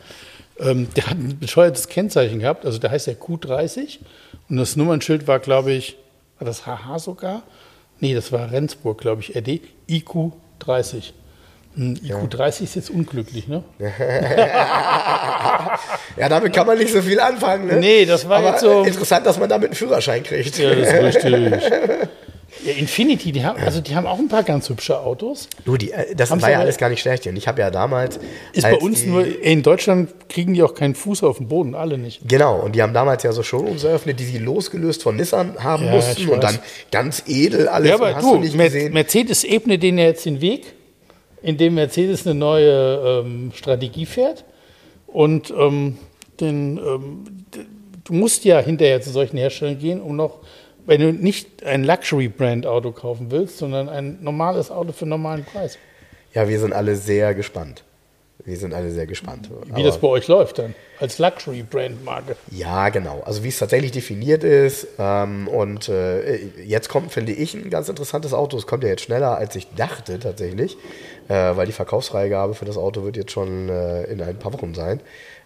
Ähm, der hat ein bescheuertes Kennzeichen gehabt, also der heißt ja Q30 und das Nummernschild war, glaube ich, war das HH sogar? Nee, das war Rendsburg, glaube ich, RD, IQ30. Hm, IQ30 ist jetzt unglücklich, ne? Ja, damit kann man nicht so viel anfangen. Ne? Nee, das war Aber jetzt so- interessant, dass man damit einen Führerschein kriegt. Ja, das ist richtig. Ja, Infinity, die haben, also die haben auch ein paar ganz hübsche Autos. Du, die, äh, das Haben war ja alles gar nicht schlecht. Und ich habe ja damals. Ist bei uns die, nur, in Deutschland kriegen die auch keinen Fuß auf den Boden, alle nicht. Genau, und die haben damals ja so Showrooms eröffnet, die sie losgelöst von Nissan haben Ja, mussten und dann ganz edel alles. Ja, aber du, du nicht Mer. Mercedes ebnet denen ja jetzt den Weg, indem Mercedes eine neue ähm, Strategie fährt. Und ähm, den, ähm, du musst ja hinterher zu solchen Herstellern gehen, um noch, wenn du nicht ein Luxury-Brand-Auto kaufen willst, sondern ein normales Auto für einen normalen Preis. Ja, wir sind alle sehr gespannt. Wir sind alle sehr gespannt. Wie Aber- das bei euch läuft dann, als Luxury-Brand-Marke. Ja, genau. Also wie es tatsächlich definiert ist. Ähm, und äh, jetzt kommt, finde ich, ein ganz interessantes Auto. Es kommt ja jetzt schneller, als ich dachte tatsächlich, äh, weil die Verkaufsfreigabe für das Auto wird jetzt schon äh, in ein paar Wochen sein.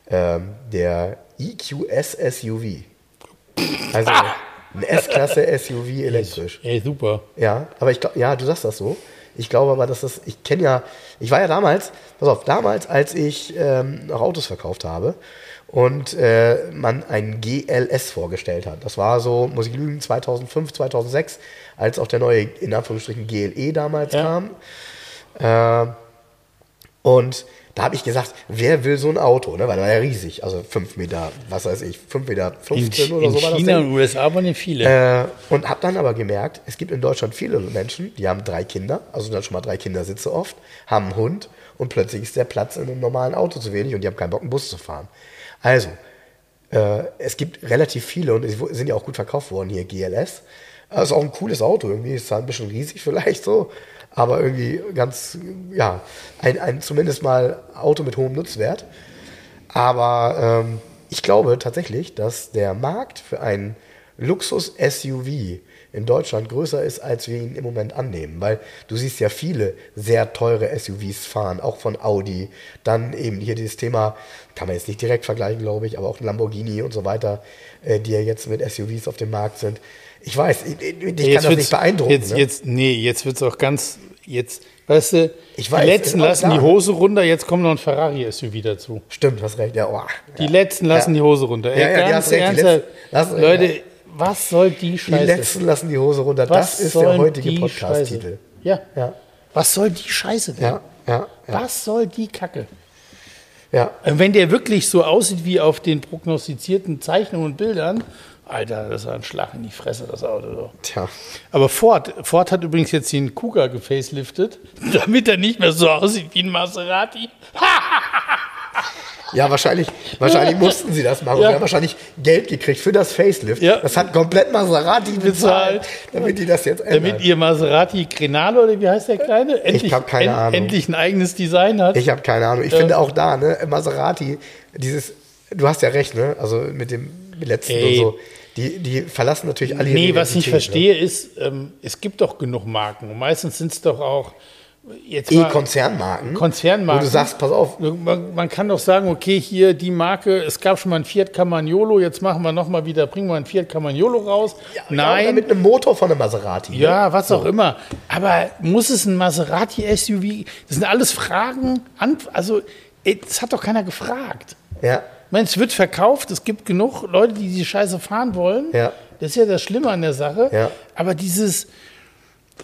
Ähm, der EQS SUV. Also ein S-Klasse SUV elektrisch. Ey, super. Ja, aber ich glaube, ja, du sagst das so. Ich glaube aber, dass das, ich kenne ja, ich war ja damals, pass auf, damals, als ich ähm, noch Autos verkauft habe und äh, man ein GLS vorgestellt hat. Das war so, muss ich lügen, 2005, 2006, als auch der neue, in Anführungsstrichen, GLE damals Ja. kam. Äh, und da habe ich gesagt, wer will so ein Auto? Ne? Weil der war ja riesig, also 5 Meter, was weiß ich, 5 Meter In, 15 oder in so war das. China und USA waren ja viele. Äh, und habe dann aber gemerkt, es gibt in Deutschland viele Menschen, die haben drei Kinder, also dann schon mal drei Kindersitze oft, haben einen Hund und plötzlich ist der Platz in einem normalen Auto zu wenig und die haben keinen Bock, einen Bus zu fahren. Also, äh, es gibt relativ viele und es sind ja auch gut verkauft worden hier, GLS. Das ist auch ein cooles Auto irgendwie, ist zwar ein bisschen riesig vielleicht so, aber irgendwie ganz, ja, ein, ein zumindest mal Auto mit hohem Nutzwert. Aber ähm, ich glaube tatsächlich, dass der Markt für ein Luxus-SUV in Deutschland größer ist, als wir ihn im Moment annehmen. Weil du siehst ja viele sehr teure SUVs fahren, auch von Audi. Dann eben hier dieses Thema, kann man jetzt nicht direkt vergleichen, glaube ich, aber auch Lamborghini und so weiter, äh, die ja jetzt mit SUVs auf dem Markt sind. Ich weiß, ich, ich kann Jetzt das wird's- nicht beeindrucken. Jetzt, ne? jetzt, nee, jetzt wird es auch ganz, jetzt, weißt du, Ich weiß, die letzten auch lassen die Hose runter, jetzt kommt noch ein Ferrari-SUV dazu. Stimmt, hast recht. Ja, oh. Die ja. letzten lassen Ja. die Hose runter. Ey, Ja, ja, die ganz recht, die ernsthaft, recht, Leute, ja. was soll die Die Scheiße? letzten lassen die Hose runter. was das ist der heutige die Podcast-Titel. Ja. Ja. Was soll die Scheiße denn? Ja, ja. Was soll die Kacke? ja. Wenn der wirklich so aussieht wie auf den prognostizierten Zeichnungen und Bildern, Alter, das ist ein Schlag in die Fresse, das Auto. So. Tja. Aber Ford, Ford hat übrigens jetzt den Kuga gefaceliftet, damit er nicht mehr so aussieht wie ein Maserati. Ja, wahrscheinlich, wahrscheinlich mussten sie das machen. Ja. Wir haben wahrscheinlich Geld gekriegt für das Facelift. Ja. Das hat komplett Maserati bezahlt, damit die das jetzt ändern. Damit ihr Maserati Grenalo, oder wie heißt der kleine? Endlich, hab keine Ahnung. endlich ein eigenes Design hat. Ich habe keine Ahnung. Ich Ja. finde auch da, ne, Maserati, dieses, du hast ja recht, ne, also mit dem letzten Ey. und so, die, die verlassen natürlich alle Nee, ihre was ich nicht verstehe, ist, ähm, es gibt doch genug Marken. Und meistens sind es doch auch jetzt Ne? mal E-Konzernmarken. Konzernmarken. Wo du sagst, pass auf, Man, man kann doch sagen, okay, hier die Marke, es gab schon mal ein Fiat Camagnolo, jetzt machen wir noch mal wieder, bringen wir ein Fiat Camagnolo raus. ja, Nein, mit einem Motor von einem Maserati. ne? ja, was auch immer. Aber muss es ein Maserati-SUV? Das sind alles Fragen. Also, das hat doch keiner gefragt. Ja, Ich meine, es wird verkauft, es gibt genug Leute, die die Scheiße fahren wollen. Ja. Das ist ja das Schlimme an der Sache. Ja. Aber dieses,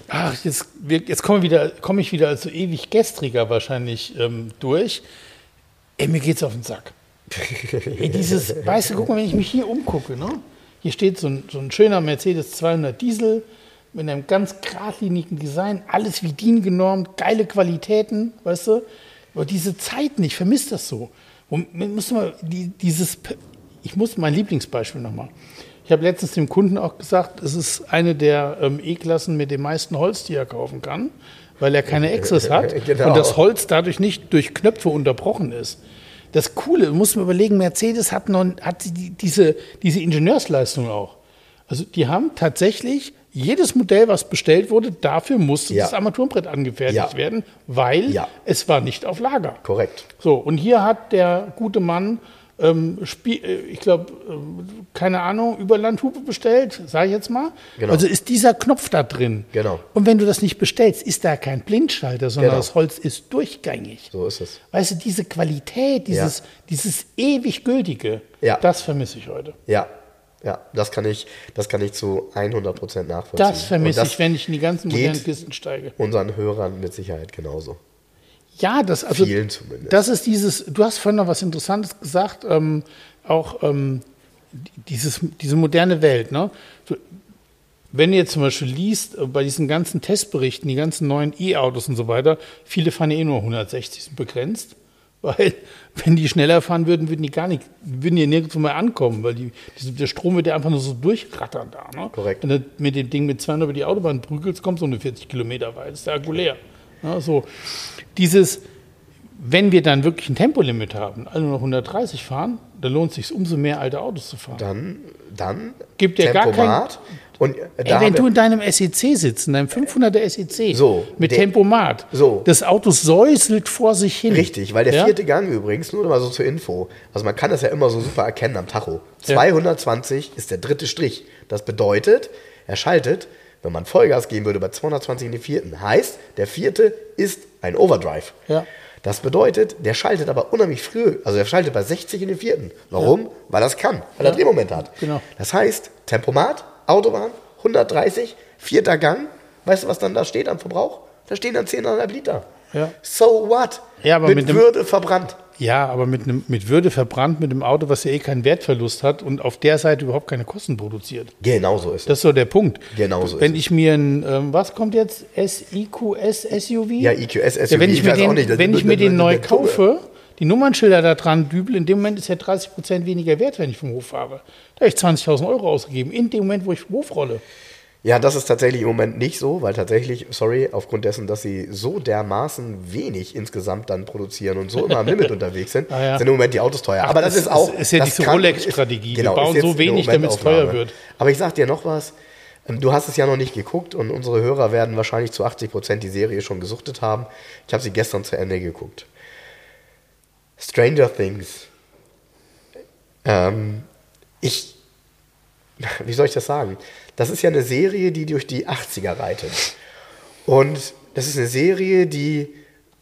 ach, jetzt, jetzt komme wieder, komme ich wieder als so ewig gestriger wahrscheinlich ähm, durch. Ey, mir geht's auf den Sack. Ey, dieses, weißt du, guck mal, wenn ich mich hier umgucke, ne? Hier steht so ein, so ein schöner Mercedes 200 Diesel mit einem ganz geradlinigen Design, alles wie DIN genormt, geile Qualitäten, weißt du? Aber diese Zeiten, ich vermisse das so. Und man muss mal die, dieses, ich muss mein Lieblingsbeispiel nochmal. Ich habe letztens dem Kunden auch gesagt, es ist eine der ähm, E-Klassen mit dem meisten Holz, die er kaufen kann, weil er keine Extras hat Genau. und das Holz dadurch nicht durch Knöpfe unterbrochen ist. Das Coole, du musst mir überlegen, Mercedes hat, noch, hat die, diese, diese Ingenieursleistung auch. Also die haben tatsächlich jedes Modell, was bestellt wurde, dafür musste Ja. das Armaturenbrett angefertigt Ja. werden, weil Ja. es war nicht auf Lager. korrekt. So, und hier hat der gute Mann, ähm, Spie- äh, ich glaube, ähm, keine Ahnung, Überlandhupe bestellt, sage ich jetzt mal. Genau. Also ist dieser Knopf da drin. Genau. Und wenn du das nicht bestellst, ist da kein Blindschalter, sondern Genau. das Holz ist durchgängig. So ist es. Weißt du, diese Qualität, dieses, dieses ewig gültige, das vermisse ich heute. Ja, ja, das kann ich, das kann ich zu 100% nachvollziehen. Das vermisse ich, wenn ich in die ganzen modernen Kisten steige. Unseren Hörern mit Sicherheit genauso. Ja, das also Vielen zumindest. Das ist dieses. Du hast vorhin noch was Interessantes gesagt. Ähm, auch ähm, dieses, diese moderne Welt. Ne? Wenn du jetzt zum Beispiel liest äh, bei diesen ganzen Testberichten, die ganzen neuen E-Autos und so weiter, viele fahren ja eh nur 160 sind begrenzt, weil wenn die schneller fahren würden, würden die gar nicht, würden die nirgendwo mehr ankommen, weil die, diese, der Strom wird ja einfach nur so durchrattern da. Ne? Korrekt. Wenn du mit dem Ding mit 200 über die Autobahn prügelst, kommst du nur 40 Kilometer weit, ist der Akku leer. Ja, so. Dieses, wenn wir dann wirklich ein Tempolimit haben, alle nur noch 130 fahren, dann lohnt es sich umso mehr, alte Autos zu fahren. Dann, dann Gibt ja gar Tempomat. Und Ey, wenn du in deinem SEC sitzt, in deinem 500er SEC So, mit der- Tempomat, so. das Auto säuselt vor sich hin. Richtig, weil der Ja? vierte Gang übrigens, nur mal so zur Info, also man kann das ja immer so super erkennen am Tacho. Ja. 220 ist der dritte Strich. Das bedeutet, er schaltet, wenn man Vollgas geben würde, bei 220 in den vierten. Heißt, der vierte ist ein Overdrive. Ja. Das bedeutet, der schaltet aber unheimlich früh, also er schaltet bei 60 in den vierten. Warum? Weil er es kann, weil er Drehmoment hat. Genau. Das heißt, Tempomat, Autobahn, 130, vierter Gang. Weißt du, was dann da steht am Verbrauch? Da stehen dann 10,5 Liter. Ja. So what? Ja, aber mit, mit dem- Würde verbrannt. Ja, aber mit, einem, mit Würde verbrannt, mit einem Auto, was ja eh keinen Wertverlust hat und auf der Seite überhaupt keine Kosten produziert. Genau so ist Das es. ist so der Punkt. Genau so ist Wenn es. ich mir ein, ähm, was kommt jetzt? SIQS SUV? Ja, EQS SUV, Ja, wenn ich, ich mir auch den, nicht, das- wenn ich mir den neu kaufe, die Nummernschilder da dran dübel, in dem Moment ist er 30 Prozent weniger wert, wenn ich vom Hof fahre. Da habe ich 20.000 Euro ausgegeben, in dem Moment, wo ich vom Hof rolle. Ja, das ist tatsächlich im Moment nicht so, weil tatsächlich, sorry, aufgrund dessen, dass sie so dermaßen wenig insgesamt dann produzieren und so immer am Limit unterwegs sind, Ah, ja. sind im Moment die Autos teuer. Ach, Aber das, das ist auch. ist- ist ja das diese Rolex-Strategie. ist- Wir Genau, bauen so wenig, damit's teuer Momentaufnahme. wird. Aber ich sag dir noch was. Ähm, Du hast es ja noch nicht geguckt und unsere Hörer werden wahrscheinlich zu 80 Prozent die Serie schon gesuchtet haben. Ich habe sie gestern zu Ende geguckt. Stranger Things. Ähm, ich, wie soll ich das sagen? Das ist ja eine Serie, die durch die 80er reitet. Und das ist eine Serie, die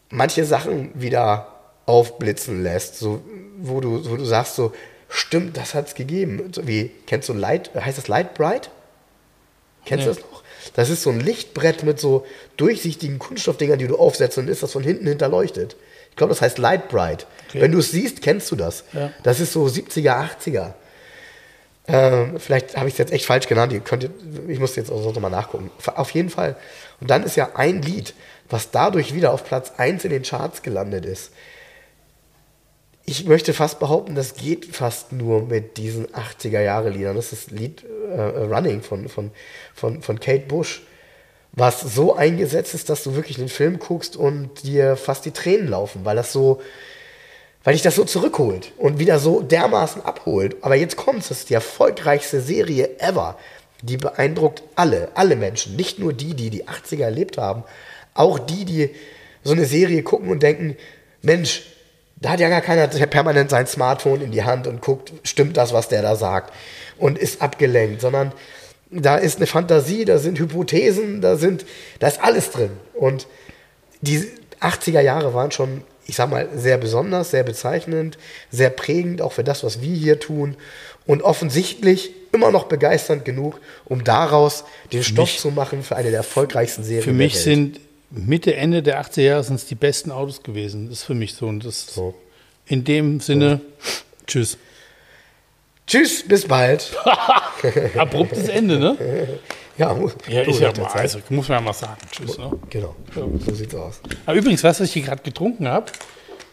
manche Sachen wieder aufblitzen lässt, so, wo, du, wo du sagst so, stimmt, das hat es gegeben. So wie, kennst du Light, heißt das Light Bright? Kennst du Nee. das noch? Das ist so ein Lichtbrett mit so durchsichtigen Kunststoffdingern, die du aufsetzt und ist das von hinten hinterleuchtet. Ich glaube, das heißt Light Bright. Okay. Wenn du es siehst, kennst du das. Ja. Das ist so 70er, 80er. Ähm, vielleicht habe ich es jetzt echt falsch genannt. Könnt, ich muss jetzt auch sonst noch mal nachgucken. Auf jeden Fall. Und dann ist ja ein Lied, was dadurch wieder auf Platz 1 in den Charts gelandet ist. Ich möchte fast behaupten, das geht fast nur mit diesen 80er-Jahre-Liedern. Das ist das Lied äh, Running von, von, von, von Kate Bush, was so eingesetzt ist, dass du wirklich den Film guckst und dir fast die Tränen laufen, weil das so, weil dich das so zurückholt und wieder so dermaßen abholt. Aber jetzt kommt's, das ist die erfolgreichste Serie ever. Die beeindruckt alle, alle Menschen, nicht nur die, die die 80er erlebt haben, auch die, die so eine Serie gucken und denken, Mensch, da hat ja gar keiner permanent sein Smartphone in die Hand und guckt, stimmt das, was der da sagt und ist abgelenkt, sondern da ist eine Fantasie, da sind Hypothesen, da sind, da ist alles drin. Und die 80er Jahre waren schon, ich sag mal, sehr besonders, sehr bezeichnend, sehr prägend, auch für das, was wir hier tun. Und offensichtlich immer noch begeisternd genug, um daraus den Stoff mich- zu machen für eine der erfolgreichsten Serien. Für mich sind Mitte, Ende der 80er Jahre sind es die besten Autos gewesen. Das ist für mich so. Und das So. in dem Sinne, tschüss. Tschüss, bis bald. Abruptes Ende, ne? Ja, Ja, ist ja mal, also muss man ja mal sagen. Tschüss. Ne? Genau, so sieht's aus. Aber übrigens, weißt du, was ich hier gerade getrunken habe?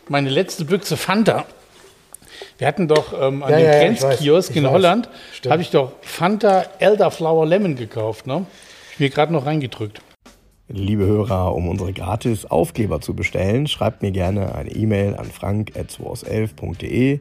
Meine letzte Büchse Fanta. Wir hatten doch ähm, an Ja, dem ja, ja, Grenzkiosk in weiß. Holland, habe ich doch Fanta Elderflower Lemon gekauft. Ne? Ich mir gerade noch reingedrückt. Liebe Hörer, um unsere gratis Aufkleber zu bestellen, schreibt mir gerne eine E-Mail an frank.211.de.